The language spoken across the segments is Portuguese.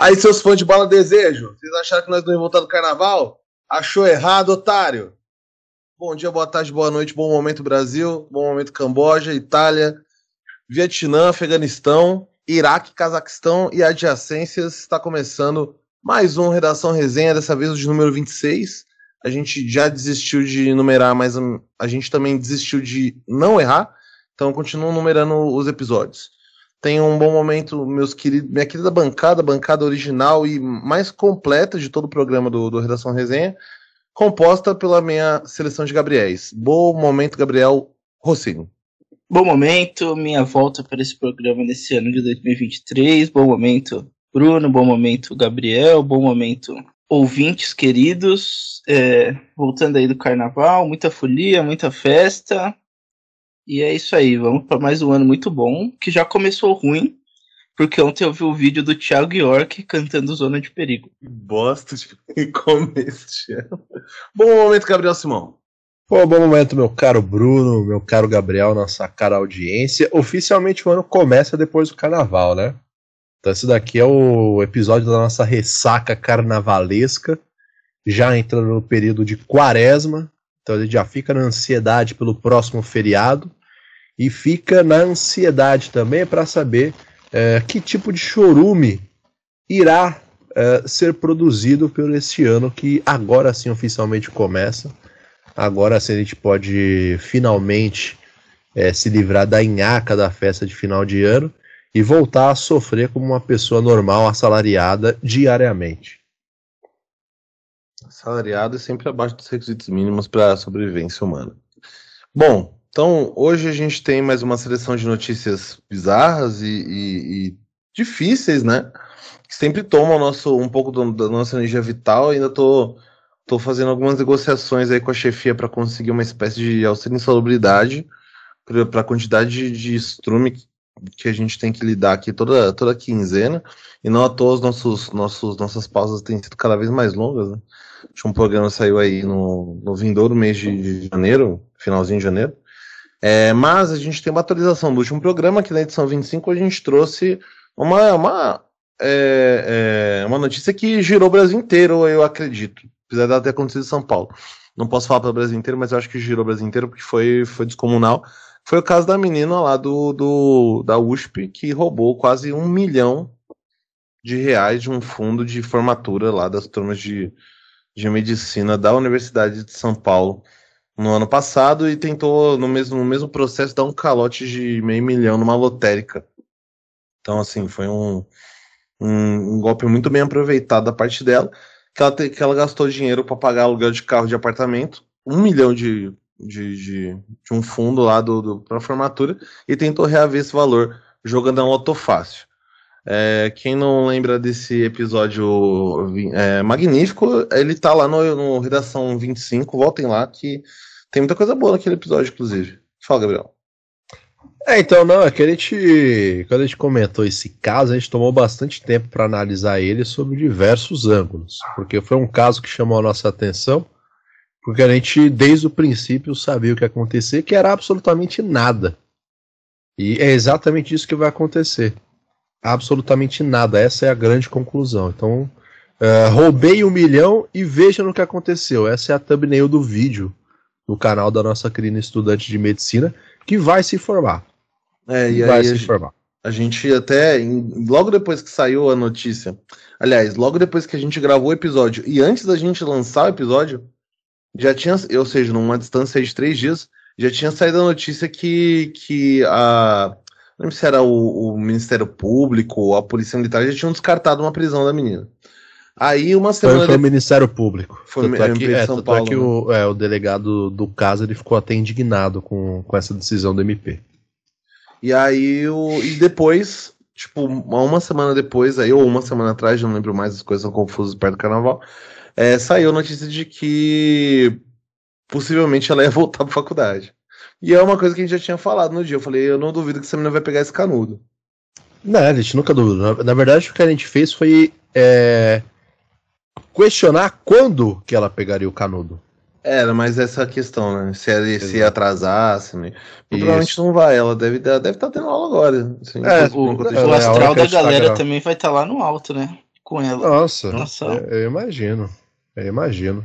Aí, seus fãs de Bala Desejo, vocês acharam que nós não íamos voltar do carnaval? Achou errado, otário. Bom dia, boa tarde, boa noite, bom momento Brasil, bom momento Camboja, Itália, Vietnã, Afeganistão, Iraque, Cazaquistão e adjacências. Está começando mais um Redação Resenha, dessa vez o de número 26. A gente já desistiu de numerar, mas a gente também desistiu de não errar, então continuo numerando os episódios. Tenham um bom momento, meus queridos, minha querida bancada, bancada original e mais completa de todo o programa do, do Redação Resenha, composta pela minha seleção de Gabriéis. Bom momento, Gabriel Rossini. Bom momento, minha volta para esse programa nesse ano de 2023. Bom momento, Bruno. Bom momento, Gabriel. Bom momento, ouvintes queridos. É, voltando aí do carnaval, muita folia, muita festa. E é isso aí, vamos para mais um ano muito bom, que já começou ruim, porque ontem eu vi o vídeo do Thiago York cantando Zona de Perigo. Bosta de começo de ano. Bom momento, Gabriel Simão. Pô, bom momento, meu caro Bruno, meu caro Gabriel, nossa cara audiência. Oficialmente o ano começa depois do carnaval, né? Então esse daqui é o episódio da nossa ressaca carnavalesca, já entrando no período de quaresma, então gente já fica na ansiedade pelo próximo feriado e fica na ansiedade também para saber é, que tipo de chorume irá é, ser produzido por este ano que agora sim oficialmente começa. Agora sim a gente pode finalmente é, se livrar da enhaca da festa de final de ano e voltar a sofrer como uma pessoa normal, assalariada diariamente. Assalariado e sempre abaixo dos requisitos mínimos para a sobrevivência humana. Bom, então, hoje a gente tem mais uma seleção de notícias bizarras e, e, e difíceis, né? Que sempre tomam nosso, um pouco do, da nossa energia vital. Ainda tô, tô fazendo algumas negociações aí com a chefia para conseguir uma espécie de auxílio insalubridade para a quantidade de, estrume que a gente tem que lidar aqui toda, toda quinzena. E não à toa os nossos, nossos, nossas pausas têm sido cada vez mais longas. Né? Um programa saiu aí no, no vindouro mês de, de janeiro, finalzinho de janeiro. É, mas a gente tem uma atualização do último programa, que na edição 25 a gente trouxe uma, uma, é, é, uma notícia que girou o Brasil inteiro, eu acredito. Apesar dela ter acontecido em São Paulo. Não posso falar para o Brasil inteiro, mas eu acho que girou o Brasil inteiro porque foi, foi descomunal. Foi o caso da menina lá do, do da USP que roubou quase um milhão de reais de um fundo de formatura lá das turmas de, de medicina da Universidade de São Paulo no ano passado e tentou, no mesmo, no mesmo processo, dar um calote de meio milhão numa lotérica. Então, assim, foi um, um, um golpe muito bem aproveitado da parte dela, que ela, te, que ela gastou dinheiro para pagar aluguel de carro de apartamento, um milhão de, de, de, de um fundo lá do, do para formatura, e tentou reaver esse valor jogando um loto fácil. É, quem não lembra desse episódio é, magnífico, ele tá lá no, no Redação 25, voltem lá que tem muita coisa boa naquele episódio, inclusive. Fala, Gabriel. É, então, não, é que a gente, quando a gente comentou esse caso, a gente tomou bastante tempo para analisar ele sob diversos ângulos, porque foi um caso que chamou a nossa atenção, porque a gente, desde o princípio, sabia o que ia acontecer, que era absolutamente nada. E é exatamente isso que vai acontecer. Absolutamente nada, essa é a grande conclusão. Então, uh, roubei um milhão e veja no que aconteceu. Essa é a thumbnail do vídeo no canal da nossa querida estudante de medicina, que vai se formar. É, e vai aí se a formar. A gente até, logo depois que saiu a notícia, aliás, logo depois que a gente gravou o episódio e antes da gente lançar o episódio, já tinha, ou seja, numa distância de três dias, já tinha saído a notícia que, que a. Não lembro se era o, o Ministério Público ou a Polícia Militar já tinham descartado uma prisão da menina. Aí uma semana. Foi, foi o Ministério Público. Foi tanto é que, é, tanto Paulo, é que o, né? é, o delegado do caso ele ficou até indignado com, com essa decisão do MP. E aí o, e depois, tipo, uma semana depois, aí, ou uma semana atrás, não lembro mais, as coisas são confusas perto do carnaval, é, saiu a notícia de que possivelmente ela ia voltar pra faculdade. E é uma coisa que a gente já tinha falado no dia. Eu falei, eu não duvido que essa menina vai pegar esse canudo. Não, a gente nunca duvidou. Na, na verdade, o que a gente fez foi é, questionar quando que ela pegaria o canudo. Era, mas essa questão, né? Se, ela, se atrasasse, né? provavelmente não vai, ela deve estar deve tá tendo aula agora. Assim, é, o, o, o astral da galera também vai estar tá lá no alto, né? com ela. Nossa, Nossa. eu, eu imagino. Eu imagino.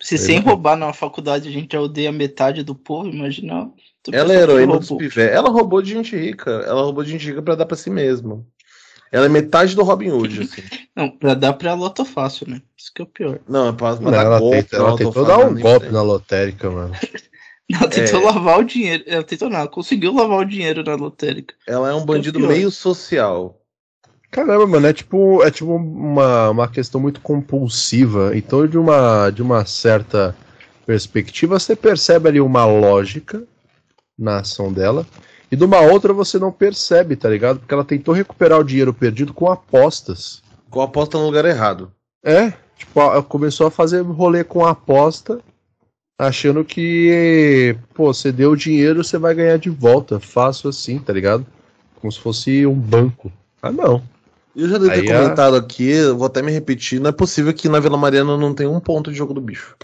Se sem roubar na faculdade a gente já odeia metade do povo, imagina. Ela é heroína dos pivés. Ela roubou de gente rica. Ela roubou de gente rica pra dar pra si mesma. Ela é metade do Robin Hood, assim. Não, pra dar pra loto fácil, né? Isso que é o pior. Não, é pra, pra Não, dar ela golpe. tenta- ela tentou dar um golpe na lotérica, mano. Ela tentou É. lavar o dinheiro. Ela tentou não, ela conseguiu lavar o dinheiro na lotérica. Ela é um bandido pior. meio social. Caramba, mano, é tipo, é tipo uma, uma questão muito compulsiva. Então, de uma, de uma certa perspectiva, você percebe ali uma lógica na ação dela. E de uma outra você não percebe, tá ligado? Porque ela tentou recuperar o dinheiro perdido com apostas. Com aposta no lugar errado. É, tipo, ela começou a fazer rolê com aposta, achando que, pô, você deu o dinheiro, você vai ganhar de volta. Fácil assim, tá ligado? Como se fosse um banco. Ah, não. Eu já devo ter Aí a- comentado aqui, vou até me repetir, não é possível que na Vila Mariana não tenha um ponto de jogo do bicho.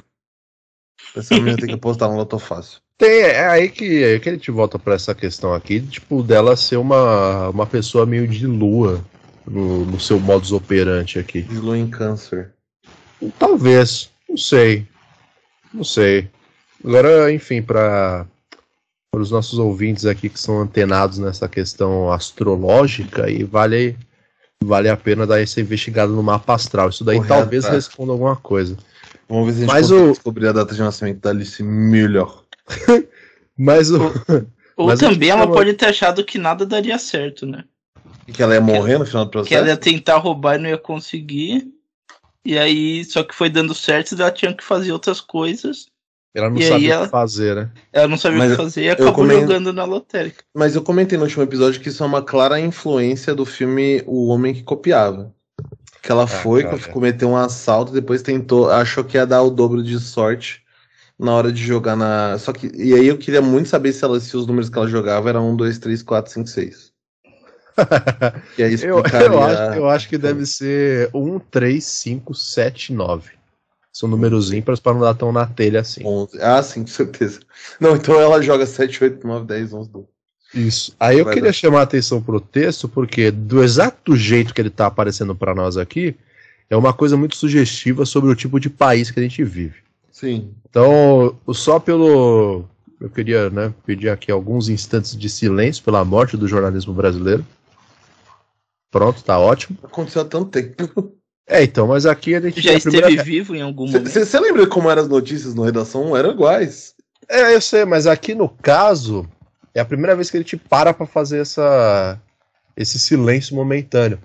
Essa menina tem que apostar no Loto Fácil. Tem, é aí que, é aí que a gente volta pra essa questão aqui, tipo, dela ser uma, uma pessoa meio de lua no, no seu modus operandi aqui. Deslo em câncer. Talvez, não sei. Não sei. Agora, enfim, para os nossos ouvintes aqui que são antenados nessa questão astrológica, e vale, vale a pena dar essa investigada no mapa astral. Isso daí talvez responda alguma coisa. Vamos ver se a gente Mas o- descobrir a data de nascimento da Alice Miller. Mas o. Ou Mas também ela pode ter achado que nada daria certo, né? E que ela ia morrer no final do processo? Que ela ia tentar roubar e não ia conseguir. E aí, só que foi dando certo e ela tinha que fazer outras coisas. Ela não E aí sabe o ela- que fazer, né? Ela não sabia o Mas que fazer e acabou comen- jogando na lotérica. Mas eu comentei no último episódio que isso é uma clara influência do filme O Homem que Copiava. Que ela foi, cara. cometeu um assalto, depois tentou, achou que ia dar o dobro de sorte na hora de jogar na. Só que. E aí eu queria muito saber se, ela, se os números que ela jogava eram 1, 2, 3, 4, 5, 6. Que aí Eu, eu, acho, eu acho que deve ser 1, 3, 5, 7, 9. São números ímpares para não dar tão na telha assim. 11. Ah, sim, com certeza. Não, então ela joga 7, 8, 9, 10, 11, 12. Isso. Aí eu Vai queria dar. chamar a atenção pro texto, porque do exato jeito que ele tá aparecendo para nós aqui, é uma coisa muito sugestiva sobre o tipo de país que a gente vive. Sim. Então, só pelo. Eu queria né, pedir aqui alguns instantes de silêncio pela morte do jornalismo brasileiro. Pronto, tá ótimo. Aconteceu há tanto tempo. É, então, mas aqui a gente Já esteve primeira- vivo em algum momento. Você lembra como eram as notícias no redação? Eram iguais. É, eu sei, mas aqui no caso, é a primeira vez que ele te para pra fazer essa, esse silêncio momentâneo.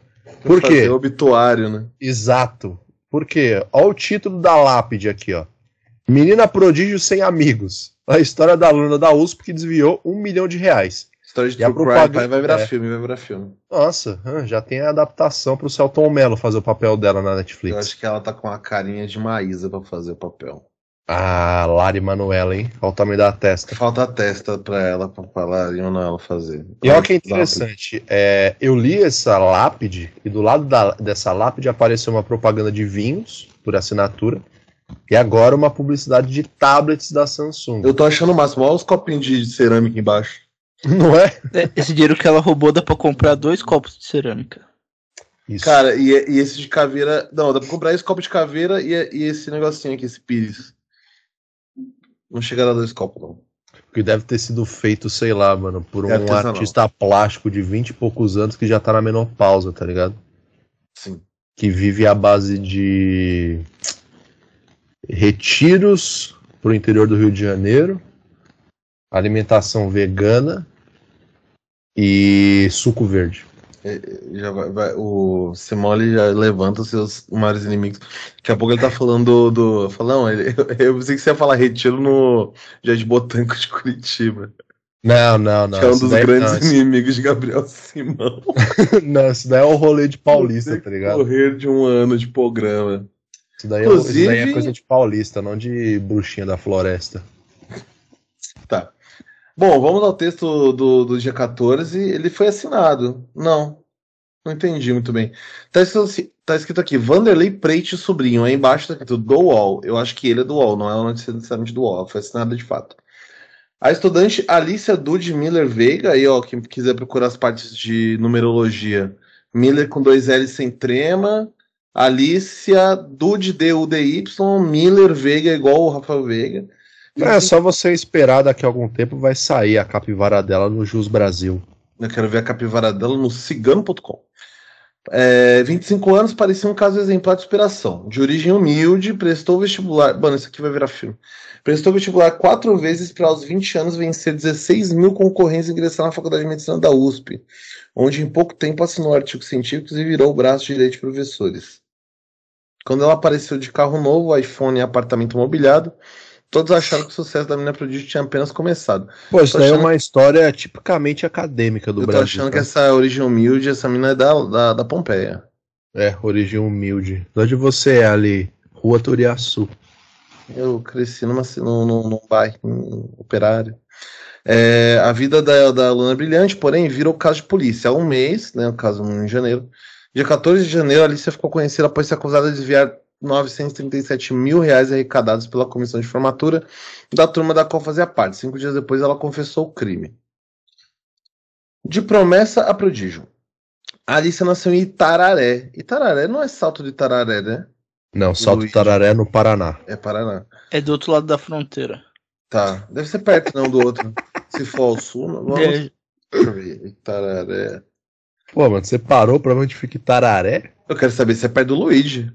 Por Fazer quê? obituário, né? Exato. Por quê? Olha o título da lápide aqui, ó. Menina prodígio sem amigos. A história da aluna da USP que desviou um milhão de reais. História de E a True Crime propaganda- vai, vai virar é. filme, vai virar filme. Nossa, já tem a adaptação pro Celton Mello fazer o papel dela na Eu Netflix. acho que ela tá com a carinha de Maísa pra fazer o papel. Ah, Lari Manuela, hein? Olha o tamanho da testa. Falta a testa pra ela, pra falar e não ela fazer. E olha que interessante, é, eu li essa lápide e do lado da- dessa lápide apareceu uma propaganda de vinhos por assinatura e agora uma publicidade de tablets da Samsung. Eu tô achando o máximo. Olha os copinhos de cerâmica embaixo. Não é? É, Esse dinheiro que ela roubou dá pra comprar dois copos de cerâmica. Isso. Cara, e, e esse de caveira. Não, dá pra comprar esse copo de caveira e, e esse negocinho aqui, esse pires. Não chega a dar dois copos, não. que deve ter sido feito, sei lá, mano, por É um artesanal. artista plástico de 20 e poucos anos que já tá na menopausa, tá ligado? Sim. Que vive à base de retiros pro interior do Rio de Janeiro, alimentação vegana e suco verde. Já vai, vai- o Simole já levanta os seus maiores inimigos. Daqui a pouco ele tá falando do. do falando, ele, eu pensei que você ia falar retiro no Jardim Botânico de Curitiba. Não, não, não. que é um dos grandes não, inimigos de Gabriel Simão. não, isso daí é o rolê de paulista, tá ligado? Correr de um ano de programa. Isso daí, é, isso daí é Inclusive- coisa de paulista, não de bruxinha da floresta. Tá. Bom, vamos ao texto do, do dia 14. Ele foi assinado. Não. Não entendi muito bem. Tá escrito, assim- tá escrito aqui, Vanderlei Preite Sobrinho. Aí embaixo tá escrito do UOL. Eu acho que ele é do UOL, não é necessariamente do UOL. Foi assinado de fato. A estudante Alicia Dude Miller Veiga, aí ó, quem quiser procurar as partes de numerologia, Miller com dois L sem trema. Alicia, Dude, D-U-D-Y, Miller, Veiga, igual o Rafael Veiga. É só você esperar daqui a algum tempo vai sair a capivara dela no Jus Brasil. Eu quero ver a capivara dela no cigano.com. É, 25 anos, parecia um caso exemplar de inspiração. De origem humilde, prestou vestibular. Mano, isso aqui vai virar filme. Prestou vestibular quatro vezes para aos 20 anos vencer 16 mil concorrentes e ingressar na Faculdade de Medicina da USP, onde em pouco tempo assinou artigos científicos e virou o braço direito de professores. Quando ela apareceu de carro novo, iPhone e apartamento mobiliado, todos acharam que o sucesso da menina prodígio tinha apenas começado. Pô, isso daí é uma história tipicamente acadêmica do Eu tô Brasil. achando tá? que essa origem humilde, essa menina é da, da, da Pompeia. É, origem humilde. De onde você é ali? Rua Turiaçu. Eu cresci numa, num, num, num bairro num operário. É, a vida da, da Luna é brilhante, porém, virou caso de polícia. Há um mês, né, o caso em janeiro. Dia 14 de janeiro, a Alicia ficou conhecida após ser acusada de desviar 937 mil reais arrecadados pela comissão de formatura da turma da qual fazia parte. Cinco dias depois, ela confessou o crime. De promessa a prodígio. A Alicia nasceu em Itararé. Itararé não é salto de Itararé, né? Não, Salto Luiz. Tararé no Paraná. É Paraná. É do outro lado da fronteira. Tá. Deve ser perto, não, do outro. Se for ao sul, não- vamos. É, Deixa eu ver. Itararé. Pô, mano, você parou pra onde fica Itararé? Eu quero saber se é perto do Luigi.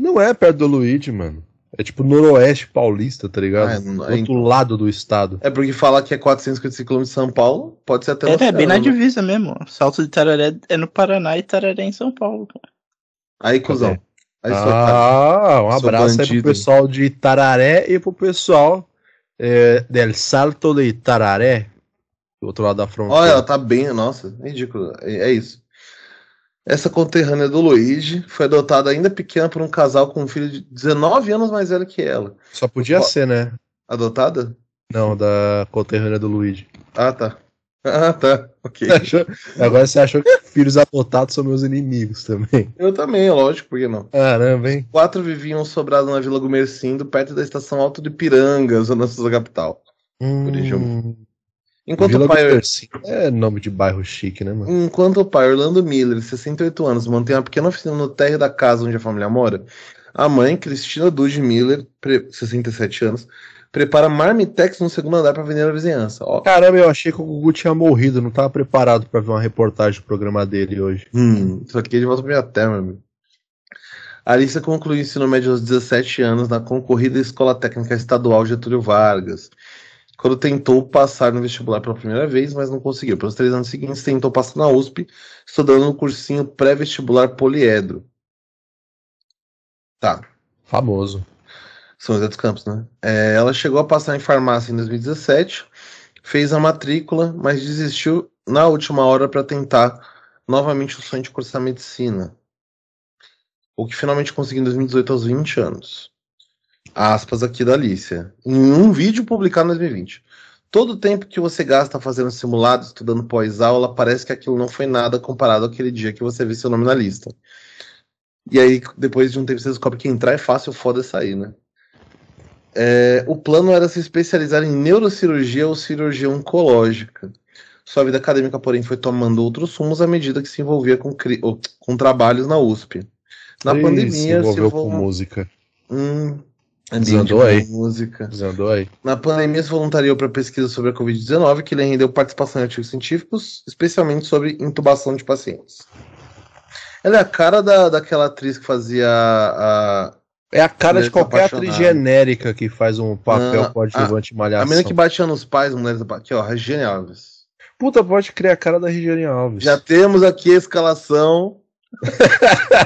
Não é perto do Luigi, mano. É tipo noroeste paulista, tá ligado? Ah, não- do outro lado do estado. É porque falar que é 455 km de São Paulo, pode ser até é, é bem na né? divisa mesmo. Salto de Tararé é no Paraná e Tararé é em São Paulo. Aí, cuzão. Aí. Ah, um abraço aí pro pessoal de Itararé e pro pessoal é, del Salto de Itararé, do outro lado da fronteira. Olha, ela tá bem. Nossa, é ridículo. É, é isso. Essa conterrânea do Luigi foi adotada ainda pequena por um casal com um filho de 19 anos mais velho que ela. Só podia Ó. ser, né? Adotada? Não, da conterrânea do Luigi. Ah, tá. Ah, tá. Ok. Agora você achou que filhos adotados são meus inimigos também. Eu também, lógico, por que não? Caramba, hein? Quatro viviam sobrados na Vila Gumercindo, perto da estação Alto de Piranga, zona sul da capital. Hum, Enquanto Vila o pai. É nome de bairro chique, né, mano? enquanto o pai Orlando Miller, 68 anos, mantém uma pequena oficina no térreo da casa onde a família mora, a mãe, Cristina Dude Miller, pre- 67 anos, prepara marmitex no segundo andar para vender na vizinhança. Ó, Caramba, eu achei que o Gugu tinha morrido, não tava preparado pra ver uma reportagem do programa dele hoje. Hum, isso aqui é de volta pra minha terra, meu amigo. Alicia concluiu o ensino médio aos 17 anos na concorrida Escola Técnica Estadual Getúlio Vargas. Quando tentou passar no vestibular pela primeira vez, mas não conseguiu. Pelos três anos seguintes, tentou passar na USP, estudando no cursinho pré-vestibular Poliedro. Tá, Famoso. São José dos Campos, né? É, ela chegou a passar em farmácia em 2017, fez a matrícula, mas desistiu na última hora para tentar novamente o sonho de cursar medicina. O que finalmente conseguiu em 2018 aos 20 anos. Aspas aqui da Alicia. Em um vídeo publicado em 2020. Todo o tempo que você gasta fazendo simulado, estudando pós-aula, parece que aquilo não foi nada comparado àquele dia que você viu seu nome na lista. E aí, depois de um tempo, você descobre que entrar é fácil, o foda é sair, né? É, o plano era se especializar em neurocirurgia ou cirurgia oncológica. Sua vida acadêmica, porém, foi tomando outros rumos à medida que se envolvia com, cri- com trabalhos na USP. Na Ih, se pandemia, envolveu vol- com música. Hum, ambiente aí. música. Desandou aí. Na pandemia, se voluntariou para pesquisa sobre a Covid-19, que lhe rendeu participação em artigos científicos, especialmente sobre intubação de pacientes. Ela é a cara da, daquela atriz que fazia a, É a cara de qualquer atriz Apaixonadas. genérica que faz um papel Ah, coadjuvante em a malhação. menina que batia nos pais, mulheres da aqui, ó, Regiane Alves. Puta, pode criar a cara da Regiane Alves. Já temos aqui a escalação.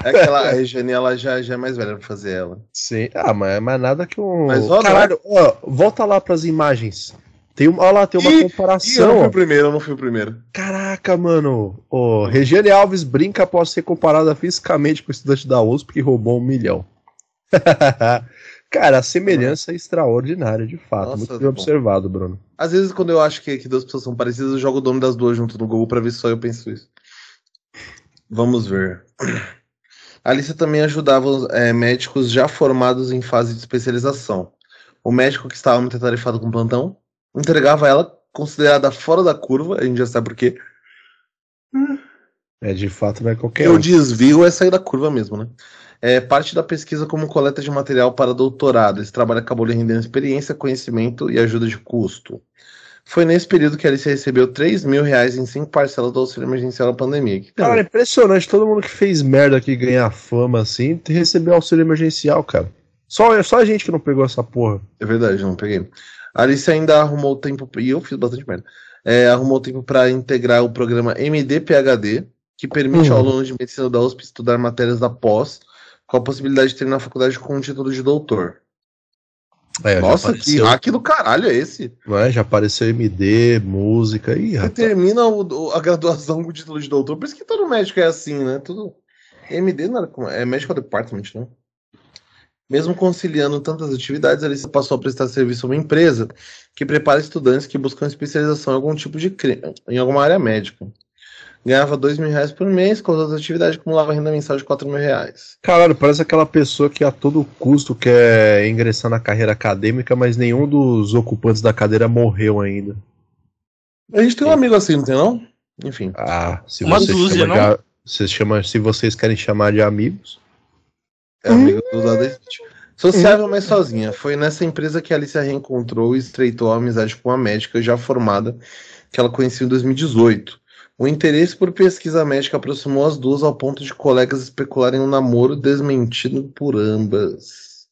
É aquela, a Regiane, ela já, já é mais velha pra fazer ela. Sim. Ah, mas, mas nada que um. Mas, ó, Caralho, ó, volta lá pras imagens. Tem uma, olha lá, tem uma Ih, Ih, eu não comparação. fui o primeiro, eu não fui o primeiro. Caraca, mano. Ô, Regiane Alves brinca após ser comparada fisicamente com o estudante da USP que roubou um milhão. Cara, a semelhança é extraordinária, de fato. Nossa, Muito bem bom. observado, Bruno. Às vezes, quando eu acho que, que duas pessoas são parecidas, eu jogo o nome das duas junto no Google pra ver se só eu penso isso. Vamos ver. A Alicia também ajudava é, médicos já formados em fase de especialização. O médico que estava muito atarefado com o plantão entregava ela, considerada fora da curva, a gente já sabe por quê, É, de fato não é qualquer O um. desvio é sair da curva mesmo, né? É parte da pesquisa como coleta de material para doutorado. Esse trabalho acabou lhe rendendo experiência, conhecimento e ajuda de custo. Foi nesse período que a Alicia recebeu 3 mil reais em cinco parcelas do auxílio emergencial da pandemia. Que Cara, é impressionante. Todo mundo que fez merda aqui ganhar fama assim, recebeu auxílio emergencial, cara. Só, só a gente que não pegou essa porra. É verdade, não peguei. A Alice ainda arrumou tempo, e eu fiz bastante merda. É, arrumou tempo para integrar o programa MD-PHD, que permite Uhum. ao aluno de medicina da USP estudar matérias da pós, com a possibilidade de terminar a faculdade com um título de doutor. É, Nossa, que apareceu, hack do caralho é esse? é? Já apareceu MD, música. Ih, Você rapaz. termina o- a graduação com o título de doutor, por isso que todo médico é assim, né? Tudo. MD não era é Medical Department, né? Mesmo conciliando tantas atividades, Alice passou a prestar serviço a uma empresa que prepara estudantes que buscam especialização em algum tipo de em alguma área médica. Ganhava dois mil reais por mês, com as outras atividades acumulava renda mensal de quatro mil reais. Caralho, parece aquela pessoa que a todo custo quer ingressar na carreira acadêmica, mas nenhum dos ocupantes da cadeira morreu ainda. A gente tem um amigo assim, não tem não? Enfim. Ah, se Uma você dúzia, chama de a- você chama, se vocês querem chamar de amigos. É amigo do Smith. Sociável, mas sozinha. Foi nessa empresa que a Alicia reencontrou e estreitou a amizade com uma médica já formada que ela conhecia em 2018. O interesse por pesquisa médica aproximou as duas ao ponto de colegas especularem um namoro desmentido por ambas.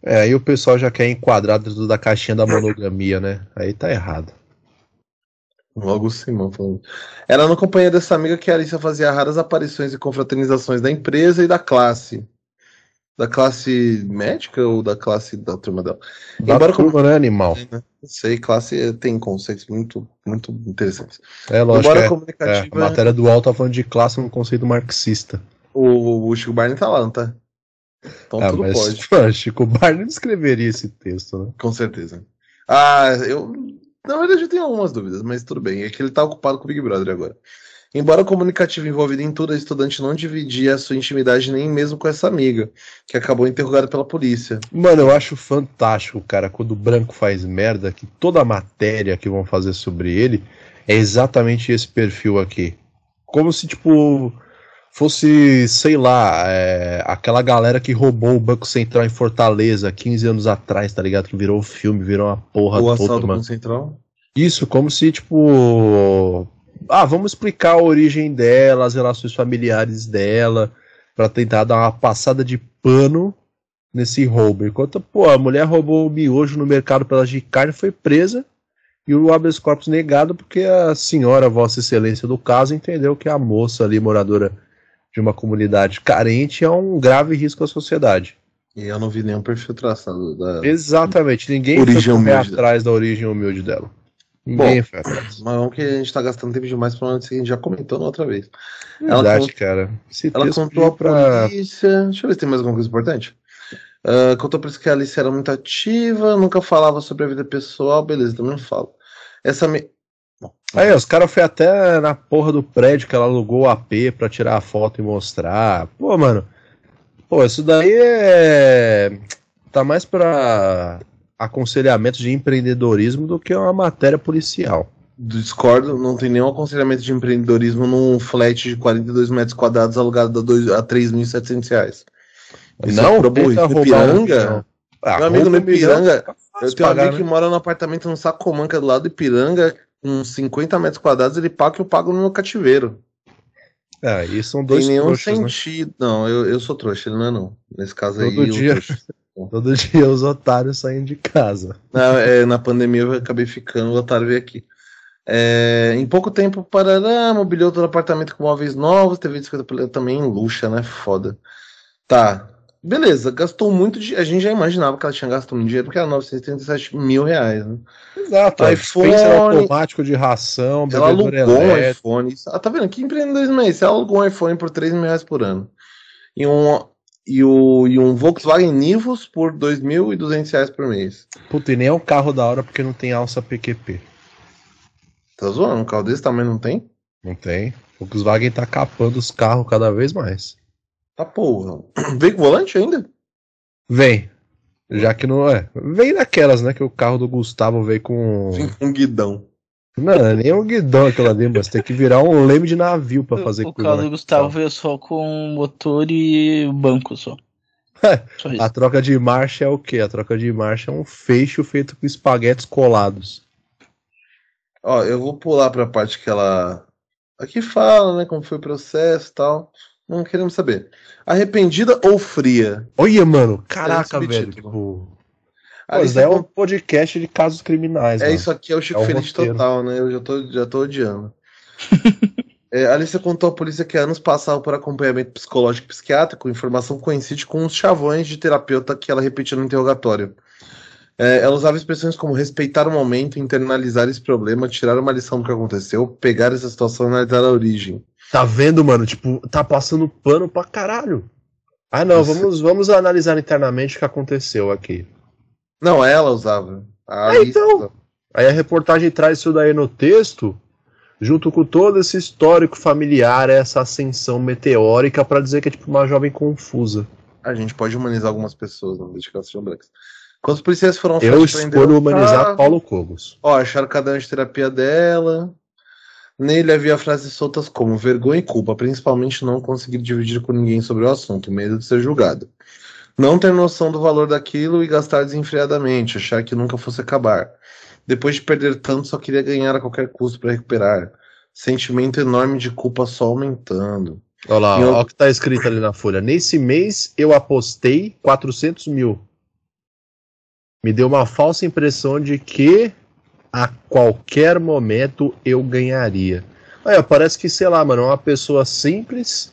É, aí o pessoal já quer enquadrar dentro da caixinha da monogamia, né? Aí tá errado. Logo o Simão falando. Era na companhia dessa amiga que a Alicia fazia raras aparições e confraternizações da empresa e da classe. Da classe médica ou da classe da turma dela? Da Embora turma, né, animal? Não sei, classe tem conceitos muito, muito interessantes. É lógico. Embora É, é, comunicativa, a matéria do UOL tá falando de classe no conceito marxista. o, o Chico Barney tá lá, não tá? Então Ah, tudo mas pode, mano, Chico Barney não escreveria esse texto, né? com certeza. Ah, eu. Na verdade, eu tenho algumas dúvidas, mas tudo bem. É que ele tá ocupado com o Big Brother agora. Embora comunicativa envolvida em tudo, a estudante não dividia a sua intimidade nem mesmo com essa amiga, que acabou interrogada pela polícia. Mano, eu acho fantástico, cara, quando o branco faz merda, que toda a matéria que vão fazer sobre ele é exatamente esse perfil aqui. Como se, tipo, fosse, sei lá, é, aquela galera que roubou o Banco Central em Fortaleza 15 anos atrás, tá ligado? Que virou filme, virou uma porra o toda, mano. no Central. Isso, como se, tipo. Ah, vamos explicar a origem dela, as relações familiares dela, pra tentar dar uma passada de pano nesse roubo. Enquanto, pô, a mulher roubou o miojo no mercado pelas de carne, foi presa e o habeas corpus negado porque a senhora, Vossa Excelência do caso, entendeu que a moça ali, moradora de uma comunidade carente, é um grave risco à sociedade. E eu não vi nenhum perfil traçado da. Exatamente, ninguém foi atrás da origem humilde dela. Ninguém foi atrás. Mas vamos que a gente tá gastando tempo demais pra onde a gente já comentou na outra vez. Ela Verdade, contou- cara. Esse Ela contou a pra. polícia. Deixa eu ver se tem mais alguma coisa importante. Ah, contou por isso que a Alice era muito ativa, nunca falava sobre a vida pessoal. Beleza, também não falo. Essa me... Bom, Aí, os caras foi até na porra do prédio que ela alugou o AP pra tirar a foto e mostrar. Pô, mano. Pô, isso daí é. Tá mais pra aconselhamento de empreendedorismo do que uma matéria policial. discordo, não tem nenhum aconselhamento de empreendedorismo num flat de 42 metros quadrados alugado a, dois- a 3.700 reais. Isso não, é tenta No roubar Ipiranga, milhão. Ah, meu amigo no Ipiranga, fica eu tenho um pagar, amigo que né? mora num apartamento no Sacomanca do lado do Ipiranga, com 50 metros quadrados, ele paga que eu pago no meu cativeiro. É, e são Tem dois nenhum trouxas, né? sentido. Não, eu, eu sou trouxa, ele não é não. Nesse caso aí. Todo eu dia. Todo dia os otários saem de casa. Na, é, na pandemia eu acabei ficando, o otário veio aqui. É, em pouco tempo, Parará mobiliou todo o apartamento com móveis novos, TV de 50 polegadas também luxa, né? Foda. Tá. Beleza, gastou muito de. A gente já imaginava que ela tinha gasto muito dinheiro, porque era 937 mil reais, né? Exato, iPhone- dispenser automático de ração, Ela alugou bebedor um elétrico. iPhone. Ah, tá vendo? Que empreendedorismo é esse? Ela alugou um iPhone por 3 mil reais por ano. E um, e, o, e um Volkswagen Nivus por 2.200 reais por mês. Puta, e nem é um carro da hora porque não tem alça PQP. Tá zoando? Um carro desse tamanho não tem? Não tem. Volkswagen tá capando os carros cada vez mais. Tá porra. Veio com volante ainda? Vem. Já que não é. Vem naquelas, né? Que o carro do Gustavo veio com. Vem com guidão. É nem um guidão aquilo ali, mas tem que virar um leme de navio pra fazer O carro do Gustavo veio só com motor e banco só. Só A troca de marcha é o quê? A troca de marcha é um fecho feito com espaguetes colados. Ó, eu vou pular pra parte que ela. Aqui fala, né? Como foi o processo e tal. Não queremos saber. Arrependida ou fria? Olha, mano, caraca, É velho. Tipo, Mas você é um podcast de casos criminais, É mano. isso aqui, é o Chico É Feliz roteiro. total, né? Eu já tô, já tô odiando. É, a Alicia contou à polícia que anos passava por acompanhamento psicológico e psiquiátrico, informação coincide com os chavões de terapeuta que ela repetia no interrogatório. É, ela usava expressões como respeitar o momento, internalizar esse problema, tirar uma lição do que aconteceu, pegar essa situação e analisar a origem. Tá vendo, mano? Tipo, tá passando pano pra caralho. Ah, não, Nossa. vamos, vamos analisar internamente o que aconteceu aqui. Não, ela usava. A É, então. usava. Aí a reportagem traz isso daí no texto, junto com todo esse histórico familiar, essa ascensão meteórica, pra dizer que é tipo uma jovem confusa. A gente pode humanizar algumas pessoas, não deixa que elas sejam brancas. Quando os policiais foram Eu escolho humanizar carro, Paulo Cogos. Ó, acharam o caderno de terapia dela. Nele havia frases soltas como vergonha e culpa, principalmente não conseguir dividir com ninguém sobre o assunto, medo de ser julgado. Não ter noção do valor daquilo e gastar desenfreadamente, achar que nunca fosse acabar. Depois de perder tanto, só queria ganhar a qualquer custo para recuperar. Sentimento enorme de culpa só aumentando. Olha lá, olha o que tá escrito ali na folha. Nesse mês eu apostei 400 mil. Me deu uma falsa impressão de que a qualquer momento eu ganharia. Aí, parece que, sei lá, mano, é uma pessoa simples,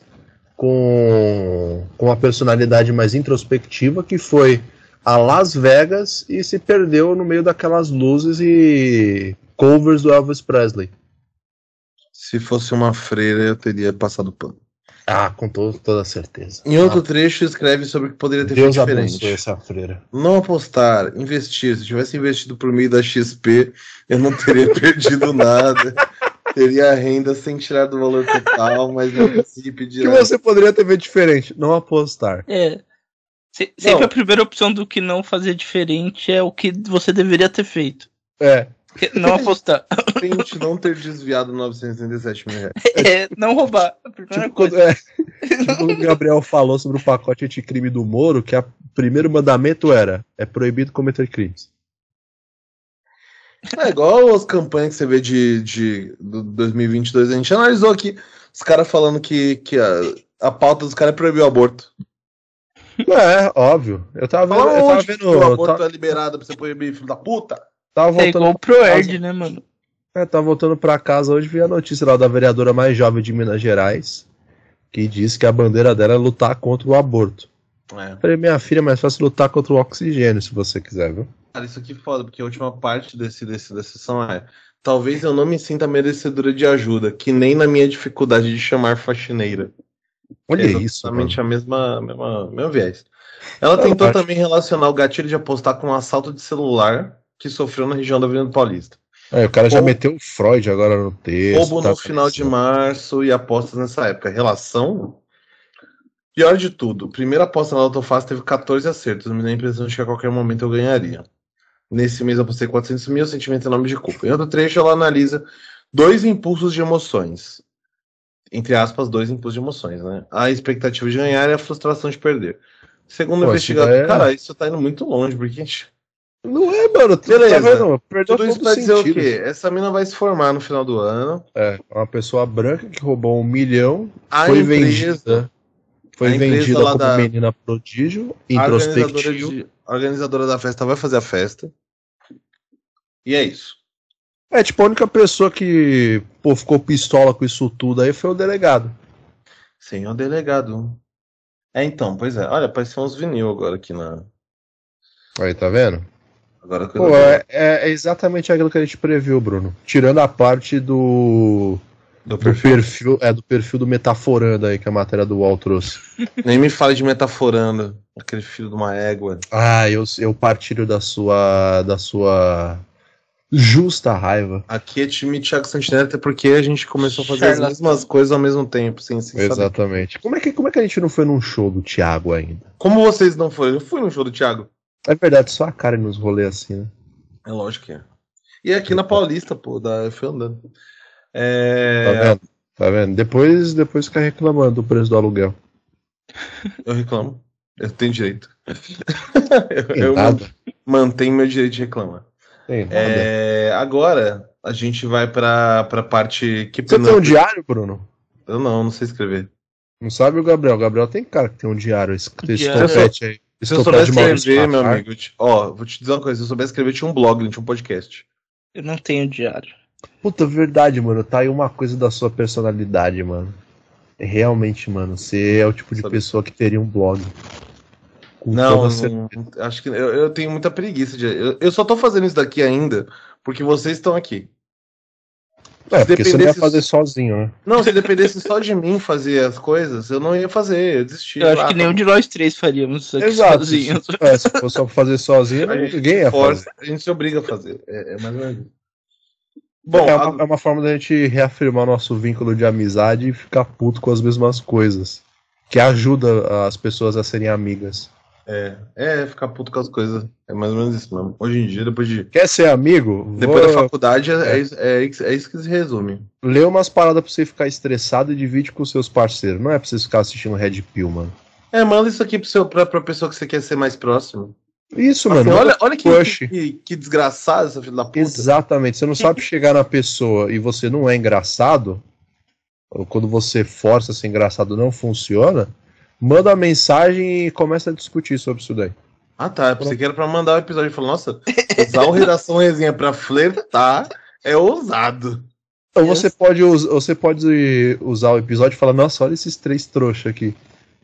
com, com uma personalidade mais introspectiva, que foi a Las Vegas e se perdeu no meio daquelas luzes e covers do Elvis Presley. Se fosse uma freira, eu teria passado pano. Ah, com to- toda certeza. Em outro trecho, escreve sobre o que poderia ter Deus feito diferente. essa freira. Não apostar, investir. Se tivesse investido por meio da XP, eu não teria perdido nada. Teria a renda sem tirar do valor total, mas eu consegui O pedir. que você poderia ter feito diferente? Não apostar. É. Se- sempre Não. a primeira opção do que não fazer diferente é o que você deveria ter feito. É. Não apostar. Frente, não ter desviado 937 mil reais. É, não roubar. A primeira Tipo, quando, coisa. é, tipo o Gabriel falou sobre o pacote anticrime do Moro, que o primeiro mandamento era: é proibido cometer crimes. É igual as campanhas que você vê de, de do 2022. A gente analisou aqui os caras falando que, que a, a pauta dos caras é proibir o aborto. É, óbvio. Eu tava vendo. Eu tava onde vendo. que o aborto tava, é liberado pra você proibir, filho da puta? tava É igual voltando, o ProErd, né, mano? é, tava voltando pra casa hoje vi a notícia lá da vereadora mais jovem de Minas Gerais, que disse que a bandeira dela é lutar contra o aborto. É. Falei, minha filha, é mais fácil lutar contra o oxigênio, se você quiser, viu? Cara, isso aqui é foda, porque a última parte desse, desse, dessa sessão é. Talvez eu não me sinta merecedora de ajuda, que nem na minha dificuldade de chamar faxineira. Olha é isso, exatamente a mesma, mesma, mesmo viés. Ela tentou também relacionar o gatilho de apostar com um assalto de celular que sofreu na região da Avenida Paulista. É, o cara já Ou- meteu o Freud agora no texto. Roubo tá no final de março e apostas nessa época. Relação? Pior de tudo, primeira aposta na Autofácil teve 14 acertos, me dá a impressão de que a qualquer momento eu ganharia. Nesse mês eu apostei 400 mil, sentimento em nome de culpa. Em outro trecho, ela analisa dois impulsos de emoções. Entre aspas, dois impulsos de emoções, né? A expectativa de ganhar e a frustração de perder. Segundo o investigador, é- cara, isso tá indo muito longe, porque Não é, mano. tu Beleza. Tá vendo? Perdeu tudo isso pra dizer o quê? Essa mina vai se formar no final do ano. É, uma pessoa branca que roubou um milhão, A foi empresa, vendida. Foi vendida como da- menina prodígio, A organizadora, organizadora da festa vai fazer a festa. E é isso. É, tipo, a única pessoa que pô, ficou pistola com isso tudo aí foi o delegado. Sim, é o delegado. É, então, pois é. Olha, apareceu uns vinil agora aqui na. Aí, tá vendo? Agora que eu Pô, é, é exatamente aquilo que a gente previu, Bruno. Tirando a parte do, do do perfil. perfil, é do perfil do Metaforando aí que a matéria do UOL trouxe. Nem me fale de metaforando. Aquele filho de uma égua. Ah, eu, eu partilho da sua da sua justa raiva. Aqui é time Thiago Santinelli, até porque a gente começou a fazer as mesmas coisas ao mesmo tempo, sem, sem saber. Exatamente. Como é, que, como é que a gente não foi num show do Thiago ainda? Como vocês não foram? Eu fui no show do Thiago. É verdade, só a cara nos rolê assim, né? É lógico que é. E aqui na Paulista, pô, da, eu fui andando. É... Tá vendo? Tá vendo? Depois, depois fica reclamando do preço do aluguel. Eu reclamo. Eu tenho direito. Eu nada. mantenho meu direito de reclamar. É, agora a gente vai pra, pra parte que Você tem um diário, Bruno? Eu não, não sei escrever. Não sabe o Gabriel? O Gabriel tem cara que tem um diário. Esse, esse Diário. topete aí. Se eu Esse soubesse escrever, meu amigo, eu te- ó, vou te dizer uma coisa, se eu soubesse escrever, tinha um blog, não tinha um podcast. Eu não tenho diário. Puta, verdade, mano. Tá aí uma coisa da sua personalidade, mano. É Realmente, mano. Você é o tipo de Sabe. pessoa que teria um blog. Não, não, acho que eu, eu tenho muita preguiça de. Eu, eu só tô fazendo isso daqui ainda porque vocês estão aqui. É, porque você não ia fazer sozinho, né? Não, se dependesse só de mim fazer as coisas, eu não ia fazer, eu desisti. Eu acho Ah, que nenhum de nós três faríamos isso aqui Exato. sozinhos. Se, é, se fosse só pra fazer sozinho, ninguém ia força, fazer. a gente se obriga a fazer. É, é mais ou menos. Bom, é, a- uma, é uma forma da gente reafirmar nosso vínculo de amizade e ficar puto com as mesmas coisas. Que ajuda as pessoas a serem amigas. é, é ficar puto com as coisas. É mais ou menos isso mesmo. Hoje em dia, depois de. Quer ser amigo? Depois da Vou faculdade, é, é, isso- é é isso que se resume. ler umas paradas pra você ficar estressado e divide com seus parceiros. Não é pra você ficar assistindo Red Pill, mano. É, manda isso aqui pro seu, pra, pra pessoa que você quer ser mais próximo. Isso, Assim, mano. olha olha que, que, que desgraçado essa filha da puta. Exatamente. Você não sabe chegar na pessoa e você não é engraçado, ou quando você força ser engraçado não funciona, manda uma mensagem e começa a discutir sobre isso daí. Ah, tá. Você que era pra mandar o episódio e falar, nossa, usar o Redação Resenha pra flertar é ousado. Ou Yes. você pode, você pode usar o episódio e falar, nossa, olha esses três trouxas aqui.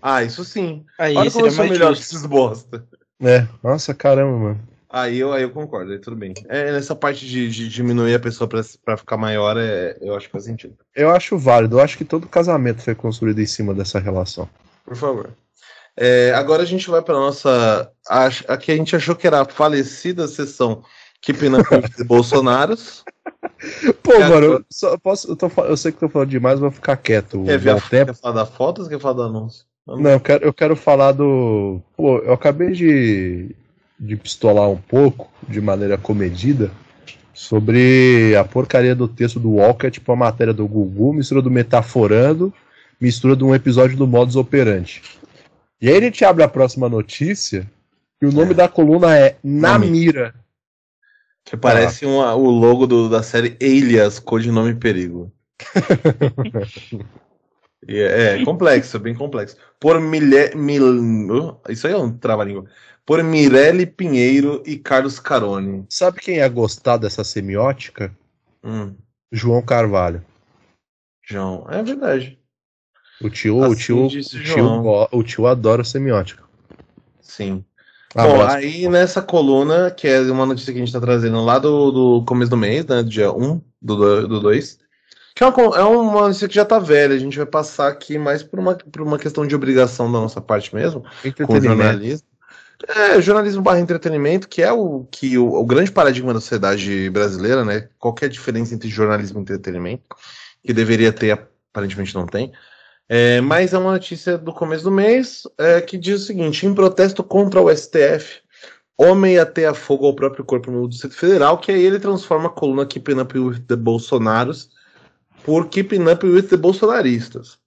Ah, isso sim. Aí Olha como eu sou melhor que esses bosta. É, nossa, caramba, mano. Aí eu, aí eu concordo, aí tudo bem. É, nessa parte de, de diminuir a pessoa pra, pra ficar maior, é, eu acho que faz sentido. Eu acho válido. Eu acho que todo casamento foi construído em cima dessa relação. Por favor. É, agora a gente vai pra nossa. ach- Aqui a gente achou que era a falecida sessão Keeping Up with the Bolsonaros. Pô, É, mano, só posso, eu, tô, eu sei que tô falando demais, vou ficar quieto. Quer, ver a, quer falar da foto ou quer falar do anúncio? Não, eu quero, eu quero falar do. Pô, eu acabei de, de pistolar um pouco, de maneira comedida, sobre a porcaria do texto do Walker, tipo a matéria do Gugu, mistura do Metaforando, mistura de um episódio do Modus Operandi. E aí a gente abre a próxima notícia, e o nome É. da coluna é Na Mira. Que parece um- o logo do- da série Alias, codinome Perigo. É, é complexo, é bem complexo. Por Milhe, Mil, uh, isso aí é um trava-língua. Por Mirelle Pinheiro e Carlos Carone. Sabe quem ia gostar dessa semiótica? Hum, João Carvalho. João, é verdade. O tio, o Assim tio, o tio, João. go- o tio adora semiótica. Sim. Bom, Abraço. aí nessa coluna, que é uma notícia que a gente tá trazendo lá do, do começo do mês, né, do dia 1 do 2, que é uma, é uma notícia que já tá velha, a gente vai passar aqui mais por uma, por uma questão de obrigação da nossa parte mesmo, com Entretenimento. jornalismo. É, jornalismo barra entretenimento, que é o que o, o grande paradigma da sociedade brasileira, né? Qual que é a diferença entre jornalismo e entretenimento? Que deveria ter, aparentemente não tem. É, mas é uma notícia do começo do mês é, que diz o seguinte: em protesto contra o STF, homem ateia fogo ao próprio corpo no Distrito Federal, que aí ele transforma a coluna with the Bolsonaros por Keeping Up with the Bolsonaristas.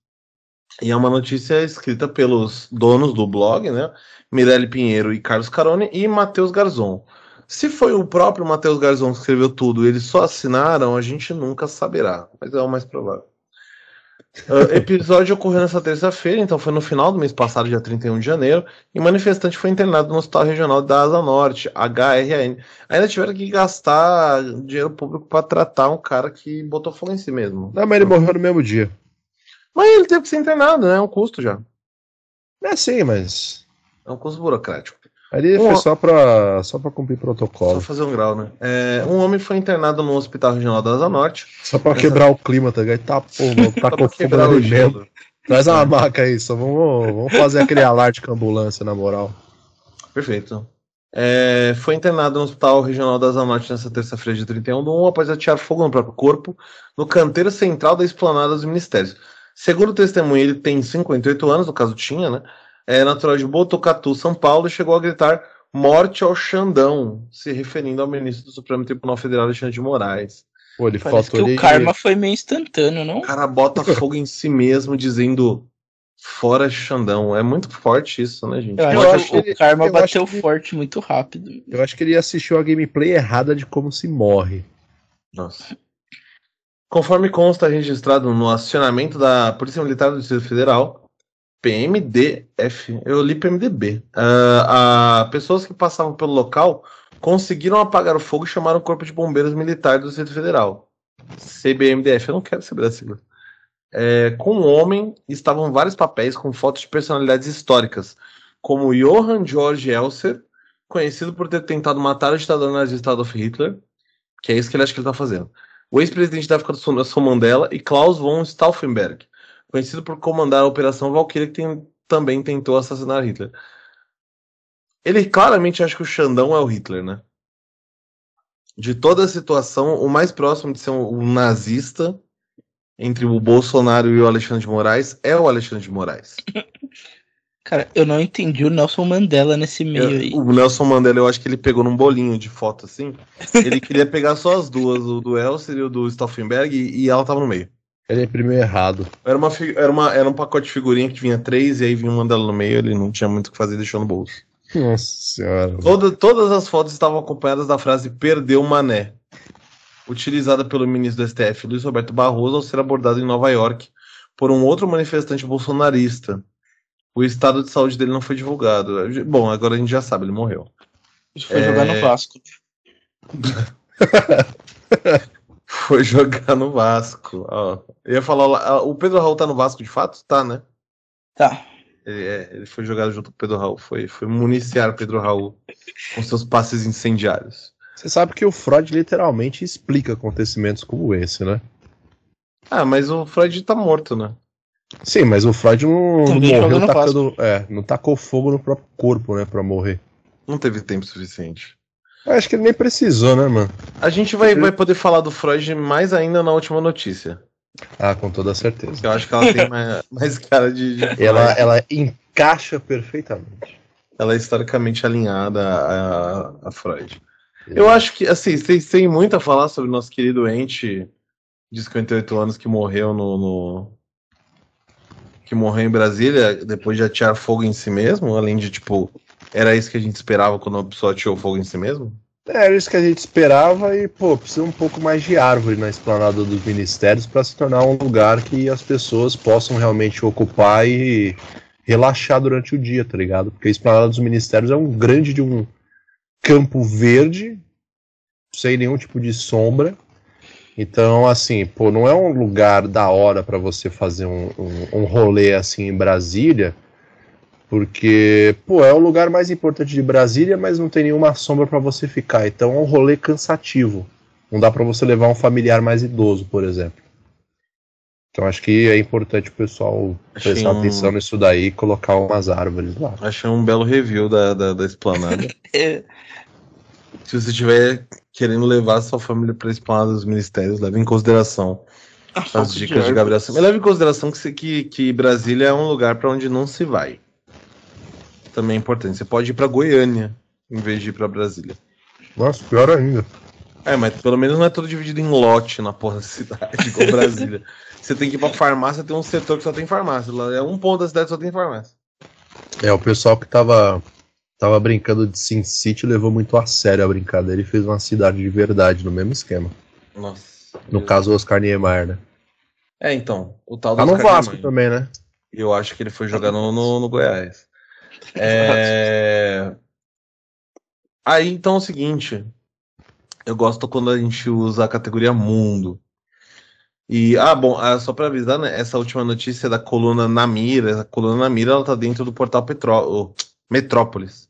E é uma notícia escrita pelos donos do blog, né? Mirelle Pinheiro e Carlos Carone e Matheus Garzon. Se foi o próprio Matheus Garzon que escreveu tudo e eles só assinaram, a gente nunca saberá, mas é o mais provável. O episódio ocorreu nessa terça-feira, então foi no final do mês passado, dia 31 de janeiro, e o manifestante foi internado no Hospital Regional da Asa Norte, HRN. Ainda tiveram que gastar dinheiro público para tratar um cara que botou fogo em si mesmo. Não, mas ele morreu no mesmo dia. Mas ele teve que ser internado, né? É um custo já. É sim, mas. É um custo burocrático. Ali Um- foi só pra, só pra cumprir Só protocolo. fazer um grau, né? É, um homem foi internado no Hospital Regional da Asa Norte. Só pra quebrar o clima, tá ligado? Tá, pô, mano, tá Só com fogo o gelo. Traz uma maca aí, só vamos, vamos fazer aquele alarde com a ambulância, na moral. Perfeito. É, foi internado no Hospital Regional da Asa Norte nessa terça-feira de 31 do 1 após atear fogo no próprio corpo no canteiro central da esplanada dos ministérios. Segundo o testemunho, ele tem 58 anos, no caso tinha, né? É natural de Botucatu, São Paulo, e chegou a gritar Morte ao Xandão, se referindo ao ministro do Supremo Tribunal Federal, Alexandre de Moraes. Pô, ele Parece que o karma foi meio instantâneo, não? O cara bota fogo em si mesmo, dizendo fora Xandão. É muito forte isso, né, gente? Eu, eu acho que o karma bateu que... forte muito rápido. Eu acho que ele assistiu a gameplay errada de como se morre. Nossa. Conforme consta registrado no acionamento da Polícia Militar do Distrito Federal, PMDF, eu li PMDB, uh, uh, pessoas que passavam pelo local conseguiram apagar o fogo e chamaram o Corpo de Bombeiros Militar do Distrito Federal. CBMDF, eu não quero saber da sigla. É, com o homem estavam vários papéis com fotos de personalidades históricas, como Johann Georg Elser, conhecido por ter tentado matar o ditador nazista Adolf Hitler, que é isso que ele acha que ele está fazendo o ex-presidente da África do Sul, Nelson Mandela, e Klaus von Stauffenberg, conhecido por comandar a Operação Valkyrie, que tem, também tentou assassinar Hitler. Ele claramente acha que o Xandão é o Hitler, né? De toda a situação, o mais próximo de ser um, um nazista entre o Bolsonaro e o Alexandre de Moraes é o Alexandre de Moraes. Cara, eu não entendi o Nelson Mandela nesse meio aí. O Nelson Mandela, eu acho que ele pegou num bolinho de foto assim. ele queria pegar só as duas, o do Elser e o do Stauffenberg, e, e ela tava no meio. Ele imprimiu errado. Era, uma, era, uma, era um pacote de figurinha que vinha três, e aí vinha o Mandela no meio, ele não tinha muito o que fazer, deixou no bolso. Nossa senhora. Toda, todas as fotos estavam acompanhadas da frase perdeu mané, utilizada pelo ministro do STF, Luiz Roberto Barroso, ao ser abordado em Nova York por um outro manifestante bolsonarista o estado de saúde dele não foi divulgado. Bom, agora a gente já sabe, ele morreu. Ele foi é... jogar no Vasco. foi jogar no Vasco. Ó, eu ia falar, o Pedro Raul tá no Vasco de fato? Tá, né? Tá. Ele, é, ele foi jogado junto com o Pedro Raul. Foi, foi municiar Pedro Raul com seus passes incendiários. Você sabe que o Freud literalmente explica acontecimentos como esse, né? Ah, mas o Freud tá morto, né? Sim, mas o Freud não, não morreu tacando, é, não tacou fogo no próprio corpo, né, pra morrer. Não teve tempo suficiente. Eu acho que ele nem precisou, né, mano? A gente vai, vai poder falar do Freud mais ainda na última notícia. Ah, com toda certeza. Eu acho que ela tem mais, mais cara de. de ela, ela encaixa perfeitamente. Ela é historicamente alinhada a, a Freud. Eu acho que, assim, vocês têm muito a falar sobre o nosso querido ente de 58 anos que morreu no, no que morreu em Brasília depois de atirar fogo em si mesmo? Além de, tipo, era isso que a gente esperava quando uma pessoa atirou fogo em si mesmo? Era isso que a gente esperava e, pô, precisa um pouco mais de árvore na esplanada dos ministérios para se tornar um lugar que as pessoas possam realmente ocupar e relaxar durante o dia, tá ligado? Porque a esplanada dos ministérios é um grande de um campo verde, sem nenhum tipo de sombra, então, assim, pô, não é um lugar da hora para você fazer um, um, um, rolê assim em Brasília, porque, pô, é o lugar mais importante de Brasília, mas não tem nenhuma sombra para você ficar. Então é um rolê cansativo. Não dá para você levar um familiar mais idoso, por exemplo. Então acho que é importante o pessoal Achei prestar um... atenção nisso daí e colocar umas árvores lá. Achei um belo review da, da, da esplanada. Se você tiver querendo levar sua família para esplanada dos ministérios, leve em consideração as dicas de, de Gabriel Mas leve em consideração que, que, que Brasília é um lugar para onde não se vai. Também é importante. Você pode ir para Goiânia em vez de ir para Brasília. Nossa, pior ainda. É, mas pelo menos não é tudo dividido em lote na porra da cidade, igual Brasília. você tem que ir pra farmácia, tem um setor que só tem farmácia. É um ponto da cidade que só tem farmácia. É, o pessoal que tava tava brincando de Sin City levou muito a sério a brincadeira e fez uma cidade de verdade no mesmo esquema. Nossa. No caso, o Oscar Niemeyer, né? É, então. O tal do tá no Vasco Niemeyer. também, né? Eu acho que ele foi jogar no, no, no Goiás. É... Aí, então, é o seguinte. Eu gosto quando a gente usa a categoria mundo. E, ah, bom, ah, só para avisar, né, essa última notícia da coluna na mira, a coluna na mira, ela tá dentro do portal Petró Metrópolis.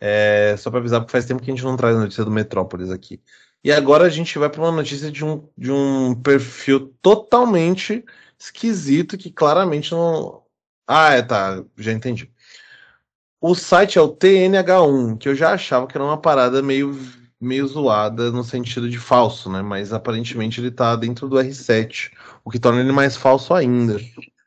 É, só para avisar, porque faz tempo que a gente não traz notícia do Metrópolis aqui. E agora a gente vai para uma notícia de um, de um perfil totalmente esquisito que claramente não. Ah, é, tá, já entendi. O site é o TNH1, que eu já achava que era uma parada meio, meio zoada no sentido de falso, né? Mas aparentemente ele tá dentro do R7, o que torna ele mais falso ainda.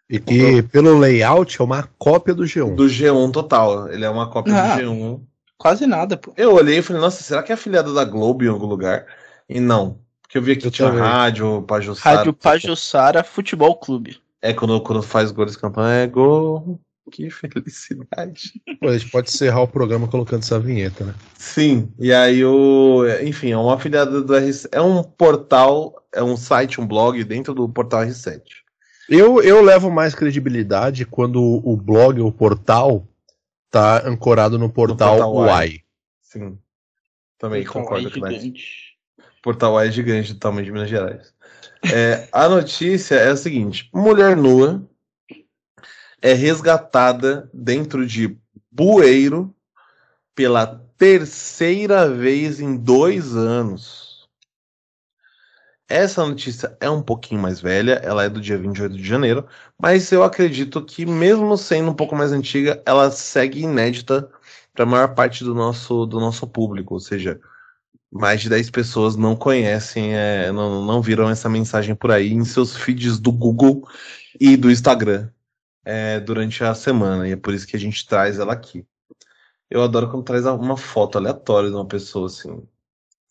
E que, pelo layout, é uma cópia do G1. Do G1 total. Ele é uma cópia ah. do G1 quase nada, pô. Eu olhei e falei, nossa, será que é afiliada da Globo em algum lugar? E não. Porque eu vi aqui Eu tinha rádio, Pajussara. Rádio Pajussara Futebol Clube. É quando, quando faz gol de campanha, é gol. Que felicidade. Pô, a gente pode encerrar o programa colocando essa vinheta, né? Sim, e aí o. Enfim, é uma afiliada do RC. É um portal, é um site, um blog dentro do portal R7. Eu, eu levo mais credibilidade quando o blog, o portal, tá ancorado no portal, portal Uai. Sim. Também Então, concordo é com isso. gigante. Portal é gigante do tamanho de Minas Gerais. É, a notícia é a seguinte: mulher nua é resgatada dentro de bueiro pela terceira vez em dois anos. Essa notícia é um pouquinho mais velha, ela é do dia 28 de janeiro, mas eu acredito que, mesmo sendo um pouco mais antiga, ela segue inédita para a maior parte do nosso, do nosso público, ou seja, mais de 10 pessoas não conhecem, é, não, não viram essa mensagem por aí em seus feeds do Google e do Instagram é, durante a semana, e é por isso que a gente traz ela aqui. Eu adoro quando traz uma foto aleatória de uma pessoa assim.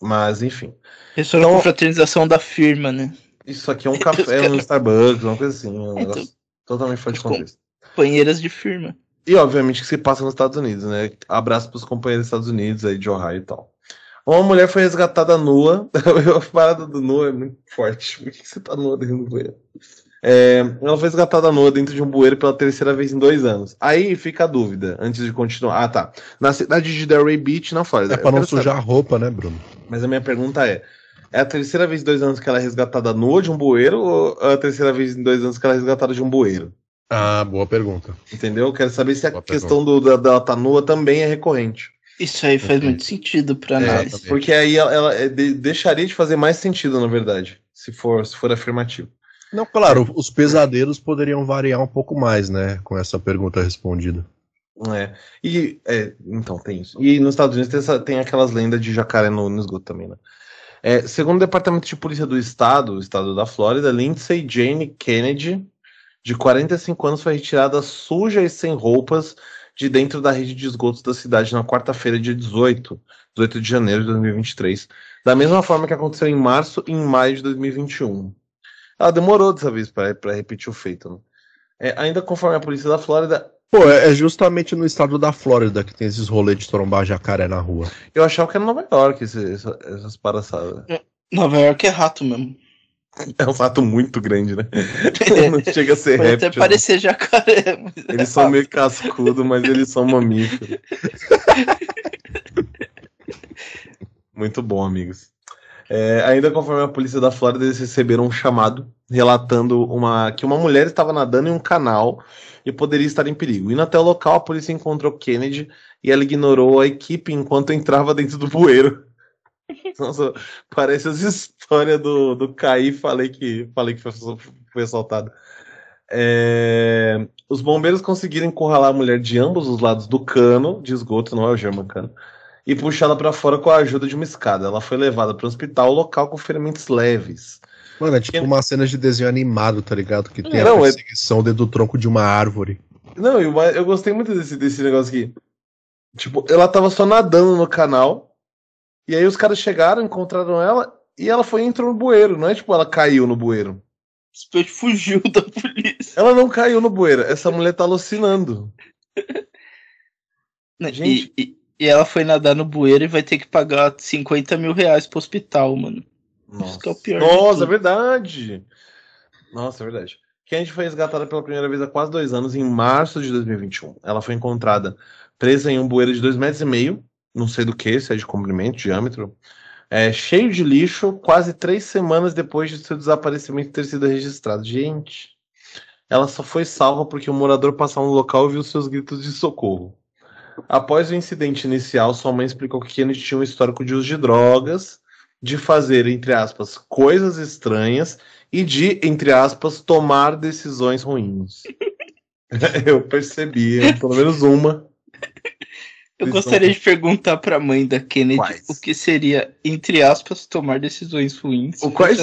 Mas, enfim. Isso Então- uma fraternização da firma, né? Isso aqui é um café, um Starbucks, uma coisa assim. Um negócio totalmente fora de contexto. Banheiras de firma. E obviamente que se passa nos Estados Unidos, né? Abraço pros companheiros dos Estados Unidos aí de Ohio e tal. Uma mulher foi resgatada nua. A parada do nua é muito forte. Por que você tá nua dentro do bueiro? É, ela foi resgatada nua dentro de um bueiro pela terceira vez em dois anos. Aí fica a dúvida, antes de continuar. Ah, tá. Na cidade de Delray Beach, na Flórida. É pra não quero saber- sujar a roupa, né, Bruno? Mas a minha pergunta é: é a terceira vez em dois anos que ela é resgatada nua de um bueiro ou é a terceira vez em dois anos que ela é resgatada de um bueiro? Ah, boa pergunta. Entendeu? Eu quero saber se a Boa questão do, da, dela tá nua também é recorrente. Isso aí faz muito sentido pra É, análise. Exatamente. porque aí ela, ela, é, de- deixaria de fazer mais sentido, na verdade, se for, se for afirmativo. Não, claro, os pesadelos poderiam variar um pouco mais, né, com essa pergunta respondida. É. E, é, então, tem isso. E nos Estados Unidos tem, essa- tem aquelas lendas de jacaré no, no esgoto também, né? É, segundo o Departamento de Polícia do Estado, o Estado da Flórida, Lindsay Jane Kennedy, de 45 anos, foi retirada suja e sem roupas de dentro da rede de esgotos da cidade na quarta-feira, dia 18, 18 de janeiro de 2023. Da mesma forma que aconteceu em março e em maio de 2021. Ela demorou dessa vez para repetir o feito. Né? É, ainda conforme a polícia da Flórida, Pô, é é justamente no estado da Flórida que tem esses rolês de trombar jacaré na rua. Eu achava que era Nova York esse- essa- essas palhaçadas. Nova York é rato mesmo. É um fato muito grande, né? Não chega a ser Pode réptil. até parecer jacaré, mas é Eles são rato. meio cascudo, mas eles são mamíferos. Muito bom, amigos. É, ainda conforme a polícia da Flórida, eles receberam um chamado relatando uma, que uma mulher estava nadando em um canal e poderia estar em perigo. Indo até o local, a polícia encontrou Kennedy e ela ignorou a equipe enquanto entrava dentro do bueiro. Nossa, parece as histórias do, do Caí, falei que, falei que foi, foi assaltado. É, os bombeiros conseguiram encurralar a mulher de ambos os lados do cano de esgoto, não é o German cano, e puxá-la para fora com a ajuda de uma escada. Ela foi levada para o hospital local com ferimentos leves. Mano, é tipo uma cena de desenho animado, tá ligado? Que tem Não, a é- perseguição dentro do tronco de uma árvore. Não, eu, eu gostei muito desse, desse negócio aqui. Tipo, ela tava só nadando no canal, e aí os caras chegaram, encontraram ela, e ela foi e entrou no bueiro. Não é tipo ela caiu no bueiro. Simplesmente fugiu da polícia. Ela não caiu no bueiro. Essa mulher tá alucinando. Gente. E, e- e ela foi nadar no bueiro e vai ter que pagar 50 mil reais pro hospital, mano. Nossa, que é o pior Nossa é verdade. Nossa, é verdade. Kennedy foi resgatada pela primeira vez há quase dois anos, em março de 2021. Ela foi encontrada presa em um bueiro de dois metros e meio, não sei do que, se é de comprimento, diâmetro, é, cheio de lixo, quase três semanas depois de seu desaparecimento ter sido registrado. Gente, ela só foi salva porque um morador passou no local e viu seus gritos de socorro. Após o incidente inicial, sua mãe explicou que Kennedy tinha um histórico de uso de drogas, de fazer, entre aspas, coisas estranhas e de, entre aspas, tomar decisões ruins. Eu percebi, pelo menos uma. Eu gostaria de perguntar pra mãe da Kennedy Quais? o que seria, entre aspas, tomar decisões ruins. O quais-.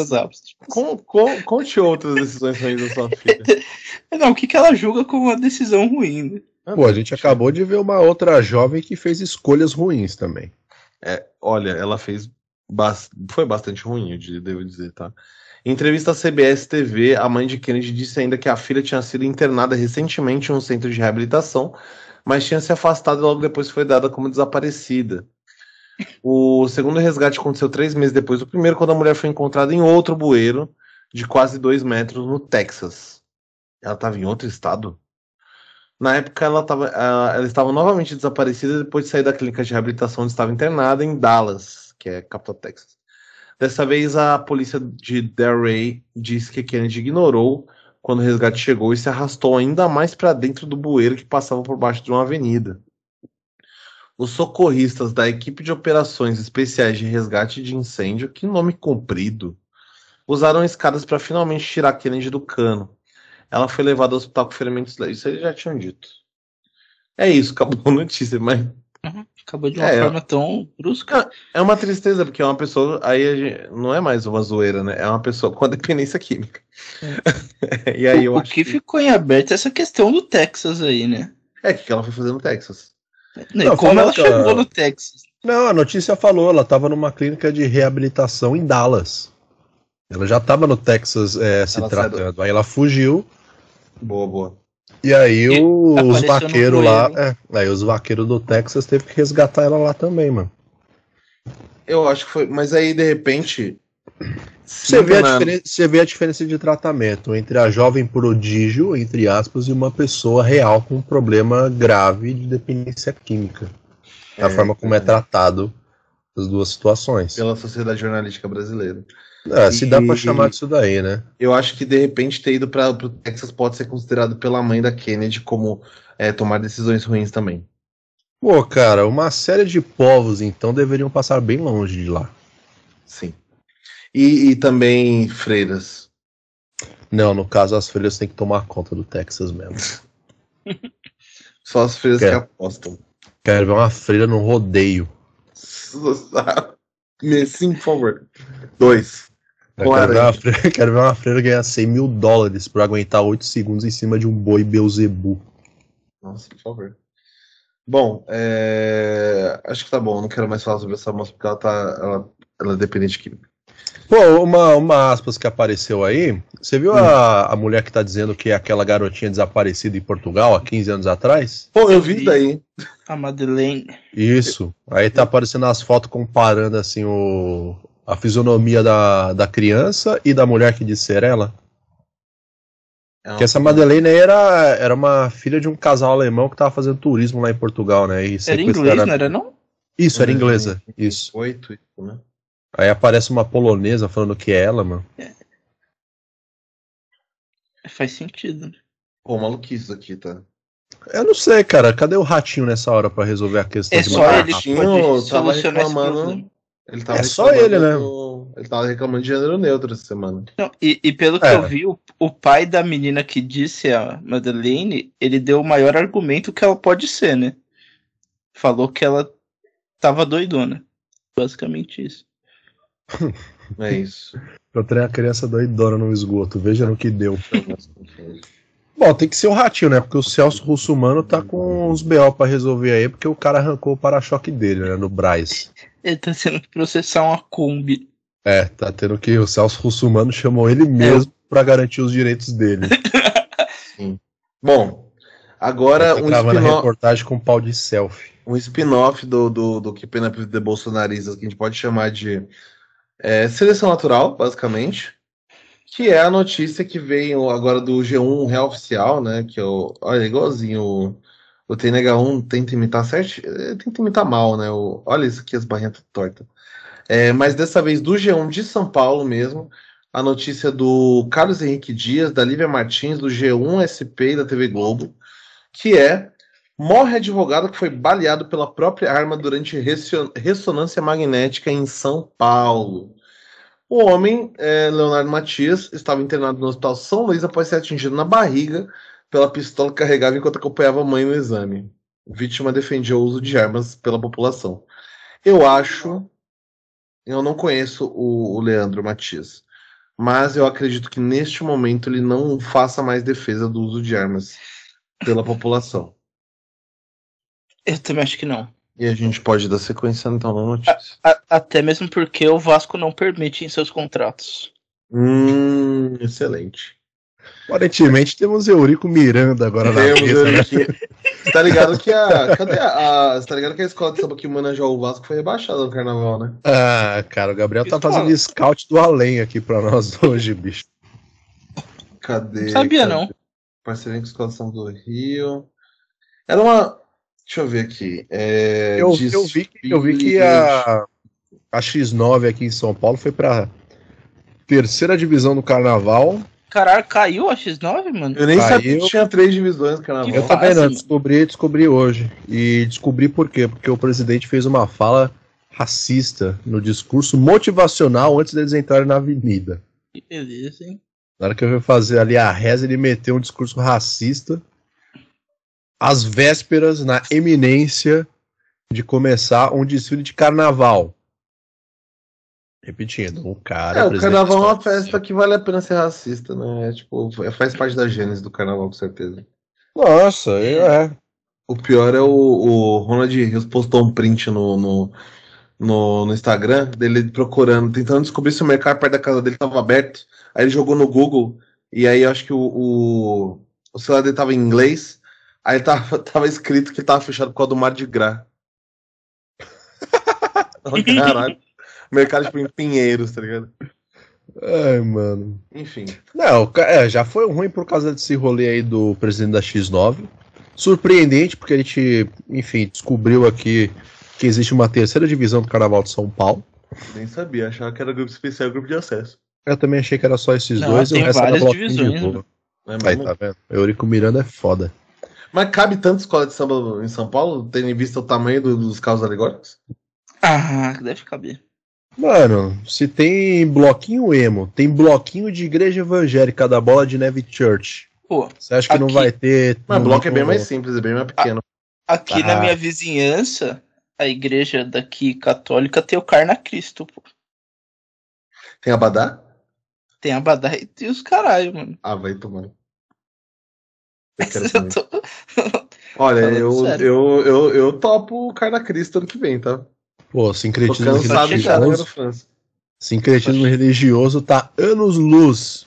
Com, com, conte outras decisões ruins da sua filha. Não, o que, que ela julga como uma decisão ruim, né? Pô, a gente acabou de ver uma outra jovem que fez escolhas ruins também. É, olha, ela fez. bas- Foi bastante ruim, eu de- devo dizer, tá? Em entrevista à CBS TV, a mãe de Kennedy disse ainda que a filha tinha sido internada recentemente em um centro de reabilitação, mas tinha se afastado e logo depois foi dada como desaparecida. O segundo resgate aconteceu três meses depois do primeiro, quando a mulher foi encontrada em outro bueiro de quase dois metros no Texas. Ela estava em outro estado? Na época, ela, tava, ah, ela estava novamente desaparecida depois de sair da clínica de reabilitação onde estava internada em Dallas, que é capital do Texas. Dessa vez, a polícia de Delray disse que Kennedy ignorou quando o resgate chegou e se arrastou ainda mais para dentro do bueiro que passava por baixo de uma avenida. Os socorristas da equipe de operações especiais de resgate de incêndio, que nome comprido, usaram escadas para finalmente tirar Kennedy do cano. Ela foi levada ao hospital com ferimentos leves. Isso eles já tinham dito. É isso, acabou a notícia, mas Acabou de uma É, forma tão brusca. é uma tristeza, porque é uma pessoa. Aí a gente- não é mais uma zoeira, né? É uma pessoa com a dependência química. e aí eu o acho que ficou em aberto é essa questão do Texas aí, né? É o que ela foi fazer no Texas. E Não, como ela que chegou ela- no Texas? Não, a notícia falou, ela estava numa clínica de reabilitação em Dallas. Ela já estava no Texas é, se Ela tratando. Aí ela fugiu. Boa, boa. E aí E o- os vaqueiros lá. É, aí os vaqueiros do Texas teve que resgatar ela lá também, mano. Eu acho que foi. Mas aí, de repente. Você vê, a você vê a diferença de tratamento entre a jovem prodígio, entre aspas, e uma pessoa real com um problema grave de dependência química. a É, forma como é tratado as duas situações. Pela Sociedade Jornalística Brasileira. É, se dá pra E- chamar disso daí, né? Eu acho que, de repente, ter ido para o Texas pode ser considerado pela mãe da Kennedy como é, tomar decisões ruins também. Pô, cara, uma série de povos, então, deveriam passar bem longe de lá. Sim. E, e também freiras. Não, no caso, as freiras têm que tomar conta do Texas mesmo. Só as freiras É. que apostam. Quero ver uma freira no rodeio. Sim, por favor. Dois. Quero, ver uma freira, quero ver uma freira ganhar 100 mil dólares por aguentar 8 segundos em cima de um boi Beuzebu. Nossa, por favor. Bom, é, acho que tá bom. Não quero mais falar sobre essa moça porque ela tá. Ela, ela é dependente de química. Pô, uma, uma aspas que apareceu aí. Você viu a, a mulher que tá dizendo que é aquela garotinha desaparecida em Portugal há 15 anos atrás? Pô, eu vi isso daí. A Madeleine. Isso. Aí tá aparecendo as fotos comparando assim o, a fisionomia da, da criança e da mulher que disse ser ela. É Que essa Madeleine aí era, era uma filha de um casal alemão que tava fazendo turismo lá em Portugal, né? E Era inglês, não era não? Isso, era É. inglesa. Isso. Oito, isso, né? Aí aparece uma polonesa falando que é ela, mano. Faz sentido. né? Pô, maluquice isso aqui, tá? Eu não sei, cara. Cadê o ratinho nessa hora pra resolver a questão É de só ele que Ratinho tava reclamando. Ele tava É só reclamando ele, né? do- Ele tava reclamando de gênero neutro essa semana. Não, e, e pelo que É. eu vi, o, o pai da menina que disse a Madeleine, ele deu o maior argumento que ela pode ser, né? Falou que ela tava doidona. Basicamente isso. É isso. Eu treinei a criança doidona no esgoto. Veja no que deu. Bom, tem que ser o ratinho, né? Porque o Celso Russumano tá com uns BO pra resolver aí, porque o cara arrancou o para-choque dele, né? No Braz. Ele tá tendo que processar uma Kombi. É, tá tendo que. O Celso Russumano chamou ele mesmo pra garantir os direitos dele. Bom, agora tá um gravando a spin-off reportagem com pau de selfie. um spin-off do, do, do Up with the Bolsonaristas, que a gente pode chamar de é, seleção natural, basicamente. Que é a notícia que veio agora do G1 Real Oficial, né? Que é o. Olha, igualzinho o, o TNH1 tenta imitar certo. eh, Tenta imitar mal, né? O, olha isso aqui, as barrinhas tortas. É, mas dessa vez do G1 de São Paulo mesmo. A notícia do Carlos Henrique Dias, da Lívia Martins, do G1 SP e da TV Globo, que é Morre advogado que foi baleado pela própria arma durante resso- ressonância magnética em São Paulo. O homem, eh, Leonardo Matias, estava internado no Hospital São Luís após ser atingido na barriga pela pistola que carregava enquanto acompanhava a mãe no exame. Vítima defendia o uso de armas pela população. Eu acho. Eu não conheço o, o Leandro Matias, mas eu acredito que neste momento ele não faça mais defesa do uso de armas pela população. Eu também acho que não. E a gente pode dar sequência então na notícia. A- até mesmo porque o Vasco não permite em seus contratos. Hum, excelente. Aparentemente temos Eurico Miranda agora na Temos mesa, ele né? Você tá ligado que a. Cadê a. tá ligado que a escola de samba que manejou o Vasco foi rebaixada no carnaval, né? Ah, cara, o Gabriel tá fazendo scout do além aqui pra nós hoje, bicho. Cadê? Não sabia, cadê? não. Parceria com a escola de samba do Rio. Era uma. Deixa eu ver aqui. É, Eu, eu vi que, eu vi que a, a X9 aqui em São Paulo foi pra terceira divisão do carnaval. Caralho, caiu a X9, mano? Eu nem Caiu. sabia que tinha três divisões no carnaval. Eu também não, descobri, descobri hoje. E descobri por quê? Porque o presidente fez uma fala racista no discurso motivacional antes deles entrarem na avenida. Que beleza, hein? Na hora que eu fui fazer ali a reza, ele meteu um discurso racista às vésperas, na eminência de começar um desfile de carnaval. Repetindo, um cara. É, o carnaval é uma festa que vale a pena ser racista, né? É, tipo, faz parte da gênese do carnaval, com certeza. Nossa, é. O pior é o, o Ronald Rios postou um print no, no, no, no Instagram dele procurando, tentando descobrir se o mercado perto da casa dele estava aberto. Aí ele jogou no Google e aí eu acho que o, o, o celular dele tava em inglês. Aí tava, tava escrito que tava fechado por causa do Mar de Gras. Caralho. Mercado tipo em Pinheiros, tá ligado? Ai, mano. Enfim. Não, é, já foi ruim por causa desse rolê aí do presidente da X9. Surpreendente, porque a gente, enfim, descobriu aqui que existe uma terceira divisão do Carnaval de São Paulo. Nem sabia, achava que era grupo especial, grupo de acesso. Eu também achei que era só esses Não, dois e o tem resto era várias bloquinho de divisões, rua. Né, Aí, mesmo? tá vendo? Eurico Miranda é foda. Mas cabe tanta escola de samba em São Paulo, tendo em vista o tamanho do- dos carros alegóricos? Ah, deve caber. Mano, se tem bloquinho emo, tem bloquinho de igreja evangélica da Bola de Neve Church. Pô, Você acha que não Aqui- vai ter. Mas bloco é bem mais simples, é bem mais pequeno. aqui Ah. na minha vizinhança, a igreja daqui católica tem o Carna Cristo, pô. Tem Abadá? Tem a Badá e tem os caralho, mano. Ah, vai tomando. Eu tô- Olha, eu, eu, eu, eu topo o Carna Cristo ano que vem, tá? Pô, sincretismo religioso. Sincretismo religioso tá anos luz.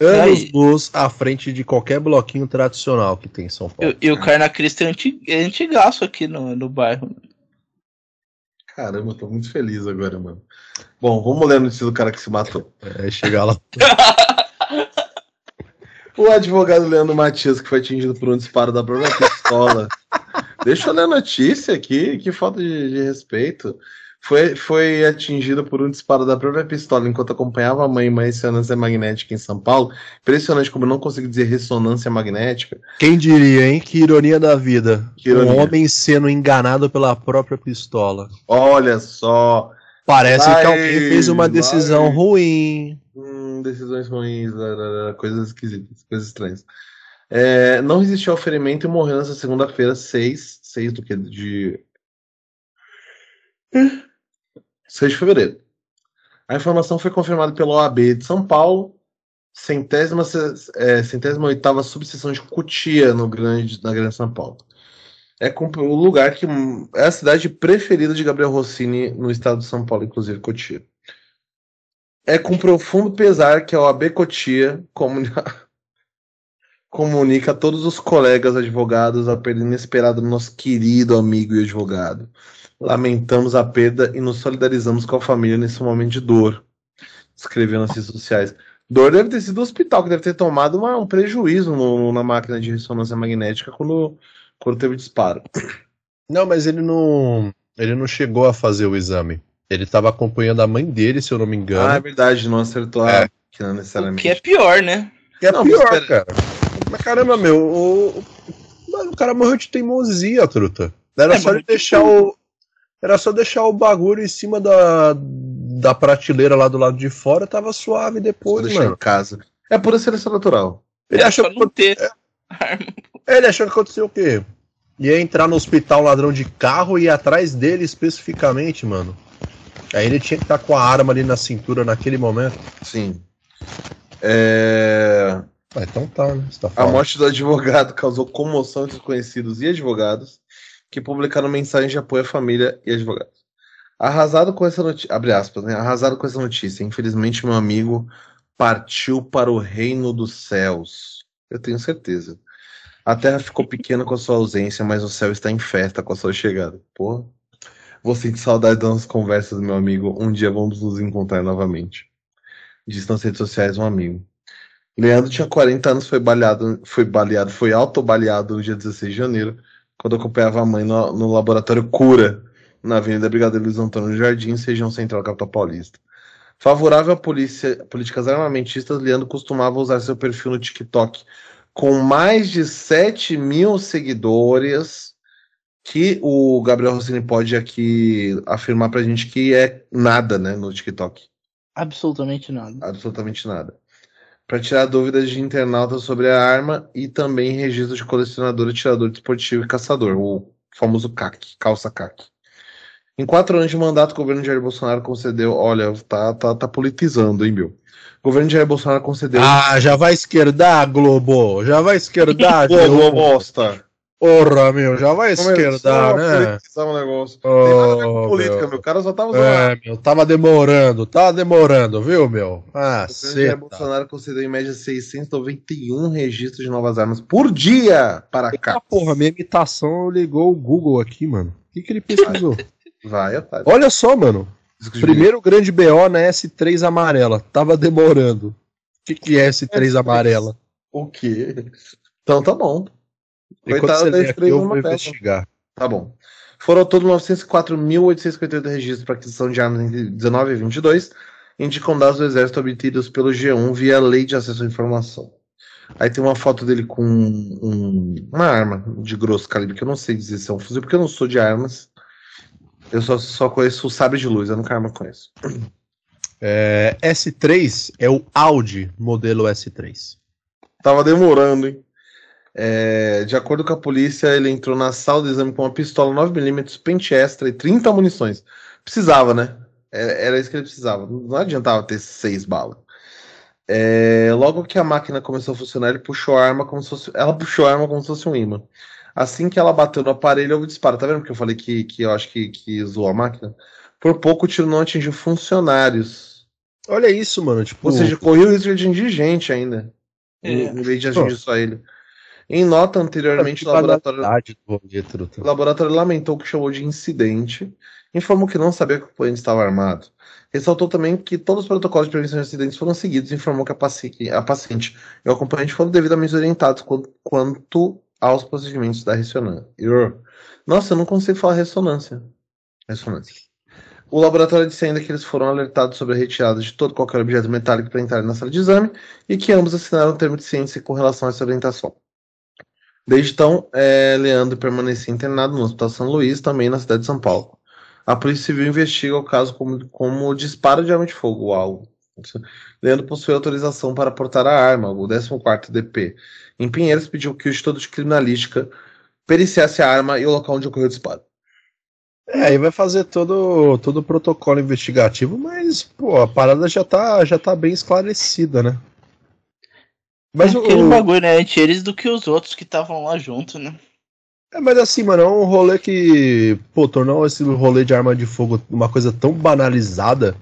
Anos Aí. luz à frente de qualquer bloquinho tradicional que tem em São Paulo. E, e o Carna Cristo é, anti, é antigaço aqui no, no bairro. Caramba, eu tô muito feliz agora, mano. Bom, vamos ler a notícia do cara que se matou. É, chegar lá. O advogado Leandro Matias, que foi atingido por um disparo da própria pistola. Deixa eu ler a notícia aqui, que falta de, de respeito. Foi, foi atingido por um disparo da própria pistola enquanto acompanhava a mãe em uma ressonância magnética em São Paulo. Impressionante como eu não consigo dizer ressonância magnética. Quem diria, hein? Que ironia da vida. Ironia. Um homem sendo enganado pela própria pistola. Olha só. Parece Vai, que alguém fez uma decisão vai. ruim. Hum, decisões ruins, coisas esquisitas, coisas estranhas. É, não resistiu ao ferimento e morreu nessa segunda-feira, 6, 6 do que? De 6 de fevereiro. A informação foi confirmada pela OAB de São Paulo, centésima, é, centésima oitava subseção de Cutia, no grande, na Grande São Paulo. É o lugar que é a cidade preferida de Gabriel Rossini no estado de São Paulo, inclusive Cotia. É com profundo pesar que a OAB Cotia comuni- comunica a todos os colegas advogados a perda inesperada do nosso querido amigo e advogado. Lamentamos a perda e nos solidarizamos com a família nesse momento de dor. Escreveu nas redes sociais. Dor deve ter sido o hospital, que deve ter tomado uma- um prejuízo no- na máquina de ressonância magnética quando, quando teve disparo. Não, mas ele não. Ele não chegou a fazer o exame. Ele tava acompanhando a mãe dele, se eu não me engano. Ah, é verdade, não acertou a É. máquina O necessariamente. que é pior, né? Que é Não, pior, cara. Mas caramba, meu, o, o- mano, o cara morreu de teimosia, truta. Era É, só ele deixar o. Era só deixar o bagulho em cima da, da prateleira lá do lado de fora, tava suave depois, deixar em mano. casa. É pura seleção natural. Ele É achou, que, não ter arma. ele achou que aconteceu o quê? Ia entrar no hospital ladrão de carro e ir atrás dele especificamente, mano. Aí ele tinha que estar com a arma ali na cintura naquele momento. Sim. É, Ah, então tá, né? Tá A morte do advogado causou comoção entre os conhecidos e advogados. que publicaram mensagens de apoio à família e advogados. Arrasado com essa notícia, abre aspas, né? Arrasado com essa notícia. Infelizmente, meu amigo partiu para o reino dos céus. Eu tenho certeza. A terra ficou pequena com a sua ausência, mas o céu está em festa com a sua chegada. Porra. Vou sentir saudade das nossas conversas, meu amigo. Um dia vamos nos encontrar novamente. Disse nas redes sociais um amigo. Leandro tinha 40 anos, foi baleado, foi baleado, foi autobaleado no dia 16 de janeiro, quando acompanhava a mãe no, no laboratório Cura, na Avenida Brigadeiro Luiz Antônio Jardim, região central da capital paulista. Favorável a polícia, políticas armamentistas, Leandro costumava usar seu perfil no TikTok com mais de 7 mil seguidores, que o Gabriel Rossini pode aqui afirmar pra gente que é nada, né, no TikTok. Absolutamente nada. Absolutamente nada. Para tirar dúvidas de internautas sobre a arma e também registro de colecionador, atirador desportivo e caçador, o famoso CAC, calça CAC. Em quatro anos de mandato, o governo de Jair Bolsonaro concedeu. Olha, tá, tá, tá politizando, hein, meu? O governo de Jair Bolsonaro concedeu. Ah, já vai esquerdar, Globo! Já vai esquerdar, Globo, bosta! Porra, meu, já vai esquerdar, né? Um negócio. Oh, Tem nada a ver com política, meu. meu. O cara só tava usando. É, meu, tava demorando, tava demorando, viu, meu? Ah, O Bolsonaro concedeu em média 691 registros de novas armas por dia para cá. porra, minha imitação ligou o Google aqui, mano. O que, que ele pesquisou? Vai, otário. Olha só, mano. Primeiro grande BO na S3 amarela. Tava demorando. O que, que é S3 amarela? O quê? Então tá bom. Coitado da S3 eu vou investigar. Tá bom. Foram todos 904.858 registros para aquisição de armas entre 19 e 22, indicam dados do Exército obtidos pelo G1 via Lei de Acesso à Informação. Aí tem uma foto dele com um, uma arma de grosso calibre, que eu não sei dizer se é um fuzil, porque eu não sou de armas. Eu só, só conheço o sabre de luz, eu nunca mais conheço. É, S3 é o Audi modelo S3. Tava demorando, hein? É, de acordo com a polícia, ele entrou na sala de exame com uma pistola 9mm, pente extra e 30 munições. Precisava, né? Era, é, era isso que ele precisava. Não adiantava ter seis balas. É, logo que a máquina começou a funcionar, ele puxou a arma como se fosse. Ela puxou a arma como se fosse um imã. Assim que ela bateu no aparelho, houve disparo. Tá vendo que eu falei que, que eu acho que, que zoou a máquina? Por pouco o tiro não atingiu funcionários. Olha isso, mano. Tipo... Ou seja, correu o risco de atingir gente ainda. É. Em vez de atingir só ele. Em nota anteriormente, o laboratório, o laboratório lamentou o que chamou de incidente, informou que não sabia que o componente estava armado. Ressaltou também que todos os protocolos de prevenção de acidentes foram seguidos e informou que a paciente, a paciente e o acompanhante foram devidamente orientados quanto aos procedimentos da ressonância. Nossa, eu não consigo falar ressonância. Ressonância. O laboratório disse ainda que eles foram alertados sobre a retirada de todo qualquer objeto metálico para entrar na sala de exame e que ambos assinaram um termo de ciência com relação a essa orientação. Desde então, é, Leandro permanecia internado no Hospital São Luís, também na cidade de São Paulo. A Polícia Civil investiga o caso como, como disparo de arma de fogo, o alvo. Leandro possui autorização para portar a arma, o 14º DP. Em Pinheiros pediu que o Instituto de Criminalística periciasse a arma e o local onde ocorreu o disparo. É, aí vai fazer todo, todo o protocolo investigativo, mas, pô, a parada já tá, já tá bem esclarecida, né? Mas é aquele o... bagulho, né? Antes eles do que os outros que estavam lá junto, né? É, mas assim, mano, é um rolê que, pô, tornou esse rolê de arma de fogo uma coisa tão banalizada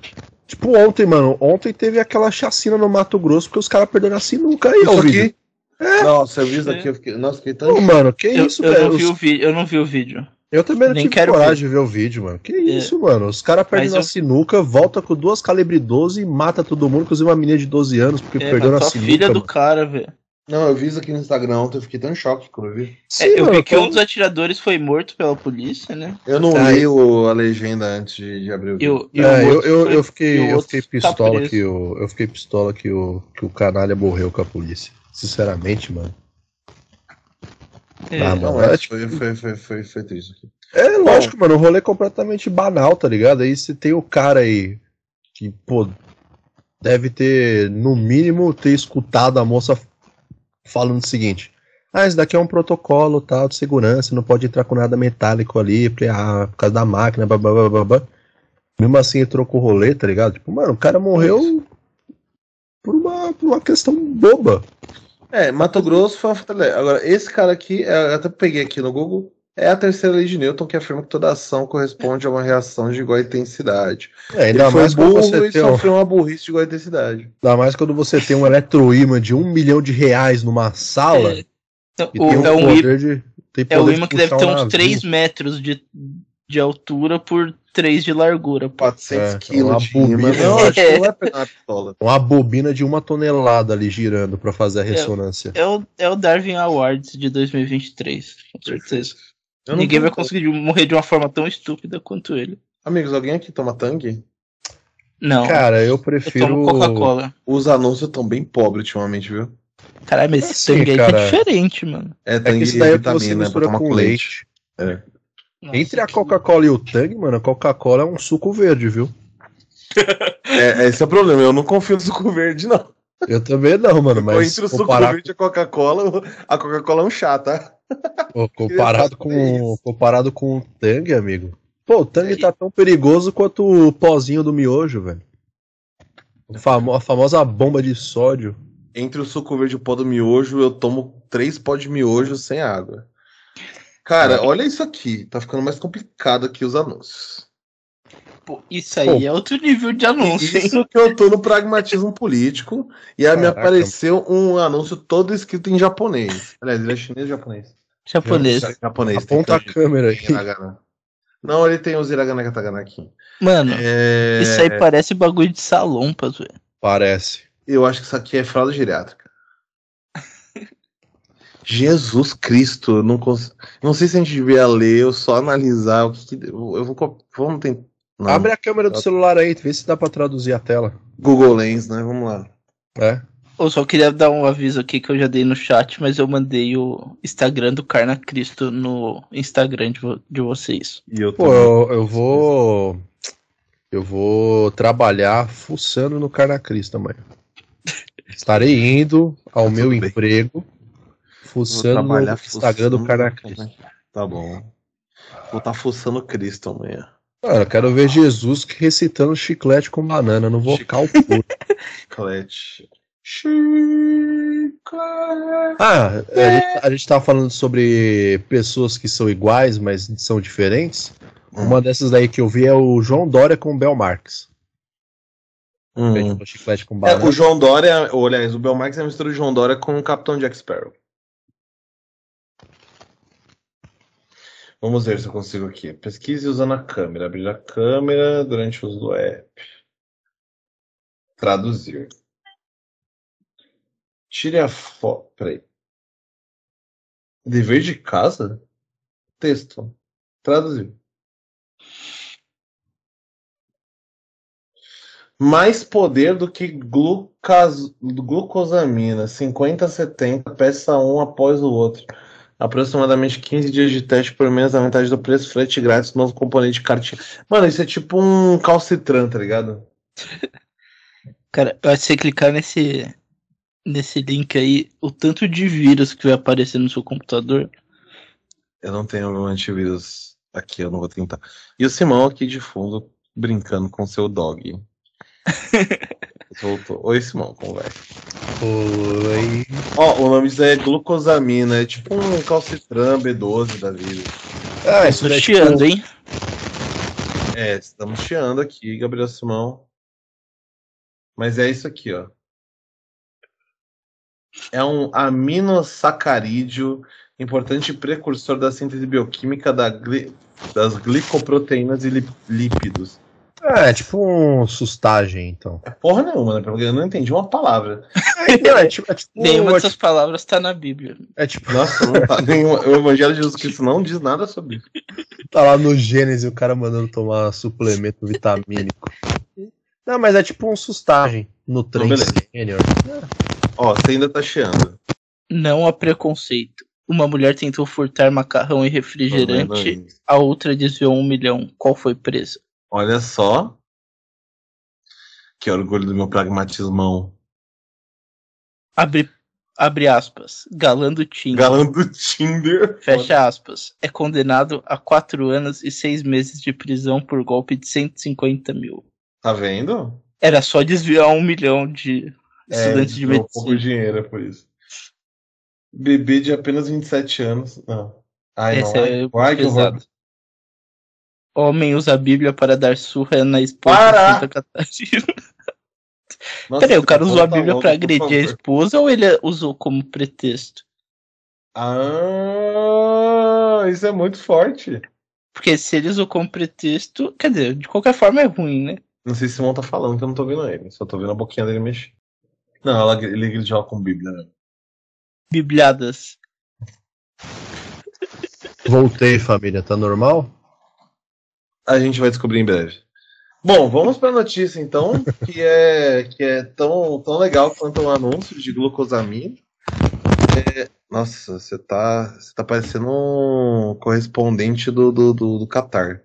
Tipo ontem, mano. Ontem teve aquela chacina no Mato Grosso porque os caras perderam a sinuca aí, ó. Aqui? É. Nossa, eu vi isso aqui, eu fiquei. Nossa, fiquei tão. Pô, mano, que eu, isso, eu velho? Não vi o vi... Eu não vi o vídeo. Eu também não Nem tive quero coragem ver. de ver o vídeo, mano. Que é. isso, mano? Os caras perdem a eu... sinuca, volta com duas calibre 12 e mata todo mundo, inclusive uma menina de 12 anos, porque é, perdeu a sinuca. filha mano. do cara, velho. Não, eu vi isso aqui no Instagram ontem, eu fiquei tão em choque quando eu vi. Sim, é, eu mano, vi que um dos atiradores foi morto pela polícia, né? Eu não li o, a legenda antes de, de abrir o vídeo. Eu, é, eu, eu, eu, fiquei, eu fiquei tá pistola tá que o, eu fiquei pistola que o, que o canalha morreu com a polícia. Sinceramente, mano. É, ah, mano, não, é, tipo... foi, foi, foi, foi, foi triste. É, lógico, Bom, mano, o rolê é completamente banal, tá ligado? Aí você tem o cara aí que, pô, deve ter, no mínimo, ter escutado a moça falando o seguinte: ah, isso daqui é um protocolo tal de segurança, não pode entrar com nada metálico ali, ah, por causa da máquina, blá, blá, blá, blá, blá. Mesmo assim entrou com o rolê, tá ligado? Tipo, mano, o cara morreu por uma, por uma questão boba. É, Mato Grosso foi uma Agora, esse cara aqui, eu até peguei aqui no Google, É a terceira lei de Newton que afirma que toda ação corresponde a uma reação de igual intensidade. É, Ele ainda foi mais quando burro você e tem um, sofreu uma burrice de igual intensidade. ainda mais quando você tem um eletroímã de um milhão de reais numa sala É, então, e o- tem um é um, poder de. Tem é o poder de imã que deve ter uns navio. 3 metros de, de altura por 3 de largura. Pô. 400 É, quilos uma de bobina. Não, acho que não vai pegar uma bobina de uma tonelada ali girando pra fazer a ressonância. É o, é o Darwin Awards de 2023, com certeza. Eu não Ninguém vai conseguir morrer de uma forma tão estúpida quanto ele. Amigos, alguém aqui toma tangue? Não, Cara, eu prefiro. tomo Coca-Cola. Os anúncios estão bem pobres ultimamente, viu? Caralho, mas esse Assim, tangue aí cara. tá diferente, mano. É É que isso daí é você vitamina mistura tomar com com leite. leite. Nossa, Entre a que- Coca-Cola e o Tang, mano, a Coca-Cola é um suco verde, viu? É, esse é o problema, eu não confio no suco verde, não. Eu também não, mano, Mas entre o suco verde e a Coca-Cola, a Coca-Cola é um chá, tá? pô, comparado, É com, isso. comparado com o Tang, amigo. Pô, o Tang tá tão perigoso quanto o pozinho do miojo, velho. O famo- a famosa bomba de sódio. Entre o suco verde e o pó do miojo, eu tomo três pó de miojo sem água. Cara, olha isso aqui. Tá ficando mais complicado aqui os anúncios. Pô, isso aí é outro nível de anúncio, hein? Isso que eu tô no pragmatismo político. E aí me Caraca. apareceu um anúncio todo escrito em japonês. Aliás, ele é chinês ou japonês? Japonês. Japonês. tem Aponta a câmera aí. hiragana. Não, ele tem os hiragana katakana aqui. Mano, É... isso aí parece bagulho de salompas, velho. Parece. Eu acho que isso aqui é fralda geriátrica. Jesus Cristo, eu não cons... não sei se a gente devia ler ou só analisar o que, que... eu vou vamos tentar Não. Abre a câmera do celular aí, vê se dá pra traduzir a tela. Google Lens, né? Vamos lá. É. Eu só queria dar um aviso aqui que eu já dei no chat, mas eu mandei o Instagram do Carna Cristo no Instagram de, vo- de vocês. E eu Pô, eu, eu vou. Eu vou trabalhar fuçando no Carnacris também. Estarei indo ao Tá meu tudo bem. Fuçando no Instagram do Carnacris. também. Tá bom. Vou estar fuçando Cristo amanhã. Mano, eu quero ver Jesus recitando chiclete com banana no vocal puro. Chiclete. Ah, a gente, a gente tava falando sobre pessoas que são iguais, mas são diferentes. Hum. Uma dessas daí que eu vi é o João Dória com o Bel Marx. Hum. Pedindo chiclete com É, banana. o João Dória, ou, aliás, o Belmarx é a mistura do João Dória com o Capitão Jack Sparrow. Vamos ver se eu consigo aqui. Pesquise usando a câmera. Abrir a câmera durante o uso do app. Traduzir. Tire a foto. Peraí. Dever de casa? Texto. Traduzir. Mais poder do que glucas... glucosamina. 50 a 70, peça um após o outro. Aproximadamente 15 dias de teste por menos da metade do preço, frete grátis, novo componente de cartinha. Mano, isso é tipo um calcitran, tá ligado? Cara, eu acho que você clicar nesse, nesse link aí, o tanto de vírus que vai aparecer no seu computador. Eu não tenho meu antivírus aqui, eu não vou tentar. E o Simão aqui de fundo, brincando com seu dog. Voltou. Oi, Simão, como vai? Oi. Ó, o nome disso é glucosamina, é tipo um calcitran B12 da vida. Ah, é chiando, tipo- hein? É, estamos chiando aqui, Gabriel Simão. Mas é isso aqui, ó. É um aminosacarídeo, importante precursor da síntese bioquímica da gli- das glicoproteínas e lip- lípidos. Ah, é tipo um sustagem, então. É porra nenhuma, né? Porque eu não entendi uma palavra. Não, é tipo, é tipo, Nenhuma é dessas palavras tá na Bíblia. tipo- é tipo, Nossa, não tá nenhuma. O Evangelho de Jesus Cristo não diz nada sobre isso. tá lá no Gênesis o cara mandando tomar suplemento vitamínico. Não, mas é tipo um sustagem no trem sênior. Ó, você ainda tá chiando. Não há preconceito. Uma mulher tentou furtar macarrão e refrigerante, a outra desviou um milhão. Qual foi presa? Olha só. Que orgulho do meu pragmatismão. Abre, abre aspas. Galã do Tinder. Galã do Tinder. Fecha aspas. É condenado a quatro anos e seis meses de prisão por golpe de 150 mil. Tá vendo? Era só desviar um milhão de estudantes de deu pouco medicina. dinheiro é por isso. Bebê de apenas 27 anos. Não. Ai, Esse não. é Ai, ai, que horror. Homem usa a Bíblia para dar surra na esposa Para! de Santa Catarina. Nossa, Peraí, o cara usou a volta Bíblia pra por agredir a esposa ou ele usou como pretexto? Ah, isso é muito forte. Porque se ele usou como pretexto, quer dizer, de qualquer forma é ruim, né? Não sei se o Simão tá falando, que eu não tô vendo ele. Só tô vendo a boquinha dele mexer. Não, ela, ele gritava com Bíblia, né? Bibliadas. Voltei, família. Tá normal? A gente vai descobrir em breve. Bom, vamos para a notícia então, que é, que é tão, tão legal quanto um anúncio de glucosamina. É, nossa, você tá, você tá parecendo um correspondente do, do, do, do Qatar.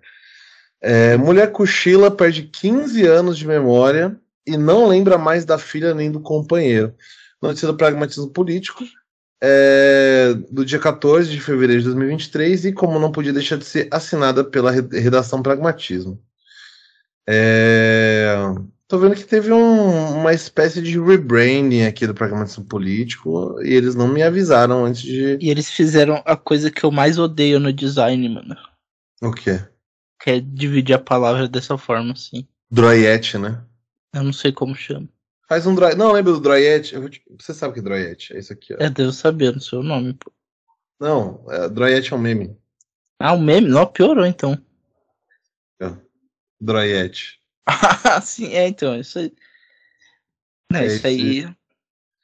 É, mulher cochila perde 15 anos de memória e não lembra mais da filha nem do companheiro. Notícia do pragmatismo político. É, do dia 14 de fevereiro de 2023 e como não podia deixar de ser assinada pela re- redação Pragmatismo. É, tô vendo que teve um- uma espécie de rebranding aqui do Pragmatismo Político e eles não me avisaram antes de. E eles fizeram a coisa que eu mais odeio no design, mano. O quê? Que é dividir a palavra dessa forma, assim. Droiette, né? Eu não sei como chama. Faz um dry... Não, lembra do te- Você sabe o que é Droiette? É isso aqui, ó. Eu devo saber, não sei o nome, pô. Não, é, Droiette é um meme. Ah, o meme? Não, piorou então. Droiette. Ah, sim, é então, isso aí. Não, É isso aí.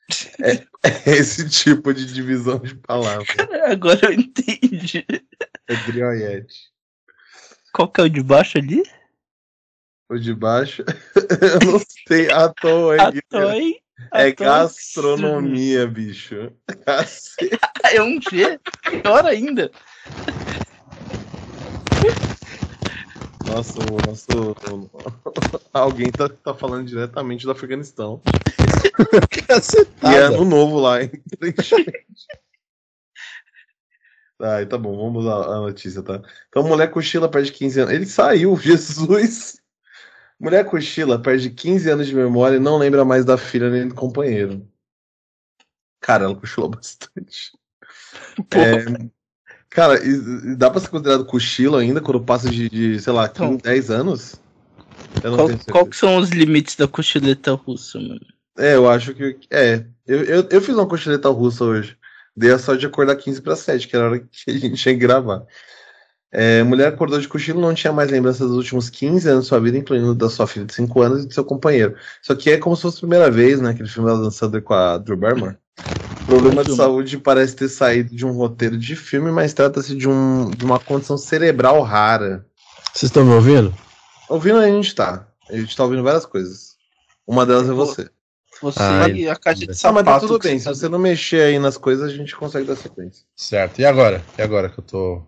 É esse tipo de divisão de palavras. Agora eu entendi. É Droiette. Qual que é o de baixo ali? O de baixo, eu não sei, à toa. É, Atoi. é Atoi- gastronomia, bicho. Cacete. É um G. Pior ainda. Nossa, o nosso. Alguém tá, tá falando diretamente do Afeganistão. E é ano novo lá, hein? Tá, tá bom, vamos à à notícia, tá? Então, mulher cochila perde 15 anos. Ele saiu, Jesus! Mulher cochila perde 15 anos de memória e não lembra mais da filha nem do companheiro. Cara, ela cochilou bastante. É, cara, e- e dá pra ser considerado cochilo ainda quando passa de, de, sei lá, 15, Então. 10 anos? Eu não Qual, qual que são os limites da cochileta russa, mano? É, eu acho que. É. Eu, eu, eu fiz uma cochileta russa hoje. Dei a sorte de acordar 15 para 7, que era a hora que a gente tinha que gravar. É, mulher acordou de cochilo não tinha mais lembrança dos últimos 15 anos de sua vida, incluindo da sua filha de 5 anos e do seu companheiro. Isso aqui é como se fosse a primeira vez, né? Aquele filme da Dan Sandler com a Drew Barrymore. Problema de saúde parece ter saído de um roteiro de filme, mas trata-se de, um, de uma condição cerebral rara. Vocês estão me ouvindo? Ouvindo a gente tá. A gente tá ouvindo várias coisas. Uma delas é você. Você Ah, e a caixa de Ah, sapato. mas tá tudo que bem. você Se você não mexer aí nas coisas, a gente consegue dar sequência. Certo. E agora? E agora que eu tô.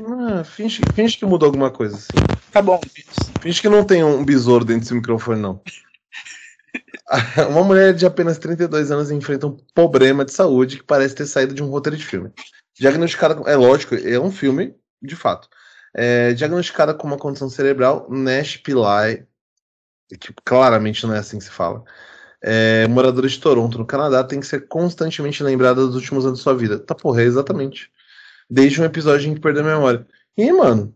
Ah, finge, finge que mudou alguma coisa assim. Tá bom. Finge que não tem um besouro dentro desse microfone, não. Uma mulher de apenas 32 anos enfrenta um problema de saúde que parece ter saído de um roteiro de filme. Diagnosticada com. É lógico, é um filme, de fato. É, diagnosticada com uma condição cerebral, Nash Pillai, que claramente não é assim que se fala. É, moradora de Toronto, no Canadá, tem que ser constantemente lembrada dos últimos anos de sua vida. Tá porra, é exatamente. Desde um episódio em que perdeu a memória. E, mano,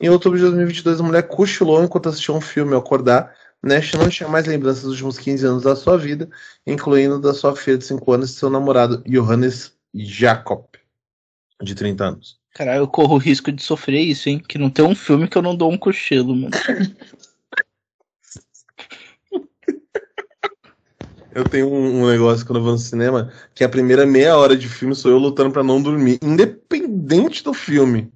em outubro de 2022, a mulher cochilou enquanto assistia um filme ao acordar. Nash não tinha mais lembranças dos últimos 15 anos da sua vida, incluindo da sua filha de 5 anos e seu namorado Johannes Jacob, de 30 anos. Caralho, eu corro o risco de sofrer isso, hein? Que não tem um filme que eu não dou um cochilo, mano. Eu tenho um, um negócio quando eu vou no cinema, que a primeira meia hora de filme sou eu lutando pra não dormir, independente do filme.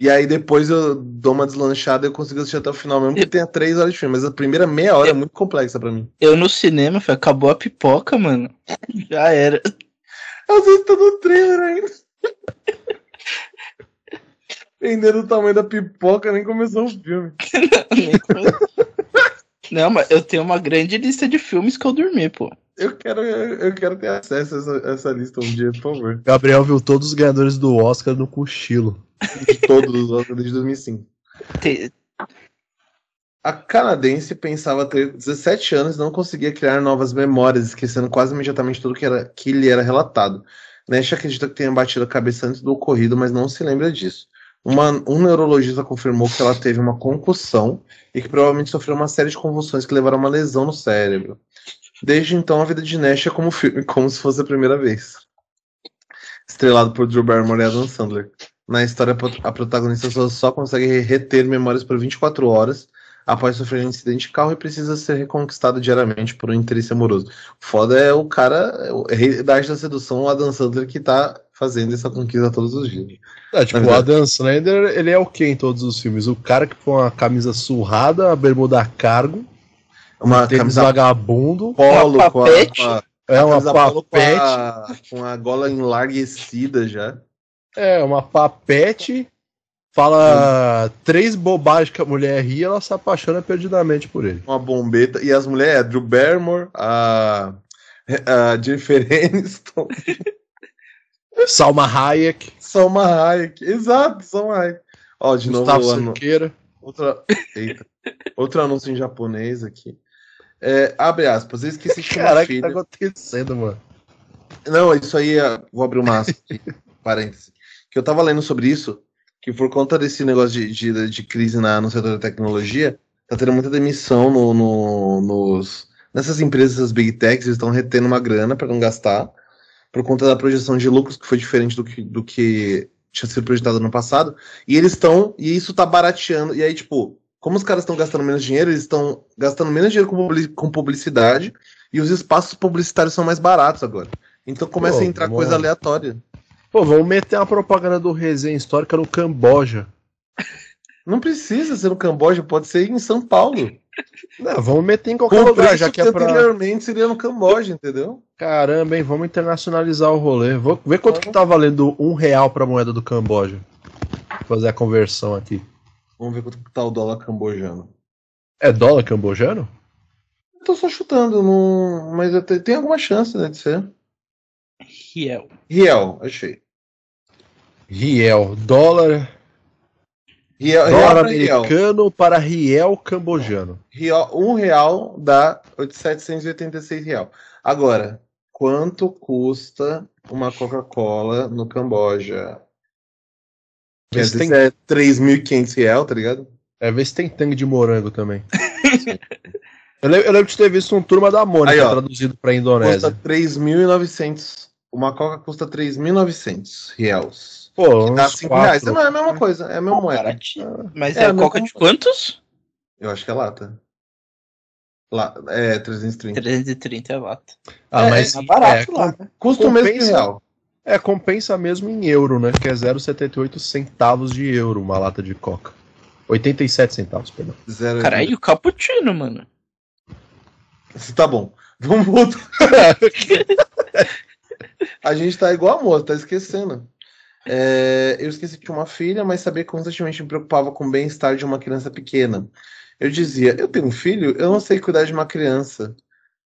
E aí depois eu dou uma deslanchada e eu consigo assistir até o final, mesmo que tenha três horas de filme. Mas a primeira meia hora é muito complexa pra mim. Eu no cinema, foi, acabou a pipoca, mano. Já era. Às vezes tá no trailer ainda. Dependendo do tamanho da pipoca, nem começou o filme. Não, mas eu tenho uma grande lista de filmes que eu dormi, pô. Eu quero, eu quero ter acesso a essa, essa lista um dia, por favor. Gabriel viu todos os ganhadores do Oscar no cochilo. De todos os Oscars desde 2005. Te- A canadense pensava ter 17 anos e não conseguia criar novas memórias, esquecendo quase imediatamente tudo que, era, que lhe era relatado. Nash acredita que tenha batido a cabeça antes do ocorrido, mas não se lembra disso. Uma, um neurologista confirmou que ela teve uma concussão e que provavelmente sofreu uma série de convulsões que levaram a uma lesão no cérebro. Desde então, a vida de Nash é como filme, como se fosse a primeira vez. Estrelado por Drew Barrymore e Adam Sandler. Na história, a protagonista só, consegue reter memórias por 24 horas após sofrer um incidente de carro e precisa ser reconquistada diariamente por um interesse amoroso. Foda é o cara, o rei da arte da sedução, o Adam Sandler, que tá fazendo essa conquista todos os dias. É, tipo, o Adam Sandler, ele é o que em todos os filmes? O cara que põe uma camisa surrada, a bermuda a cargo, uma camisa vagabundo, polo, uma com a, papete. com a- é uma polo com papete, a, com a gola enlarguecida já. é uma papete, fala três bobagens que a mulher ri, ela se apaixona perdidamente por ele. uma bombeta. E as mulheres, é Drew Barrymore, a, a Jennifer Aniston, Salma Hayek, Salma Hayek. Exato, Salma Hayek. Ó, de Gustavo novo, Cerqueira. outra, eita, outro anúncio em japonês aqui. É, abre aspas, eu esqueci de Caraca, o que tá acontecendo, mano? Não, isso aí, é- vou abrir uma aspa aqui, parênteses. Que eu tava lendo sobre isso, que por conta desse negócio de, de, de crise na, no setor da tecnologia, tá tendo muita demissão no, no- nos, nessas empresas, essas big techs, eles estão retendo uma grana para não gastar, por conta da projeção de lucros, que foi diferente do que, do que tinha sido projetado no passado, e eles estão, e isso tá barateando, e aí, tipo, como os caras estão gastando menos dinheiro, eles estão gastando menos dinheiro com publi- com publicidade, e os espaços publicitários são mais baratos agora. Então começa Pô, a entrar vamos- coisa aleatória. Pô, vamos meter uma propaganda do Resenha Histórica no Camboja. Não precisa ser no Camboja, pode ser em São Paulo. Não, vamos meter em qualquer lugar, já que que é pra. anteriormente seria no Camboja, entendeu? Caramba, hein? Vamos internacionalizar o rolê. Vou ver quanto que tá valendo um real pra moeda do Camboja. Vou fazer a conversão aqui. Vamos ver quanto que tá o dólar cambojano. É dólar cambojano? Eu tô só chutando, não... mas te- tem alguma chance né, de ser. Riel. Riel, achei. Riel. Dólar, Riel, dólar Riel. americano para riel cambojano. Riel. Um real dá 786 real. Agora, quanto custa uma Coca-Cola no Camboja? Quer dizer, tem, é 3.500 real, tá ligado? é, vê se tem tangue de morango também. eu, lembro, eu lembro de ter visto um Turma da Mônica Aí, ó. traduzido pra Custa Indonésia. 3.900. Uma Coca custa 3.900 reais. Pô, Dá uns 5 reais. quatro. Não, é a mesma coisa, é a mesma moeda. Mas É, é, mas coca de quantos? Eu acho que é lata. La... É, 330. 330 é lata. Ah, É, mas É barato é, lá, né? Custa o mesmo real. É, compensa mesmo em euro, né? Que é 0,78 centavos de euro uma lata de coca. 87 centavos, perdão. Zero Caralho, o cappuccino, mano. Tá bom. Vamos voltar. A gente tá igual a moça, tá esquecendo. É, eu esqueci que tinha uma filha, mas sabia que constantemente me preocupava com o bem-estar de uma criança pequena. Eu dizia, eu tenho um filho, eu não sei cuidar de uma criança.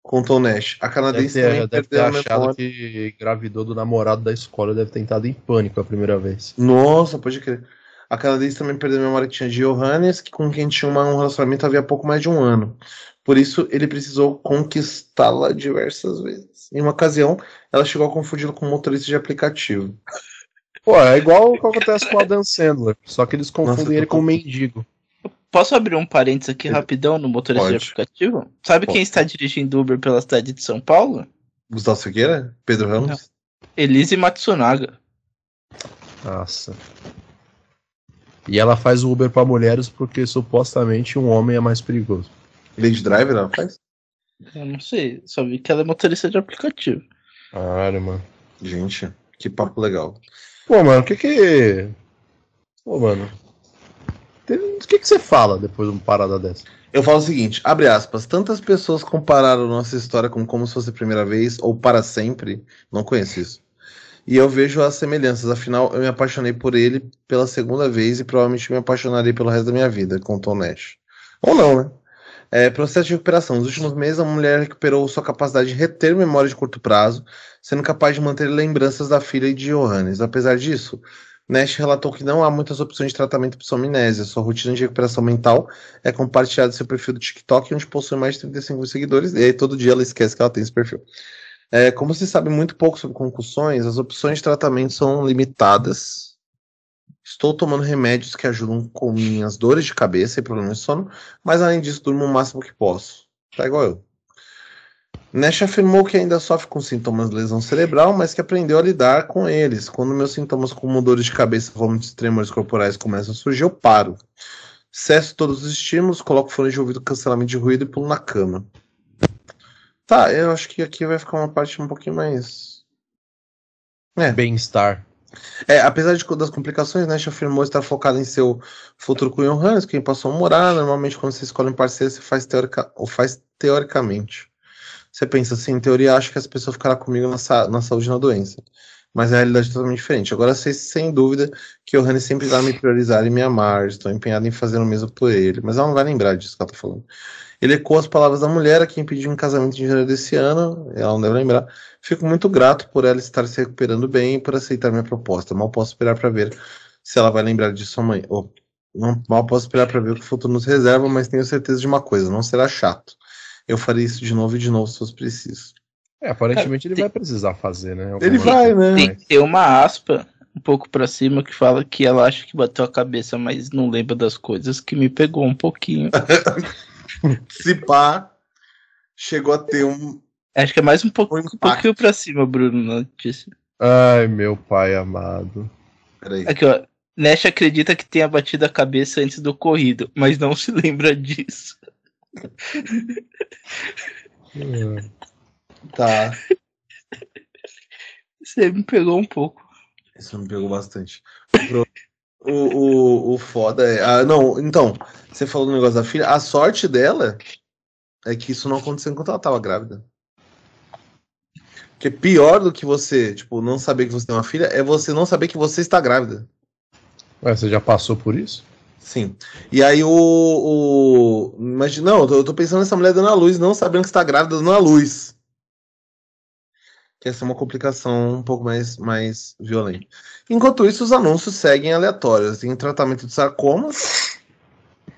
Contou o Nash. A Deve canadense ter, também deve ter perdeu a achado memória. que engravidou do namorado da escola, deve ter entrado em pânico a primeira vez. Nossa, pode crer. A canadense também perdeu a memória que tinha de Johannes, que com quem tinha um relacionamento havia pouco mais de um ano. Por isso, ele precisou conquistá-la diversas vezes. Em uma ocasião, ela chegou a confundi-lo com um motorista de aplicativo. Pô, é igual o que acontece com o Adam Sandler, só que eles confundem Nossa, ele com um mendigo. Posso abrir um parênteses aqui rapidão no motorista de Pode. aplicativo? Sabe Pode. quem está dirigindo Uber pela cidade de São Paulo? Gustavo Siqueira? Pedro Ramos? Elise Matsunaga. Nossa. E ela faz o Uber pra mulheres porque supostamente um homem é mais perigoso. Lady Driver, ela faz? Eu não sei, só vi que ela é motorista de aplicativo. Caralho, mano. Gente, que papo legal. Pô, mano, o que que. Pô, mano. O que que você fala depois de uma parada dessa? Eu falo o seguinte, abre aspas, tantas pessoas compararam nossa história com como se fosse a primeira vez, ou para sempre, não conheço isso. E eu vejo as semelhanças, afinal eu me apaixonei por ele pela segunda vez e provavelmente me apaixonarei pelo resto da minha vida, contou Nash. Ou não, né? É, processo de recuperação. Nos últimos meses, a mulher recuperou sua capacidade de reter memória de curto prazo, sendo capaz de manter lembranças da filha e de Johannes. Apesar disso, Nash relatou que não há muitas opções de tratamento para sua amnésia. Sua rotina de recuperação mental é compartilhada no seu perfil do TikTok, onde possui mais de 35 mil seguidores. E aí todo dia ela esquece que ela tem esse perfil. É, como se sabe muito pouco sobre concussões, as opções de tratamento são limitadas. Estou tomando remédios que ajudam com minhas dores de cabeça e problemas de sono, mas além disso, durmo o máximo que posso. Tá igual eu. Nash afirmou que ainda sofre com sintomas de lesão cerebral, mas que aprendeu a lidar com eles. Quando meus sintomas como dores de cabeça, vômitos e tremores corporais começam a surgir, eu paro. Cesso todos os estímulos, coloco fone de ouvido, cancelamento de ruído e pulo na cama. Tá, eu acho que aqui vai ficar uma parte um pouquinho mais. É. Bem-estar. É, apesar de, das complicações, Nash afirmou estar focado em seu futuro com Johannes, quem passou a morar. Normalmente, quando você escolhe um parceiro, você faz, teórica, ou faz teoricamente. Você pensa assim, em teoria, acho que essa pessoa ficará comigo na, sa na saúde e na doença. Mas a realidade é totalmente diferente. Agora, sei sem dúvida que o Rani sempre vai me priorizar e me amar. Estou empenhado em fazer o mesmo por ele. Mas ela não vai lembrar disso que ela está falando. Ele ecoou as palavras da mulher a quem pediu um casamento em janeiro desse ano. Ela não deve lembrar. Fico muito grato por ela estar se recuperando bem e por aceitar minha proposta. Mal posso esperar para ver se ela vai lembrar disso amanhã. Oh, não, mal posso esperar para ver o que o futuro nos reserva, mas tenho certeza de uma coisa: não será chato eu faria isso de novo e de novo se fosse preciso. É, aparentemente ele tem... vai precisar fazer, né? Ele vai, né? Tem, tem uma aspa um pouco para cima que fala que ela acha que bateu a cabeça, mas não lembra das coisas, que me pegou um pouquinho. se pá, chegou a ter um. Acho que é mais um, pouco, um, um pouquinho pra cima, Bruno, na notícia. Ai, meu pai amado. Peraí. Aqui, ó. Nash acredita que tenha batido a cabeça antes do corrido, mas não se lembra disso. Tá. Você me pegou um pouco. Isso me pegou bastante. O, o, o foda é. Ah, não, então, você falou do negócio da filha. A sorte dela é que isso não aconteceu enquanto ela tava grávida. Porque pior do que você, tipo, não saber que você tem uma filha é você não saber que você está grávida. Ué, você já passou por isso? Sim. E aí o. o... Mas não, eu tô, eu tô pensando nessa mulher dando a luz, não sabendo que está grávida dando a luz. Que essa é uma complicação um pouco mais, mais violenta. Enquanto isso, os anúncios seguem aleatórios. Tem tratamento de sarcoma,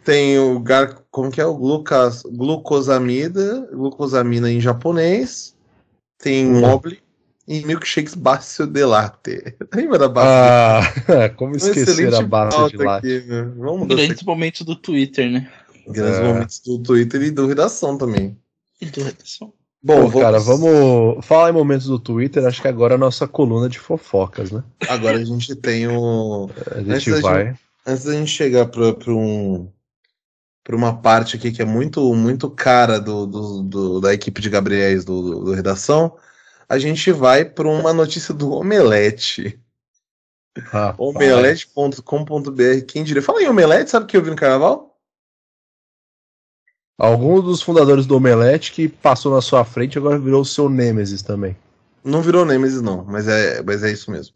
tem o gar... como que é o glucas... glucosamida, glucosamina em japonês, tem mobile e milkshakes Bácio de Latte. Lembra da Bácio? Ah, como esquecer a Bácio de Latte? Aqui, né? Vamos Grandes momentos do Twitter, né? Grandes é. momentos do Twitter e do Redação também. E do Redação. Bom, Pô, vamos... cara, vamos falar em momentos do Twitter. Acho que agora é a nossa coluna de fofocas, né? Agora a gente tem o. A gente antes vai. Gente, antes da gente chegar para um para uma parte aqui que é muito muito cara do, do, do da equipe de Gabriéis do, do, do redação, a gente vai para uma notícia do Omelete. Omelete.com.br, quem diria? Fala em Omelete, sabe o que eu vi no carnaval? Algum dos fundadores do Omelete que passou na sua frente agora virou o seu Nemesis também. Não virou Nemesis, não, mas é, mas é isso mesmo.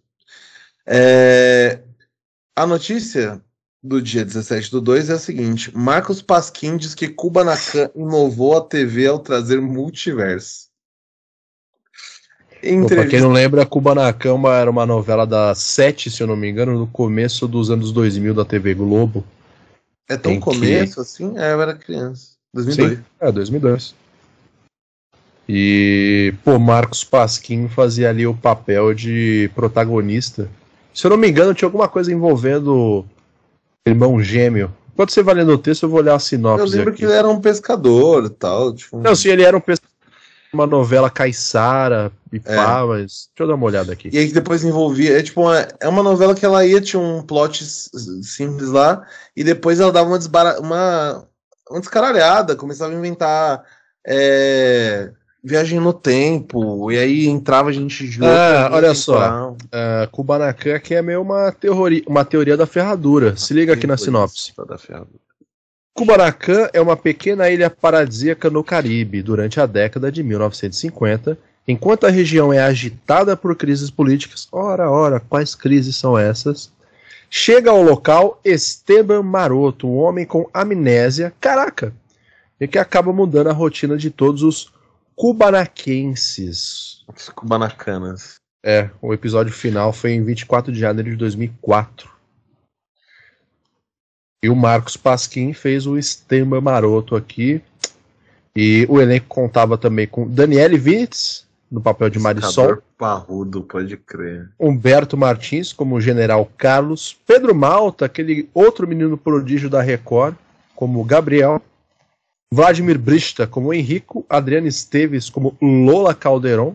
É... A notícia do dia 17 do 2 é a seguinte: Marcos Pasquim diz que Kubanacan inovou a TV ao trazer multiverso. Entrevista... Pra quem não lembra, Kubanacan era uma novela da Sete, se eu não me engano, no começo dos anos 2000 da TV Globo. É tão começo que... assim? É, eu era criança. 2002. Sim, é, 2002. E, pô, Marcos Pasquim fazia ali o papel de protagonista. Se eu não me engano, tinha alguma coisa envolvendo irmão gêmeo. Pode ser valendo o texto, eu vou olhar a sinopse. Eu lembro aqui. que ele era um pescador e tal. Tipo... Não, sim, ele era um pescador uma novela caiçara e é. pá, mas deixa eu dar uma olhada aqui. E aí depois envolvia, é tipo uma, é uma novela que ela ia, tinha um plot simples lá, e depois ela dava uma, desbara, uma, uma descaralhada, começava a inventar é, viagem no tempo, e aí entrava a gente junto. Ah, olha só, uh, Kubanacan aqui é meio uma teoria, uma teoria da ferradura. Se liga aqui na sinopse. Da ferradura. Kubanacan é uma pequena ilha paradisíaca no Caribe durante a década de 1950, enquanto a região é agitada por crises políticas. Ora, ora, quais crises são essas? Chega ao local Esteban Maroto, um homem com amnésia, caraca, e que acaba mudando a rotina de todos os cubanaquenses. Os cubanacanas. É, o episódio final foi em 24 de janeiro de 2004. E o Marcos Pasquim fez o Stemba Maroto aqui. E o elenco contava também com Daniele Witz, no papel de Marisol. Parrudo, pode crer. Humberto Martins como General Carlos. Pedro Malta, aquele outro menino prodígio da Record, como Gabriel. Vladimir Brista como Henrico. Adriana Esteves como Lola Calderon.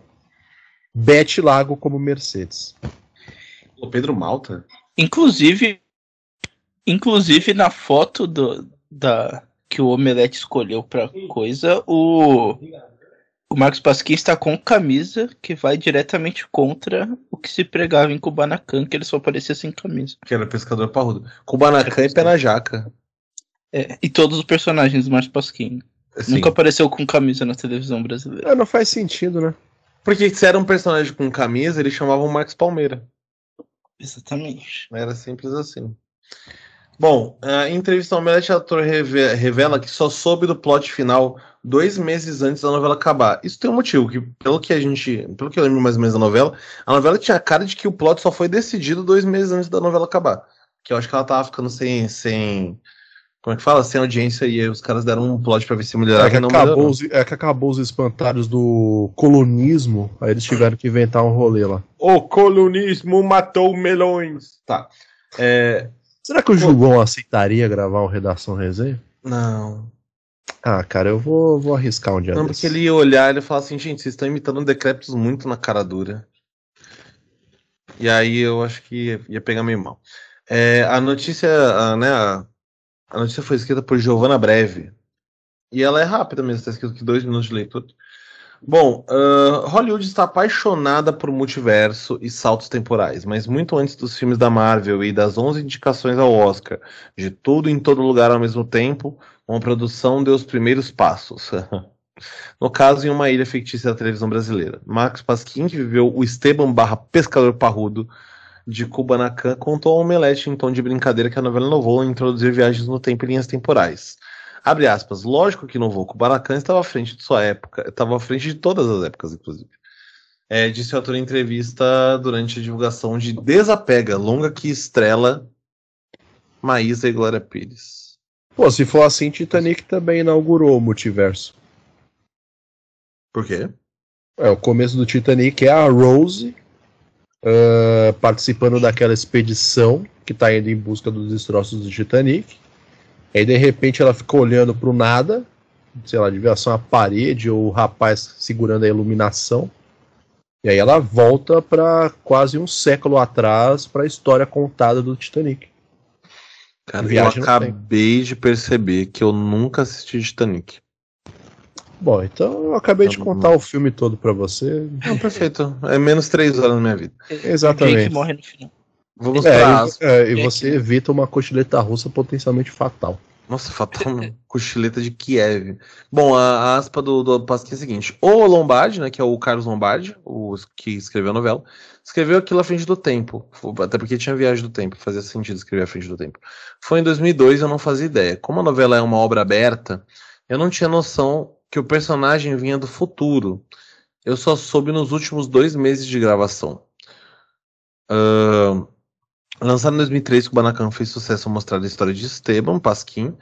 Beth Lago como Mercedes. O Pedro Malta? Inclusive, inclusive na foto do, da, que o Omelete escolheu pra coisa, o, o Marcos Pasquim está com camisa que vai diretamente contra o que se pregava em Kubanacan, que ele só aparecia sem camisa. Que era pescador parrudo. Kubanacan e pé na jaca. É, e todos os personagens do Marcos Pasquim. Assim. Nunca apareceu com camisa na televisão brasileira. É, não faz sentido, né? Porque se era um personagem com camisa, eles chamavam Marcos Palmeira. Exatamente. Era simples assim. Bom, a entrevista ao Omelete, o ator reve- revela que só soube do plot final dois meses antes da novela acabar. Isso tem um motivo, que pelo que a gente. Pelo que eu lembro mais ou menos da novela, a novela tinha cara de que o plot só foi decidido dois meses antes da novela acabar. Que eu acho que ela tava ficando sem. sem como é que fala? Sem audiência e aí os caras deram um plot pra ver se melhorava É que, e não acabou os, é que acabou os espantalhos do colonismo, aí eles tiveram que inventar um rolê lá. O colonismo matou melões. Tá. É, Será que o Jubão aceitaria gravar um Redação Resenha? não. Ah, cara, eu vou, vou arriscar um dia Não, desse. porque ele ia olhar e ele falar assim, gente, vocês estão imitando decrépitos muito na cara dura. E aí eu acho que ia, pegar meio mal. É, a notícia, a, né, a, a notícia foi escrita por Giovanna Breve. E ela é rápida mesmo, está escrito aqui dois minutos de leitura. Bom, ah, Hollywood está apaixonada por multiverso e saltos temporais, mas muito antes dos filmes da Marvel e das 11 indicações ao Oscar, de tudo em todo lugar ao mesmo tempo, uma produção deu os primeiros passos. No caso, em uma ilha fictícia da televisão brasileira. Marcos Pasquim, que viveu o Esteban barra Pescador Parrudo de Kubanacan, contou ao Omelete em tom de brincadeira que a novela inovou em introduzir viagens no tempo e linhas temporais. Abre aspas, lógico que inovou. Kubanacan estava à frente de sua época, estava à frente de todas as épocas, inclusive. É, disse o ator em entrevista durante a divulgação de Desapega, longa que estrela Maísa e Glória Pires. Pô, se for assim, Titanic também inaugurou o multiverso. Por quê? É, o começo do Titanic é a Rose ah, participando daquela expedição que tá indo em busca dos destroços do Titanic. Aí de repente ela fica olhando pro nada, sei lá, devia ser uma parede ou o rapaz segurando a iluminação. E aí ela volta para quase um século atrás para a história contada do Titanic. Cara, Viagem eu acabei de perceber que eu nunca assisti Titanic. Bom, então eu acabei Tá de bom. contar o filme todo para você. Não, perfeito. É menos três horas na minha vida. Exatamente. Jake morre no final. Vamos É, pra e, é, e você evita uma cochileta russa potencialmente fatal. Nossa, fatal não. Cochileta de Kiev. Bom, a, a aspa do, do Pasquim é a seguinte: O Lombardi, né, que é o Carlos Lombardi, o que escreveu a novela, escreveu aquilo à frente do tempo. Até porque tinha viagem do tempo, fazia sentido escrever à frente do tempo. Foi em 2002 eu não fazia ideia. Como a novela é uma obra aberta, eu não tinha noção que o personagem vinha do futuro. Eu só soube nos últimos dois meses de gravação. Ahn, Lançado em 2003, Kubanacan fez sucesso ao mostrar a história de Esteban Pasquim,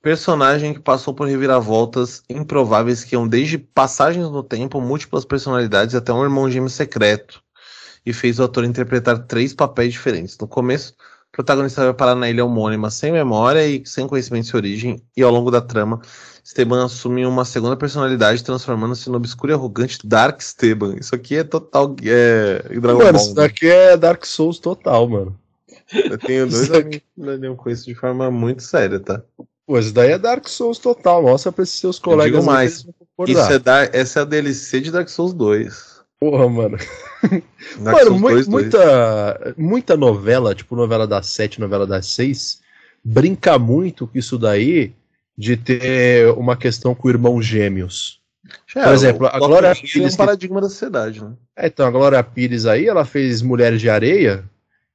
personagem que passou por reviravoltas improváveis que iam desde passagens no tempo, múltiplas personalidades até um irmão gêmeo secreto, e fez o ator interpretar três papéis diferentes. No começo, protagonista vai parar na ilha homônima sem memória e sem conhecimento de origem, e ao longo da trama, Esteban assume uma segunda personalidade, transformando-se no obscuro e arrogante Dark Esteban. Isso aqui é total é, Dragon mano, Ball, isso né? daqui é Dark Souls total, mano. Eu tenho dois amigos que com isso de forma muito séria, tá? Pô, isso daí é Dark Souls total. Mostra pra esses seus colegas digo aí mais. Isso é da, essa é a DLC de Dark Souls 2. Porra, mano. Mano, Souls mui- 2, 2. muita, muita novela, tipo novela das sete, novela das seis, brinca muito com isso daí de ter uma questão com irmãos gêmeos. É, por exemplo, a Glória Clockwork é Pires um que- paradigma da sociedade, né? É, então, a Glória Pires aí, ela fez Mulheres de Areia,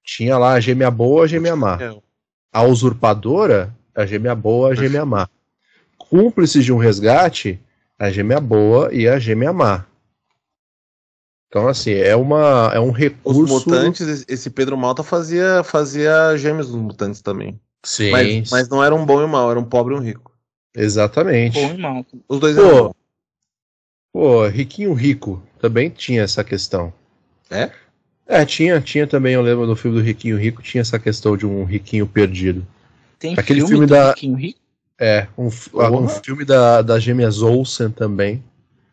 tinha lá a gêmea boa, a gêmea má. É. A usurpadora, a gêmea boa, a gêmea má. Cúmplices de um resgate, a gêmea boa e a gêmea má. Então, assim, é, uma, é um Os recurso. mutantes, esse- Pedro Malta fazia, fazia gêmeos nos mutantes também. Sim, Mas, mas não era um bom e um mau, era um pobre e um rico. exatamente. Bom e mal. Os dois Pô, eram. Pô, Riquinho Rico também tinha essa questão. É? É, tinha, tinha também, eu lembro do filme do Riquinho Rico, tinha essa questão de um riquinho perdido. Tem Aquele filme, filme do da- Riquinho Rico? É, um, Porra. um filme da, das gêmeas Olsen também.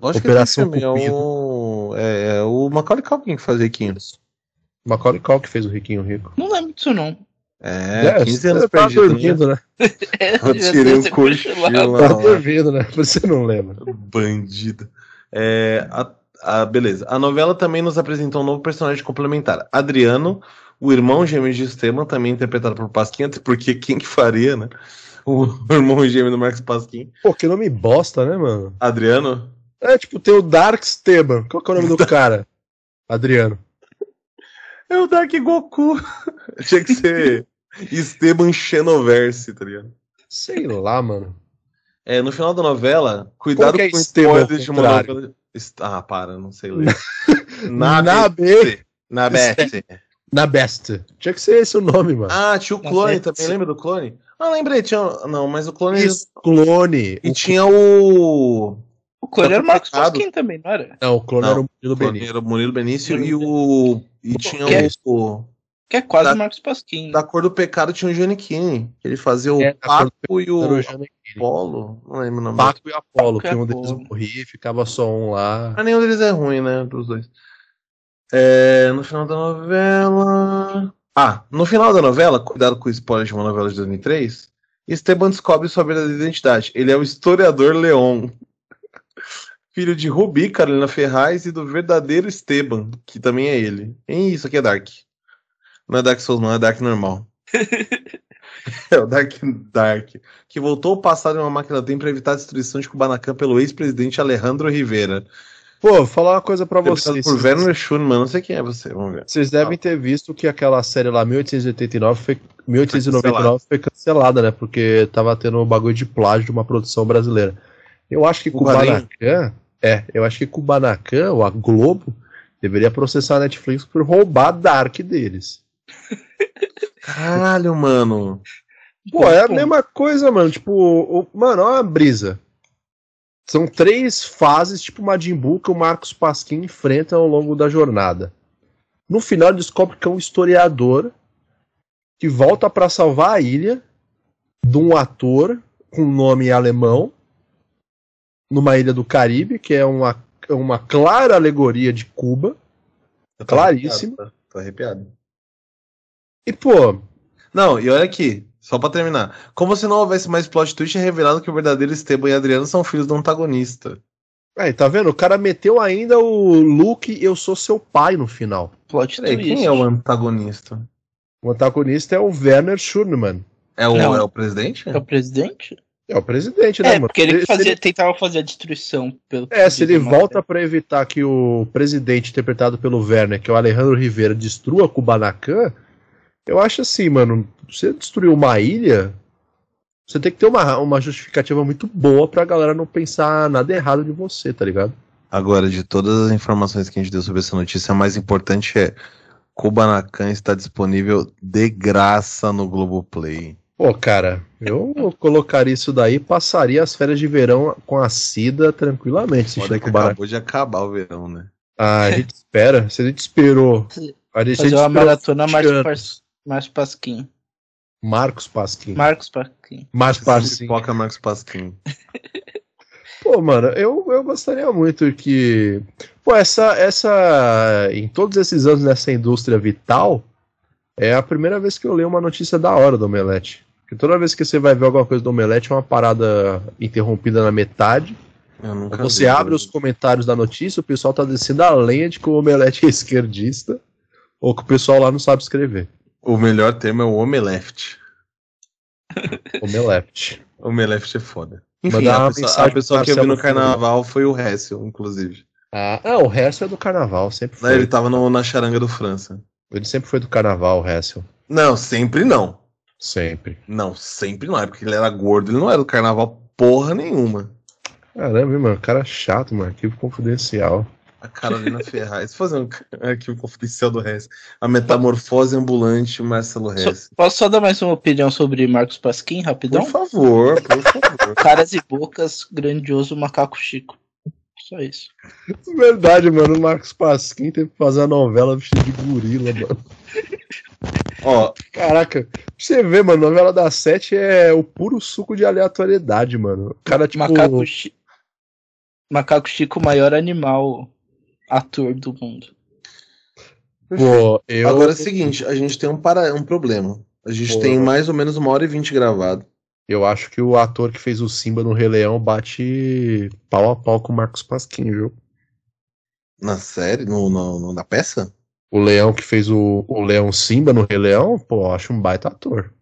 Lógico Operação que esse filme é Cupido. o, é, é o Macaulay Culkin que fazia Riquinho. Macaulay Culkin fez o Riquinho Rico. Não lembro disso, não. É, 15 anos tá perdido. né? dormindo, né? Eu Já tirei um ser cochilo lá. Tá dormindo, né? Você não lembra. Bandido. É, a, a- beleza. A novela também nos apresentou um novo personagem complementar. Adriano, o irmão gêmeo de Esteban, também interpretado por Pasquim, até porque quem que faria, né? O irmão gêmeo do Marcos Pasquim. Pô, que nome bosta, né, mano? Adriano? É, tipo, tem o Dark Esteban. Qual que é o nome do cara? Adriano. É o Dark Goku. Tinha que ser Esteban Xenoverse, tá ligado? Sei lá, mano. É, no final da novela, cuidado é com Esteban spoilers de uma novela. Ah, para, não sei ler. Na, Na BT. Na BT. Na Best. Tinha que ser esse o nome, mano. Ah, tinha o clone também, lembra do clone? Ah, lembrei, tinha. Não, mas o clone. Isso, clone. E O tinha o. O clone era o Marcos. Pasquim também, não era? Não, o clone Não, era o Murilo clone Benício. era o Murilo Benício e o. E tinha que é? o. Que é quase Da- o Marcos Pasquim. Da cor do pecado tinha o Giannichini. Ele fazia o É, Paco e o o. Apolo. Não lembro o nome. Paco e Apolo, que um deles morria e ficava só um lá. Mas nenhum deles é ruim, né? Dos dois. É, no final da novela. Ah, no final da novela, cuidado com o spoiler de uma novela de 2003. Esteban descobre sua verdadeira identidade. Ele é o historiador Leon. Filho de Rubi, Carolina Ferraz e do verdadeiro Esteban, que também é ele. Hein, isso aqui é Dark. Não é Dark Souls, não, é Dark normal. é o Dark Dark. Que voltou ao passado em uma máquina do tempo para evitar a destruição de Kubanacan pelo ex-presidente Alejandro Rivera. Pô, vou falar uma coisa pra Interpretado vocês. por Werner Schulman, não sei quem é você, vamos ver. Vocês devem ter visto que aquela série lá, 1889, foi, 1899, foi cancelada, né? Porque tava tendo um bagulho de plágio de uma produção brasileira. Eu acho que. Kubanacan. É, eu acho que Kubanacan, ou a Globo, deveria processar a Netflix por roubar Dark deles. Caralho, mano. Pô, é a mesma coisa, mano. Tipo, o, mano, olha a brisa. São três fases, tipo Majin Buu, que o Marcos Pasquim enfrenta ao longo da jornada. No final, ele descobre que é um historiador que volta pra salvar a ilha de um ator com nome alemão numa ilha do Caribe, que é uma, é uma clara alegoria de Cuba. Eu tô Claríssimo. arrepiado, tá? Tô arrepiado. E, pô, Não, e olha aqui, só pra terminar. Como se não houvesse mais plot twist, é revelado que o verdadeiro Esteban e Adriano são filhos do antagonista. aí, tá vendo? O cara meteu ainda o Luke, eu sou seu pai no final. Plot Peraí, twist. quem é o antagonista? O antagonista é o Werner Schurman. É o, Não. é o presidente? É o presidente? É o presidente, né, É, mano? porque ele fazia, ele- tentava fazer a destruição. Pelo é, se ele volta pra evitar que o presidente interpretado pelo Werner, que é o Alejandro Rivera, destrua Kubanacan, eu acho assim, mano, você destruir uma ilha, você tem que ter uma, uma justificativa muito boa pra galera não pensar nada errado de você, tá ligado? Agora, de todas as informações que a gente deu sobre essa notícia, a mais importante é Kubanacan está disponível de graça no Globoplay. Pô, cara, eu colocaria isso daí e passaria as férias de verão com a Cida tranquilamente, Foda assistindo que acabou de acabar o verão, né? Ah, a gente espera. Se a gente esperou. A gente, Fazer a gente uma maratona 20 Marcos, anos. Pas- Marcos Pasquim. Marcos Pasquim. Marcos Pasquim. Marcos Pasquim. Pipoca Marcos Pasquim. Pô, mano, eu, eu gostaria muito que. Pô, essa, essa. Em todos esses anos nessa indústria vital, é a primeira vez que eu leio uma notícia da hora do Omelete. Porque toda vez que você vai ver alguma coisa do Omelete é uma parada interrompida na metade. Você vi, abre né? os comentários da notícia, o pessoal tá descendo a lenha de que o Omelete é esquerdista. Ou que o pessoal lá não sabe escrever. O melhor termo é o Omeleft. Omelete. Omeleft é foda. Enfim, Mandar a uma pessoa, a pessoa que eu vi no carnaval foi o Hessel, inclusive. Ah, ah, o resto é do carnaval, sempre foi. Ele tava no- na charanga do França. Ele sempre foi do carnaval, o Hessel. Não, sempre não. Sempre. Não, sempre não. É porque ele era gordo, ele não era do carnaval porra nenhuma. Caramba, mano. Cara chato, mano. Arquivo confidencial. A Carolina Ferraz. Fazer um arquivo confidencial do Hess. A metamorfose ambulante Marcelo Só- Hess. posso só dar mais uma opinião sobre Marcos Pasquim, rapidão? Por favor, por favor. Caras e bocas, grandioso macaco Chico. Só isso. Verdade, mano. O Marcos Pasquim teve que fazer a novela vestido de gorila, mano. Ó, caraca, pra você ver, mano, a novela da Sete é o puro suco de aleatoriedade, mano. O cara, tipo. Macaco, Chi... Macaco Chico, o maior animal ator do mundo. Pô, eu... Agora é o seguinte, a gente tem um, para... um problema. A gente Pô. tem mais ou menos uma hora e vinte gravado. Eu acho que o ator que fez o Simba no Rei Leão bate pau a pau com o Marcos Pasquim, viu? Na série? No, no, no, na peça? O Leão que fez o, o Leão Simba no Rei Leão, pô, acho um baita ator.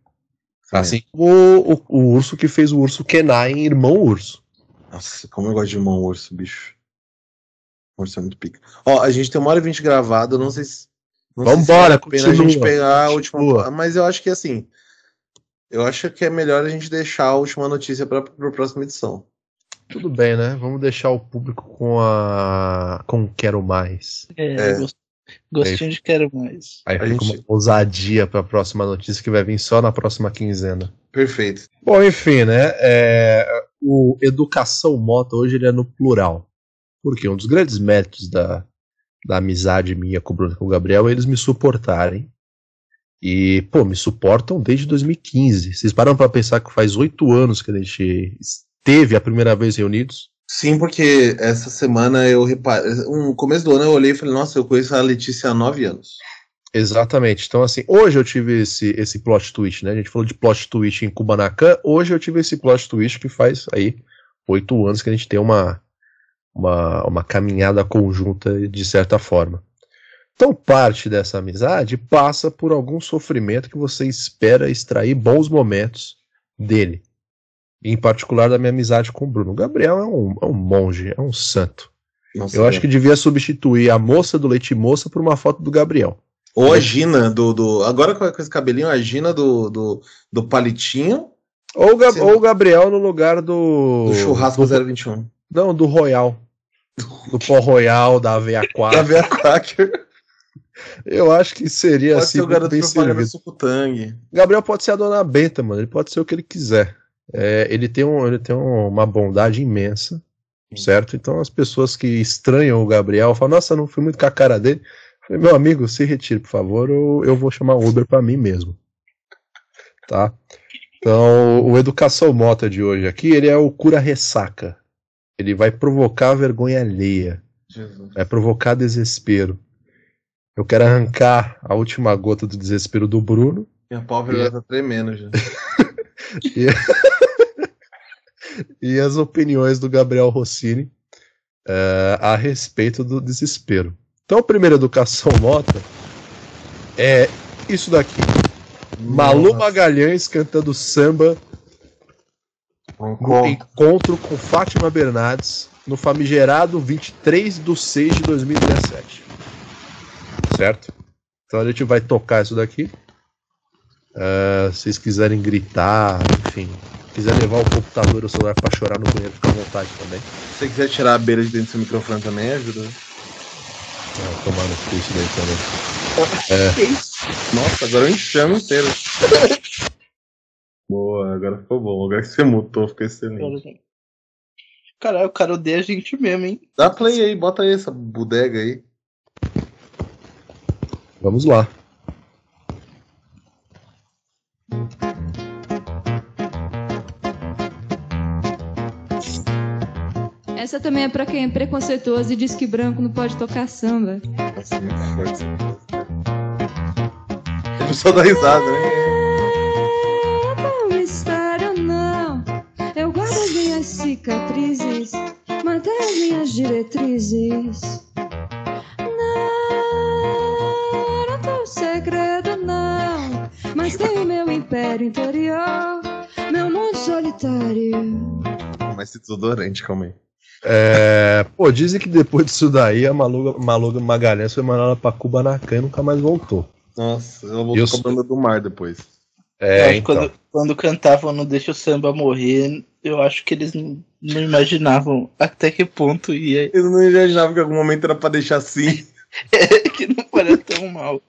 É. Assim como o, o, o, urso que fez o urso Kenai em Irmão Urso. Nossa, como eu gosto de Irmão Urso, bicho. Urso é muito pica. Ó, a gente tem uma hora e vinte gravado, não sei se. Não Vambora, se vale a pena a gente pegar a última. Mas eu acho que assim. Eu acho que é melhor a gente deixar a última notícia para a próxima edição. Tudo bem, né? Vamos deixar o público com a. com Quero Mais. É, é. Gostinho de Quero Mais. Aí a fica gente... uma ousadia para a próxima notícia que vai vir só na próxima quinzena. Perfeito. Bom, enfim, né? É... O Educação Mota hoje ele é no plural. Porque um dos grandes méritos da, da amizade minha com o Bruno e com o Gabriel é eles me suportarem e, pô, me suportam desde 2015. Vocês param para pensar que faz oito anos que a gente esteve a primeira vez reunidos? Sim, porque essa semana eu reparei. No começo do ano eu olhei e falei, nossa, eu conheço a Letícia há nove anos. Exatamente. Então, assim, hoje eu tive esse, esse plot twist, né? A gente falou de plot twist em Kubanacan. Hoje eu tive esse plot twist que faz aí oito anos que a gente tem uma, uma, uma caminhada conjunta de certa forma. Então, parte dessa amizade passa por algum sofrimento que você espera extrair bons momentos dele. Em particular da minha amizade com o Bruno. O Gabriel é um, é um monge, é um santo. Nossa, Eu acho que devia substituir a moça do leite moça por uma foto do Gabriel. Ou a Gina do. do agora com esse cabelinho, a Gina do, do, do palitinho. Ou, o ou o Gabriel no lugar do. Do churrasco do, 021. Não, do Royal. Do pó Royal, da aveia 4. Da aveia 4. Eu acho que seria pode assim. Ser o garoto propaganda. Gabriel pode ser a dona Benta, mano. Ele pode ser o que ele quiser. É, ele tem, um, ele tem um, uma bondade imensa, certo? Então as pessoas que estranham o Gabriel falam, nossa, não fui muito com a cara dele. Eu falei, meu amigo, se retire, por favor, ou eu vou chamar Uber para mim mesmo. Tá? Então, o Educação Mota de hoje aqui, ele é o cura ressaca. Ele vai provocar vergonha alheia. Jesus. Vai provocar desespero. Eu quero arrancar a última gota do desespero do Bruno. Minha pálpebra e... tá tremendo já. e... e... as opiniões do Gabriel Rossini uh, a respeito do desespero. Então, a primeira educação mota é isso daqui. Nossa. Malu Magalhães cantando samba no encontro com Fátima Bernardes no famigerado 23 de 6 de 2017 certo? Então a gente vai tocar isso daqui. Uh, se vocês quiserem gritar, enfim, quiser levar o computador ou o celular para chorar no banheiro, fica à vontade também. Se você quiser tirar a beira de dentro do seu microfone também, ajuda. É, tomar no cu isso daí também. é. Nossa, agora eu enxame inteiro. Boa, agora ficou bom. Agora que você mutou, ficou excelente. Caralho, o cara odeia a gente mesmo, hein? Dá play aí, bota aí essa bodega aí. Vamos lá. Essa também é para quem é preconceituoso e diz que branco não pode tocar samba. Ele só dá risada, né? É não. Eu guardo as minhas cicatrizes, mantenho as minhas diretrizes. Mas tenho meu império interior, meu mundo solitário. Mas se desodorante, calma aí. É, pô, dizem que depois disso daí a Maluga, Maluga Magalhães foi mandada pra Kubanacan e nunca mais voltou. Nossa, ela voltou com a banda do mar depois. É, então. quando, quando cantavam Não Deixa o Samba Morrer, eu acho que eles não, não imaginavam até que ponto ia. Eles não imaginavam que em algum momento era pra deixar assim. é, que não parece tão mal.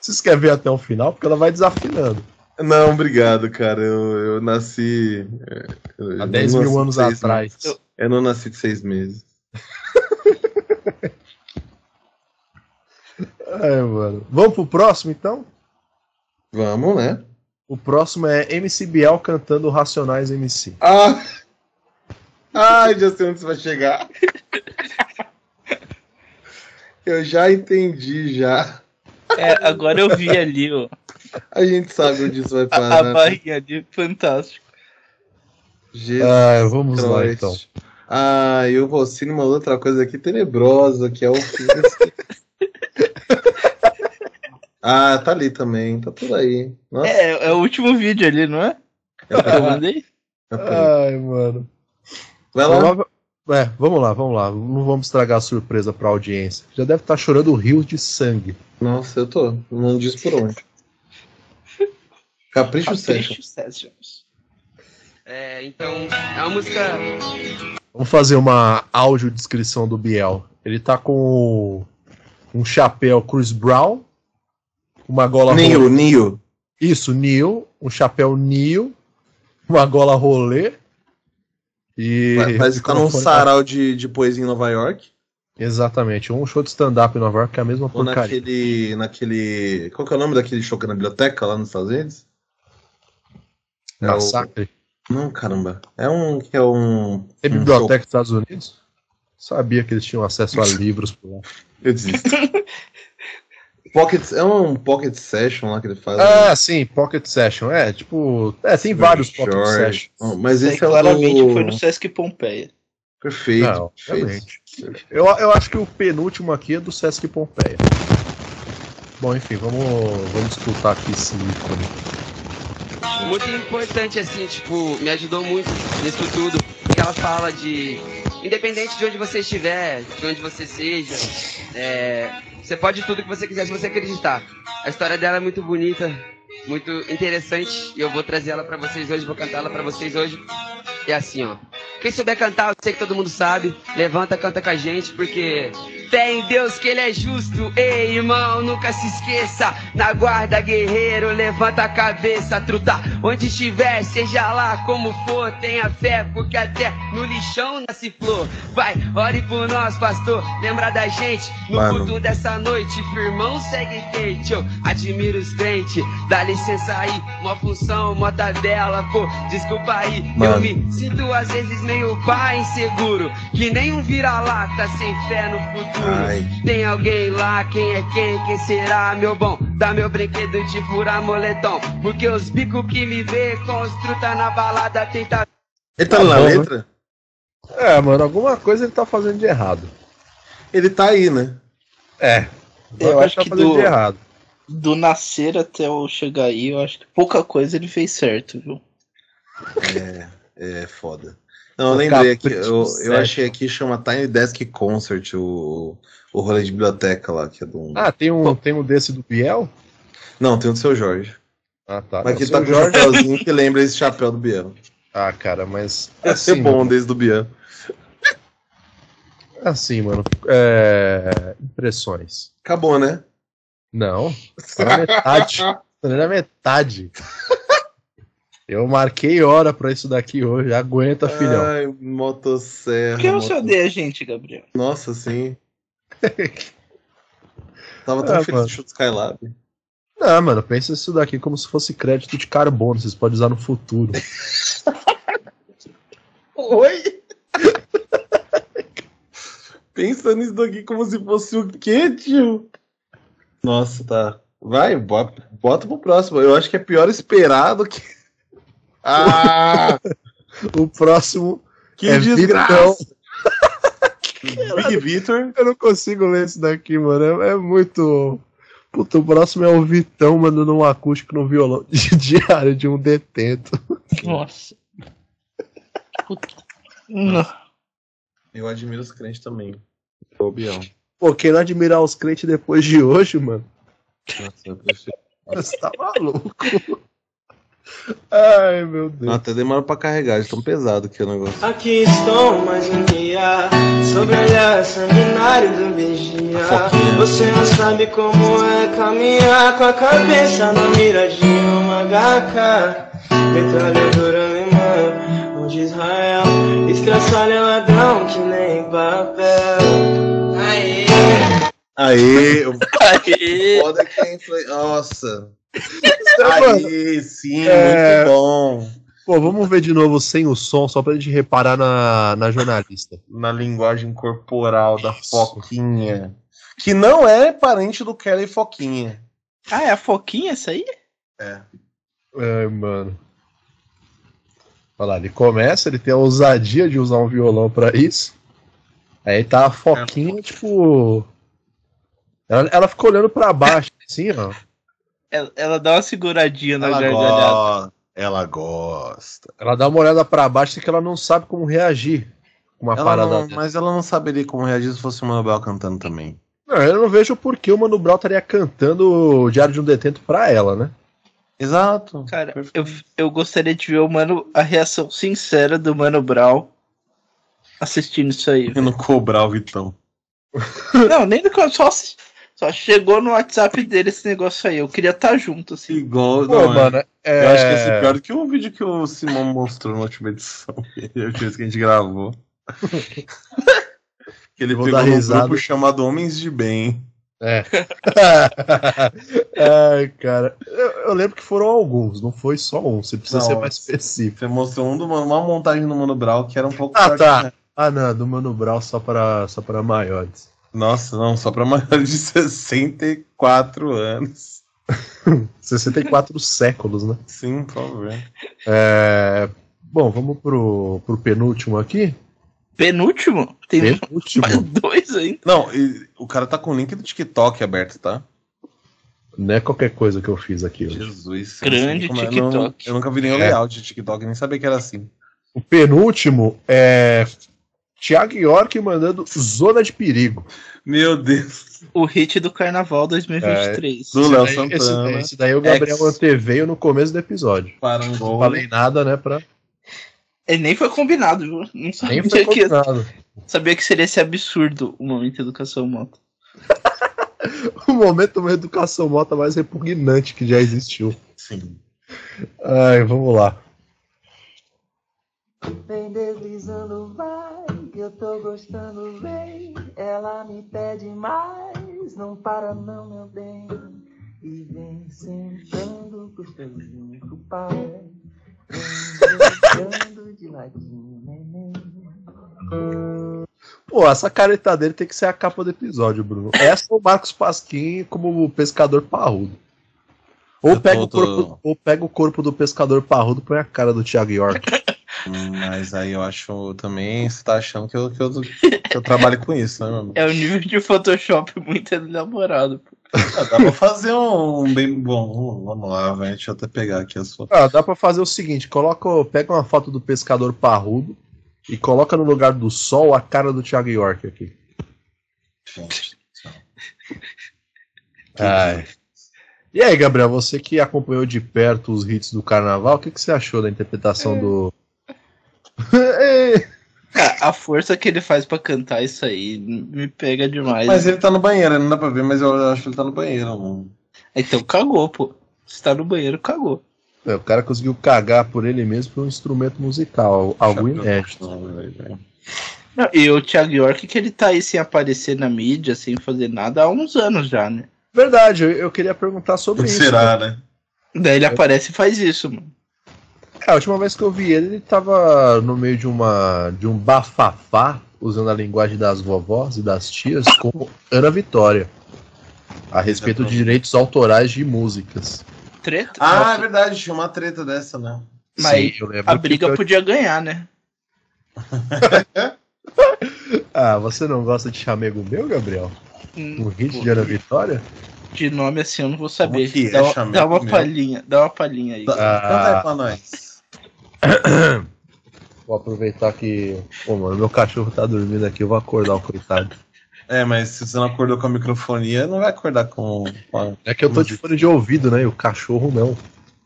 Vocês querem ver até o final? Porque ela vai desafinando. Não, obrigado, cara. Eu, eu nasci. É, Há 10 mil anos atrás. Eu, eu não nasci de seis meses. Ai, mano. Vamos pro próximo, então? Vamos, né? O próximo é MC Biel cantando Racionais MC. Ah! Ai, já sei onde você vai chegar. Eu já entendi, já. É, agora eu vi ali, ó. A gente sabe onde isso vai parar. A, barriga barrinha ali, fantástico. Jesus Ah, vamos lá, Christ. então. Ah, eu vou sim numa outra coisa aqui tenebrosa, que é o ah, tá ali também, tá tudo aí. Nossa, É, é o último vídeo ali, não é? é o Que eu mandei? Ai, mano. Vai lá. Prova- É, vamos lá, vamos lá. Não vamos estragar a surpresa pra audiência. Já deve estar chorando rios de sangue. Nossa, eu tô. Não diz por onde. Capricho. Capricho Sessions. É, então, é uma música. Vamos fazer uma audiodescrição do Biel. Ele tá com um chapéu Chris Brown, uma gola Nil, rolê. Nil. Isso, Neil, um chapéu Neil, uma gola rolê. E. Mas tá num sarau de, de poesia em Nova York. Exatamente, um show de stand-up em Nova York que é a mesma Ou porcaria. naquele. naquele. Qual que é o nome daquele show que é na biblioteca lá nos Estados Unidos? É o- Massacre. Não, caramba. É um que é um. Tem um biblioteca dos Estados Unidos? Sabia que eles tinham acesso a livros por lá. Eu desisto. Pocket, é um pocket session lá que ele faz. Ah, sim, Pocket Session. É, tipo. É, tem vários Pocket Short. Sessions. Oh, Mas esse é o claramente do... foi no Sesc Pompeia. Perfeito. Não, perfeito. Eu, eu acho que o penúltimo aqui é do Sesc Pompeia. Bom, enfim, vamos, vamos escutar aqui esse ícone. Muito importante, assim, tipo, me ajudou muito nisso tudo. Porque ela fala de. Independente de onde você estiver, de onde você seja, é, você pode tudo que você quiser se você acreditar. A história dela é muito bonita, muito interessante. E eu vou trazer ela pra vocês hoje, vou cantar ela pra vocês hoje. É assim, ó. Quem souber cantar, eu sei que todo mundo sabe. Levanta, canta com a gente, porque fé em Deus que ele é justo. Ei, irmão, nunca se esqueça. Na guarda, guerreiro, levanta a cabeça, truta. Onde estiver, seja lá como for, tenha fé, porque até no lixão nasce flor. Vai, ore por nós, pastor. Lembra da gente no Mano. culto dessa noite. Firmão, segue quente. Eu admiro os crentes. Dá licença aí, mó função, mó tabela, pô. Desculpa aí, eu Mano. me Sinto às vezes meio pai inseguro, que nem um vira-lata sem fé no futuro. Tem alguém lá, quem é quem, quem será, meu bom? Dá meu brinquedo de furar moletom, porque os bicos que me vê com os truta na balada tenta Ele tá Tá na bom, né? letra? É, mano, alguma coisa ele tá fazendo de errado. Ele tá aí, né? É. Eu acho coisa que tá fazendo do- de errado. Do nascer até eu chegar aí, eu acho que pouca coisa ele fez certo, viu? É foda. Não, eu lembrei aqui, eu, eu achei aqui chama Tiny Desk Concert, o, o rolê de biblioteca lá, que é do. Ah, tem um, tem um desse do Biel? Não, tem o do seu Jorge. Ah, tá. Mas que seu tá com o Jorge- chapéuzinho que lembra esse chapéu do Biel. Ah, cara, mas. Deve Assim, ser bom desde do Biel. assim, mano. É... Impressões. Acabou, né? Não. Tá na metade. Tá na metade. Eu marquei hora pra isso daqui hoje. Aguenta, filhão. Ai, motosserra. Por que você moto- odeia a gente, Gabriel? Nossa, sim. Tava tão Ah, feliz mano. de chute Skylab. Não, mano, pensa isso daqui como se fosse crédito de carbono. Vocês podem usar no futuro. Oi? Pensa nisso daqui como se fosse o quê, tio? Nossa, tá. Vai, bota, bota pro próximo. Eu acho que é pior esperar do que. Ah! O próximo. Que É desgraça! Big Victor. Eu não consigo ler isso daqui, mano. É, é muito. Puta, o próximo é o Vitão mandando um acústico no violão de diário de um detento. Nossa. Puta. Eu admiro os crentes também. Ô, Bião. Pô, quem não admirar os crentes depois de hoje, mano? Nossa, eu prefiro. Você tá maluco? Ai, meu Deus. Até demora pra carregar, de tão pesado que é o negócio. Aqui estou mais um dia Sobre olhar sanguinário do vigia. Você não sabe como é caminhar Com a cabeça na mira de uma gaca Metralhadora alemã Onde Israel Estraçalha ladrão que nem papel Aê. Aê, Aê! foda que é influ... Nossa. Mano, Aí, sim, É. muito bom. Pô, vamos ver de novo sem o som, só pra gente reparar na, na jornalista. Na linguagem corporal da Foquinha. Que não é parente do Kelly Foquinha. Ah, é a Foquinha essa aí? Ai, mano. Olha lá, ele começa, ele tem a ousadia de usar um violão pra isso. Aí tá a foquinha, tipo. Ela, ela fica olhando pra baixo, assim, ó. Ela, ela dá uma seguradinha na Ela gargalhada. gosta. Ela gosta. Ela dá uma olhada pra baixo e que ela não sabe como reagir com uma Ela parada não- mas ela não saberia como reagir se fosse o Mano Brown cantando também. Não, eu não vejo por que o Mano Brown estaria cantando o Diário de um Detento pra ela, né? Exato. Cara, eu, eu gostaria de ver o mano, a reação sincera do Mano Brown assistindo isso aí. E não cobrar o Vitão. Não, nem do que só, só chegou no WhatsApp dele esse negócio aí. Eu queria estar junto, assim. Igual. Pô, não, é. mano, é... Eu acho que esse é pior do que o vídeo que o Simão mostrou na última edição. Vez que a gente gravou. que ele Vou pegou um grupo chamado Homens de Bem. É. Ai, cara. Eu, eu lembro que foram alguns, não foi só um. Você precisa Não, ser mais específico. Você mostrou um do, uma montagem do Mano Brown que era um pouco Ah, tá. que- né? Ah, não, do Mano Brown só para, só para maiores. Nossa, não, só pra maiores de 64 anos. 64 séculos, né? Sim, por favor. É, Bom, vamos pro, pro penúltimo aqui. Penúltimo? Tem Penúltimo. mais dois ainda. Não, e o cara tá com o link do TikTok aberto, tá? Não é qualquer coisa que eu fiz aqui hoje. Jesus. eu Grande não sei como é, não- TikTok. eu nunca vi nenhum É. layout de TikTok, nem sabia que era assim. O penúltimo é Thiago York mandando Zona de Perigo. Meu Deus. O hit do Carnaval 2023. Do Léo Esse daí- esse, Santana. esse daí o Gabriel Ex. anteveio no começo do episódio. Para um Não falei nada, né? Pra... Ele nem foi combinado, viu? Não Nem sabia, foi que, combinado. sabia que seria esse absurdo o momento de educação moto. O momento uma educação mota mais repugnante que já existiu. Sim. Ai, vamos lá. Vem deslizando, vai, eu tô gostando, vem. Ela me pede mais, não para não, meu bem. E vem sentando gostosinho com o pai. Vem jogando de ladinho, neném. Pô, essa careta dele tem que ser a capa do episódio, Bruno. Essa é o Marcos Pasquim como o pescador parrudo. Ou pega, tô- o corpo, ou pega o corpo do pescador parrudo e põe a cara do Thiago York. Mas aí eu acho também, você tá achando que eu, que eu, que eu trabalho com isso, né, mano? É um nível de Photoshop muito elaborado. pô. Ah, Dá pra fazer um bem bom. Vamos lá, velho. Deixa eu até pegar aqui as fotos. Ah, dá pra fazer o seguinte: coloca, pega uma foto do pescador parrudo e coloca no lugar do sol a cara do Thiago York aqui. Gente. Ai. E aí, Gabriel, você que acompanhou de perto os hits do carnaval, o que, que você achou da interpretação do. Cara, a força que ele faz pra cantar isso aí me pega demais. Mas ele tá no banheiro, não dá pra ver, mas eu acho que ele tá no banheiro. Mano. Então cagou, pô. Se tá no banheiro, cagou. É, o cara conseguiu cagar por ele mesmo por um instrumento musical, algo inédito. Não, e o Thiago York que ele tá aí sem aparecer na mídia, sem fazer nada há uns anos já, né? Verdade, eu, eu queria perguntar sobre que isso. será, né? Daí ele aparece e faz isso, mano. É, a última vez que eu vi ele, ele tava no meio de uma de um bafafá, usando a linguagem das vovós e das tias, com Ana Vitória. A respeito de direitos autorais de músicas. Treta. Ah, é verdade, tinha uma treta dessa, né? Mas eu lembro a briga foi- podia ganhar, né? Ah, você não gosta de chamego meu, Gabriel? Hum, Um hit pô, de Ana Vitória? de nome assim eu não vou saber. que é dá, uma- dá palhinha, dá uma palhinha aí. Dá- Ah. Canta aí pra nós. Vou aproveitar que. Pô, mano, meu cachorro tá dormindo aqui, eu vou acordar o coitado. É, mas se você não acordou com a microfonia, não vai acordar com. com a... É que eu tô de fone de ouvido, né? E o cachorro não.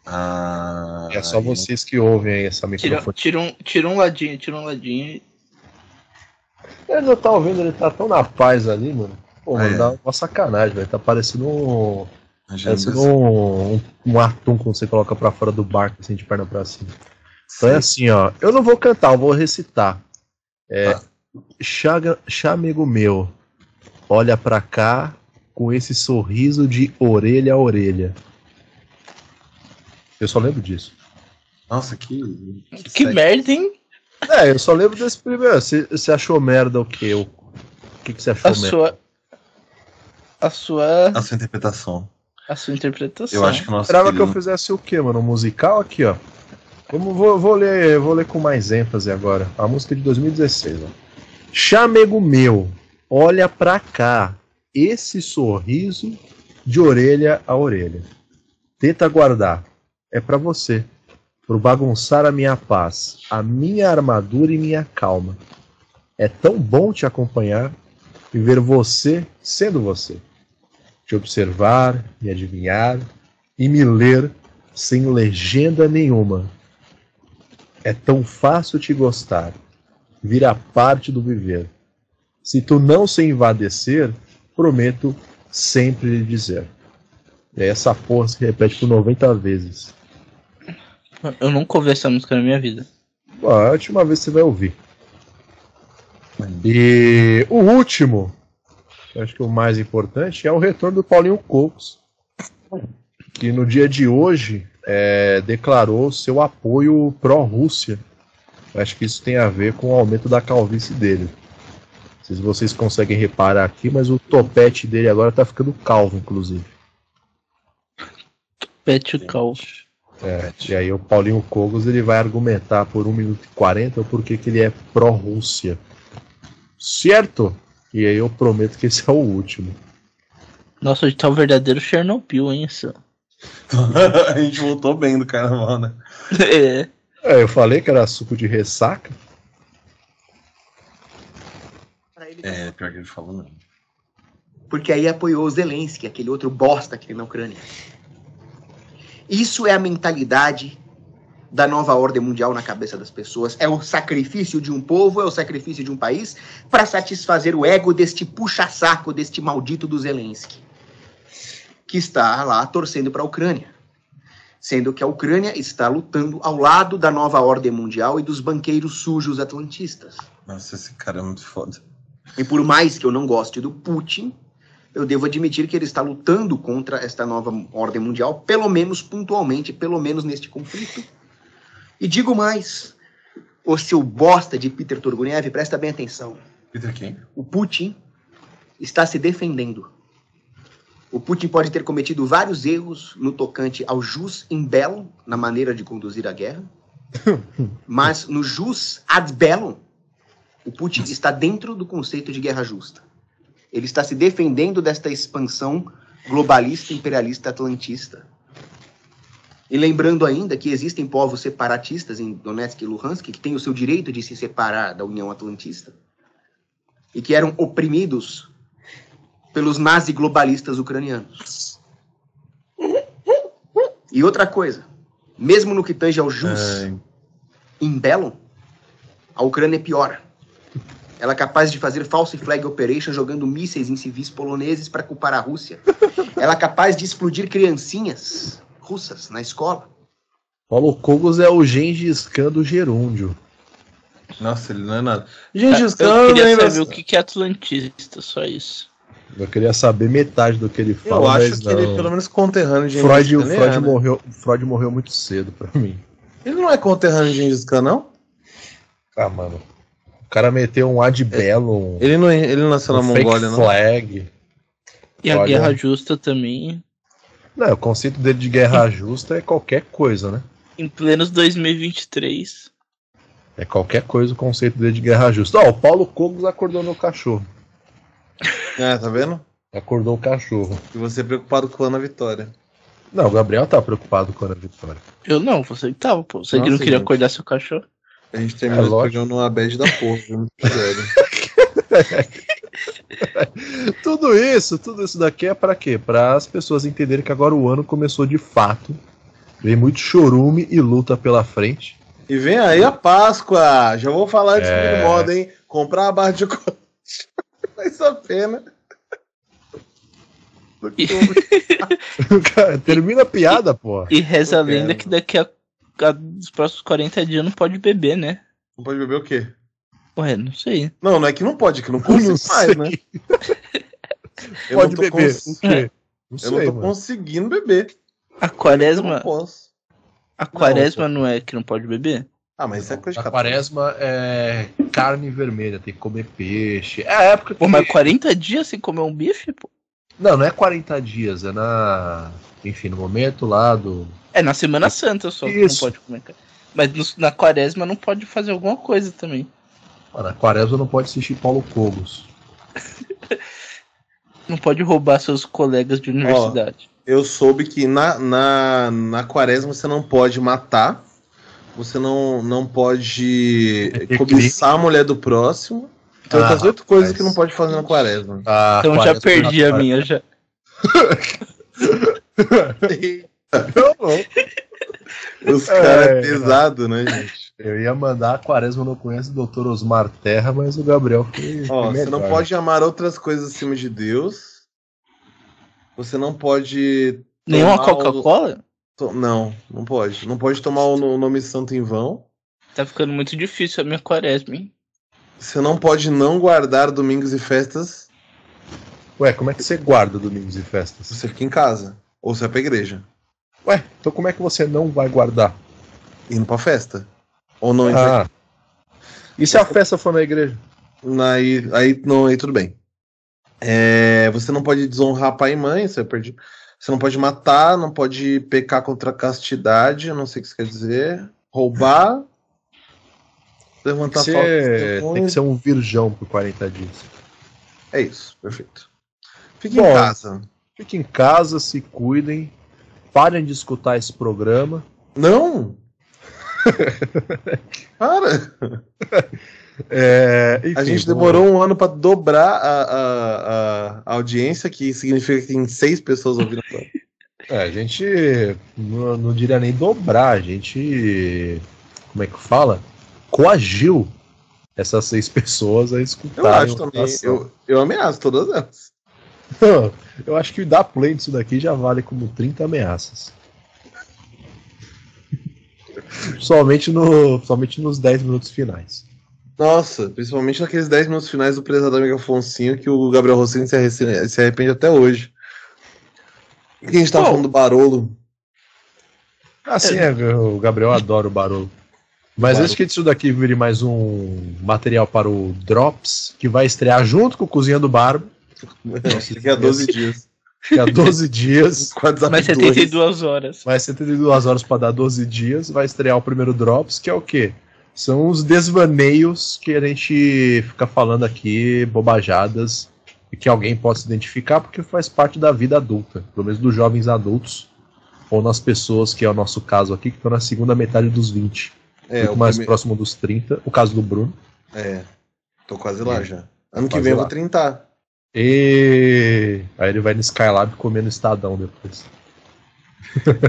Ah, É só aí- vocês que ouvem aí essa Tira, microfone. tira, um, tira um ladinho, tira um ladinho. e- Ele não tá ouvindo, ele tá tão na paz ali, mano. Pô, mano, É. dá uma sacanagem, velho. Tá parecendo um. Parecendo um, um, um atum quando você coloca pra fora do barco, assim, de perna pra cima. Então é assim, ó. Eu não vou cantar, eu vou recitar. É. Tá. Chaga, chamego meu, olha pra cá, com esse sorriso de orelha a orelha. Eu só lembro disso. Nossa, que. Que sexy. merda, hein? É, eu só lembro desse primeiro. Você você achou merda o quê? O o que, que você achou A merda? sua. A sua. A sua interpretação. A sua interpretação. Eu acho que o nosso. Esperava que eu querido- fizesse o quê, mano? Um musical aqui, ó. Vamos, vou, vou ler, vou ler com mais ênfase agora. A música de 2016, ó. Chamego meu, olha pra cá. Esse sorriso de orelha a orelha. Tenta guardar. É pra você. Pro bagunçar a minha paz, a minha armadura e minha calma. É tão bom te acompanhar e ver você sendo você. Te observar, me adivinhar e me ler sem legenda nenhuma. É tão fácil te gostar, vira parte do viver. Se tu não se envadecer, prometo sempre lhe dizer. E aí essa porra se repete por 90 vezes. Eu nunca ouvi essa música na minha vida. Bom, a última vez você vai ouvir. E o último, eu acho que o mais importante, é o retorno do Paulinho Cocos, que no dia de hoje é, declarou seu apoio pró-Rússia. Acho que isso tem a ver com o aumento da calvície dele. Não sei se vocês conseguem reparar aqui, mas o topete dele agora tá ficando calvo, inclusive. Pet o cal. É, e aí o Paulinho Cogos ele vai argumentar por 1 minuto e 40 o porquê que ele é pró-Rússia. Certo? E aí eu prometo que esse é o último. Nossa, hoje tá o verdadeiro Chernobyl, hein, isso. a gente voltou bem do carnaval, né? É. É, eu falei que era suco de ressaca. É, pior que ele falou, não. Porque aí apoiou o Zelensky, aquele outro bosta que tem na Ucrânia. Isso é a mentalidade da nova ordem mundial na cabeça das pessoas. É o sacrifício de um povo, é o sacrifício de um país para satisfazer o ego deste puxa-saco, deste maldito do Zelensky, que está lá torcendo para a Ucrânia. Sendo que a Ucrânia está lutando ao lado da nova ordem mundial e dos banqueiros sujos atlantistas. Nossa, esse cara é muito foda. E por mais que eu não goste do Putin, eu devo admitir que ele está lutando contra esta nova ordem mundial, pelo menos pontualmente, pelo menos neste conflito. E digo mais, o seu bosta de Peter Turguniev, presta bem atenção. Peter quem? O Putin está se defendendo. O Putin pode ter cometido vários erros no tocante ao jus in bellum, na maneira de conduzir a guerra, mas no jus ad bellum, o Putin está dentro do conceito de guerra justa. Ele está se defendendo desta expansão globalista, imperialista, atlantista. E lembrando ainda que existem povos separatistas em Donetsk e Luhansk que têm o seu direito de se separar da União Atlantista e que eram oprimidos pelos nazi-globalistas ucranianos. E outra coisa, mesmo no que tange ao jus É, in bellum, a Ucrânia é pior. Ela é capaz de fazer false flag operation jogando mísseis em civis poloneses para culpar a Rússia. Ela é capaz de explodir criancinhas russas na escola. Paulo Cogos é o Gengis Khan do gerúndio. Nossa, ele não é nada. Gengis eu Khan queria lembra- saber o que é atlantista, só isso. Eu queria saber metade do que ele Eu fala, acho mas que ele é não. pelo menos conterrâneo de Freud, Gengis. Freud, ele é, né? morreu, Freud morreu muito cedo pra mim. Ele não é conterrâneo de Gengis Khan, não? Ah, mano. O cara meteu um Ad Bellum, Ele não, ele não nasceu na um fake Mongólia, não. flag. E a Olha. guerra justa também, Não, o conceito dele de guerra justa é qualquer coisa, né? em plenos 2023. É qualquer coisa o conceito dele de guerra justa. Ó, o Paulo Cogos acordou meu cachorro. É, tá vendo? Acordou o cachorro. E você é preocupado com a Ana Vitória. Não, o Gabriel tá preocupado com a vitória. Eu não, você que tava, pô. Você que não queria gente. acordar seu cachorro. A gente terminou É, lógico. programa numa bad da porra, viu? muito sério. Tudo isso, tudo isso daqui é pra quê? Para as pessoas entenderem que agora o ano começou de fato. Vem muito chorume e luta pela frente. E vem aí a Páscoa! Já vou falar disso É. de moda, hein? Comprar a barra de chocolate vale a pena. Cara, Termina a piada, pô. E reza a Eu lenda que daqui a, a dos próximos 40 dias não pode beber, né? Não pode beber o quê? Ué, não sei. Não, não é que não pode, é que não Eu consigo não mais, né? Eu Pode não beber. cons- O quê? Não Eu sei, não tô mano. conseguindo beber. A Eu quaresma, não posso. a quaresma não é que não pode beber? Ah, mas isso é coisa de A quaresma é carne vermelha, tem que comer peixe. É a época que... Pô, mas 40 dias sem comer um bife, pô? Não, não é 40 dias, é na... Enfim, no momento lá do... É na Semana Santa só que não pode comer carne. Mas no- na quaresma não pode fazer alguma coisa também. Mano, a quaresma não pode assistir Paulo Cogos. Não pode roubar seus colegas de universidade. Eu soube que na, na, na quaresma você não pode matar, você não, não pode Cometer cobiçar a mulher do próximo. Tem Ah, outras oito coisas que não pode fazer na quaresma. A então já quaresma perdi a minha já. Eu não. Os caras É, é pesado, né, gente? Eu ia mandar a quaresma não conhece o Dr. Osmar Terra, mas o Gabriel foi. Ó, foi você não pode amar outras coisas acima de Deus. Você não pode. Nenhuma Coca-Cola? Não, não pode. Não pode tomar o no- nome santo em vão. Tá ficando muito difícil a minha quaresma, hein? Você não pode não guardar domingos e festas. Ué, como é que você guarda domingos e festas? Você fica em casa. Ou você vai pra igreja. Ué, então como é que você não vai guardar? Indo pra festa. Ou não Ah. E se a festa for na igreja? Aí, aí, não, aí tudo bem. É, você não pode desonrar pai e mãe, você perde. Você não pode matar, não pode pecar contra a castidade, eu não sei o que isso quer dizer. Roubar. Levantar falta de tem que ser um virgão por 40 dias. É isso, perfeito. Fique Bom. em casa. Fiquem em casa, se cuidem, parem de escutar esse programa. Não! Para! É, A enfim, gente vamos- demorou um ano pra dobrar a, a, a- a audiência, que significa que tem seis pessoas ouvindo. agora. É, a gente não, não diria nem dobrar, a gente. Como é que fala? Coagiu essas seis pessoas a Eu escutarem. acho também. Eu, eu ameaço todas elas. Eu acho que dar play nisso daqui já vale como 30 ameaças. somente, no, somente nos 10 minutos finais. Nossa, principalmente naqueles 10 minutos finais do Prezado Amigo Afonsinho, que o Gabriel Rossini se, arre- se arrepende até hoje. Que a gente tava Bom. falando do Barolo? Assim, é, o Gabriel adora o barulho. Mas Barolo. antes que isso daqui vire mais um material para o Drops, que vai estrear junto com o Cozinha do Barba, Daqui a 12 dias. que há 12 dias. A Mais 2. 72 horas. Mais 72 horas para dar 12 dias, vai estrear o primeiro Drops, que é o quê? São os desvaneios que a gente fica falando aqui, bobajadas, e que alguém possa se identificar, porque faz parte da vida adulta, pelo menos dos jovens adultos, ou nas pessoas, que é o nosso caso aqui, que estão na segunda metade dos 20, É, muito o mais prime- próximo dos 30, o caso do Bruno. é, tô quase lá É. já. Ano que vem eu vou trintar. E aí ele vai no Skylab comendo Estadão depois.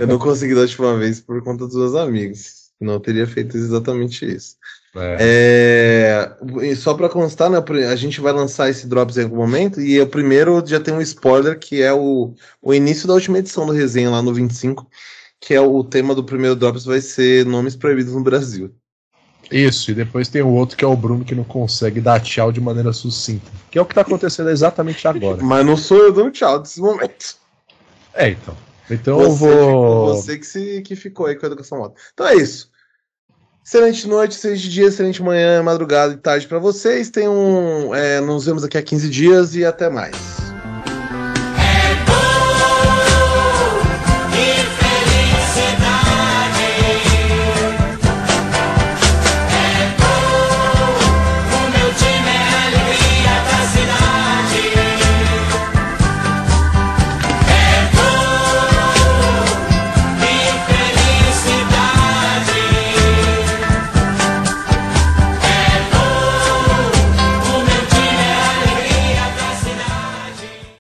Eu não consegui da última vez por conta dos meus amigos. Eu teria feito exatamente isso. É. É, só pra constar, né, a gente vai lançar esse Drops em algum momento, e o primeiro já tem um spoiler, que é o, o início da última edição do resenha lá no 25, que é o tema do primeiro Drops vai ser nomes proibidos no Brasil. Isso, e depois tem o outro que é o Bruno que não consegue dar tchau de maneira sucinta. Que é o que tá acontecendo exatamente agora. Mas não sou eu dando tchau desse momento. É, então. Então eu Você, vou. você que, se, que ficou aí com a educação moto. Então é isso. Excelente noite, excelente dia, excelente manhã, madrugada e tarde pra vocês. Tenham, é, nos vemos daqui a 15 dias e até mais.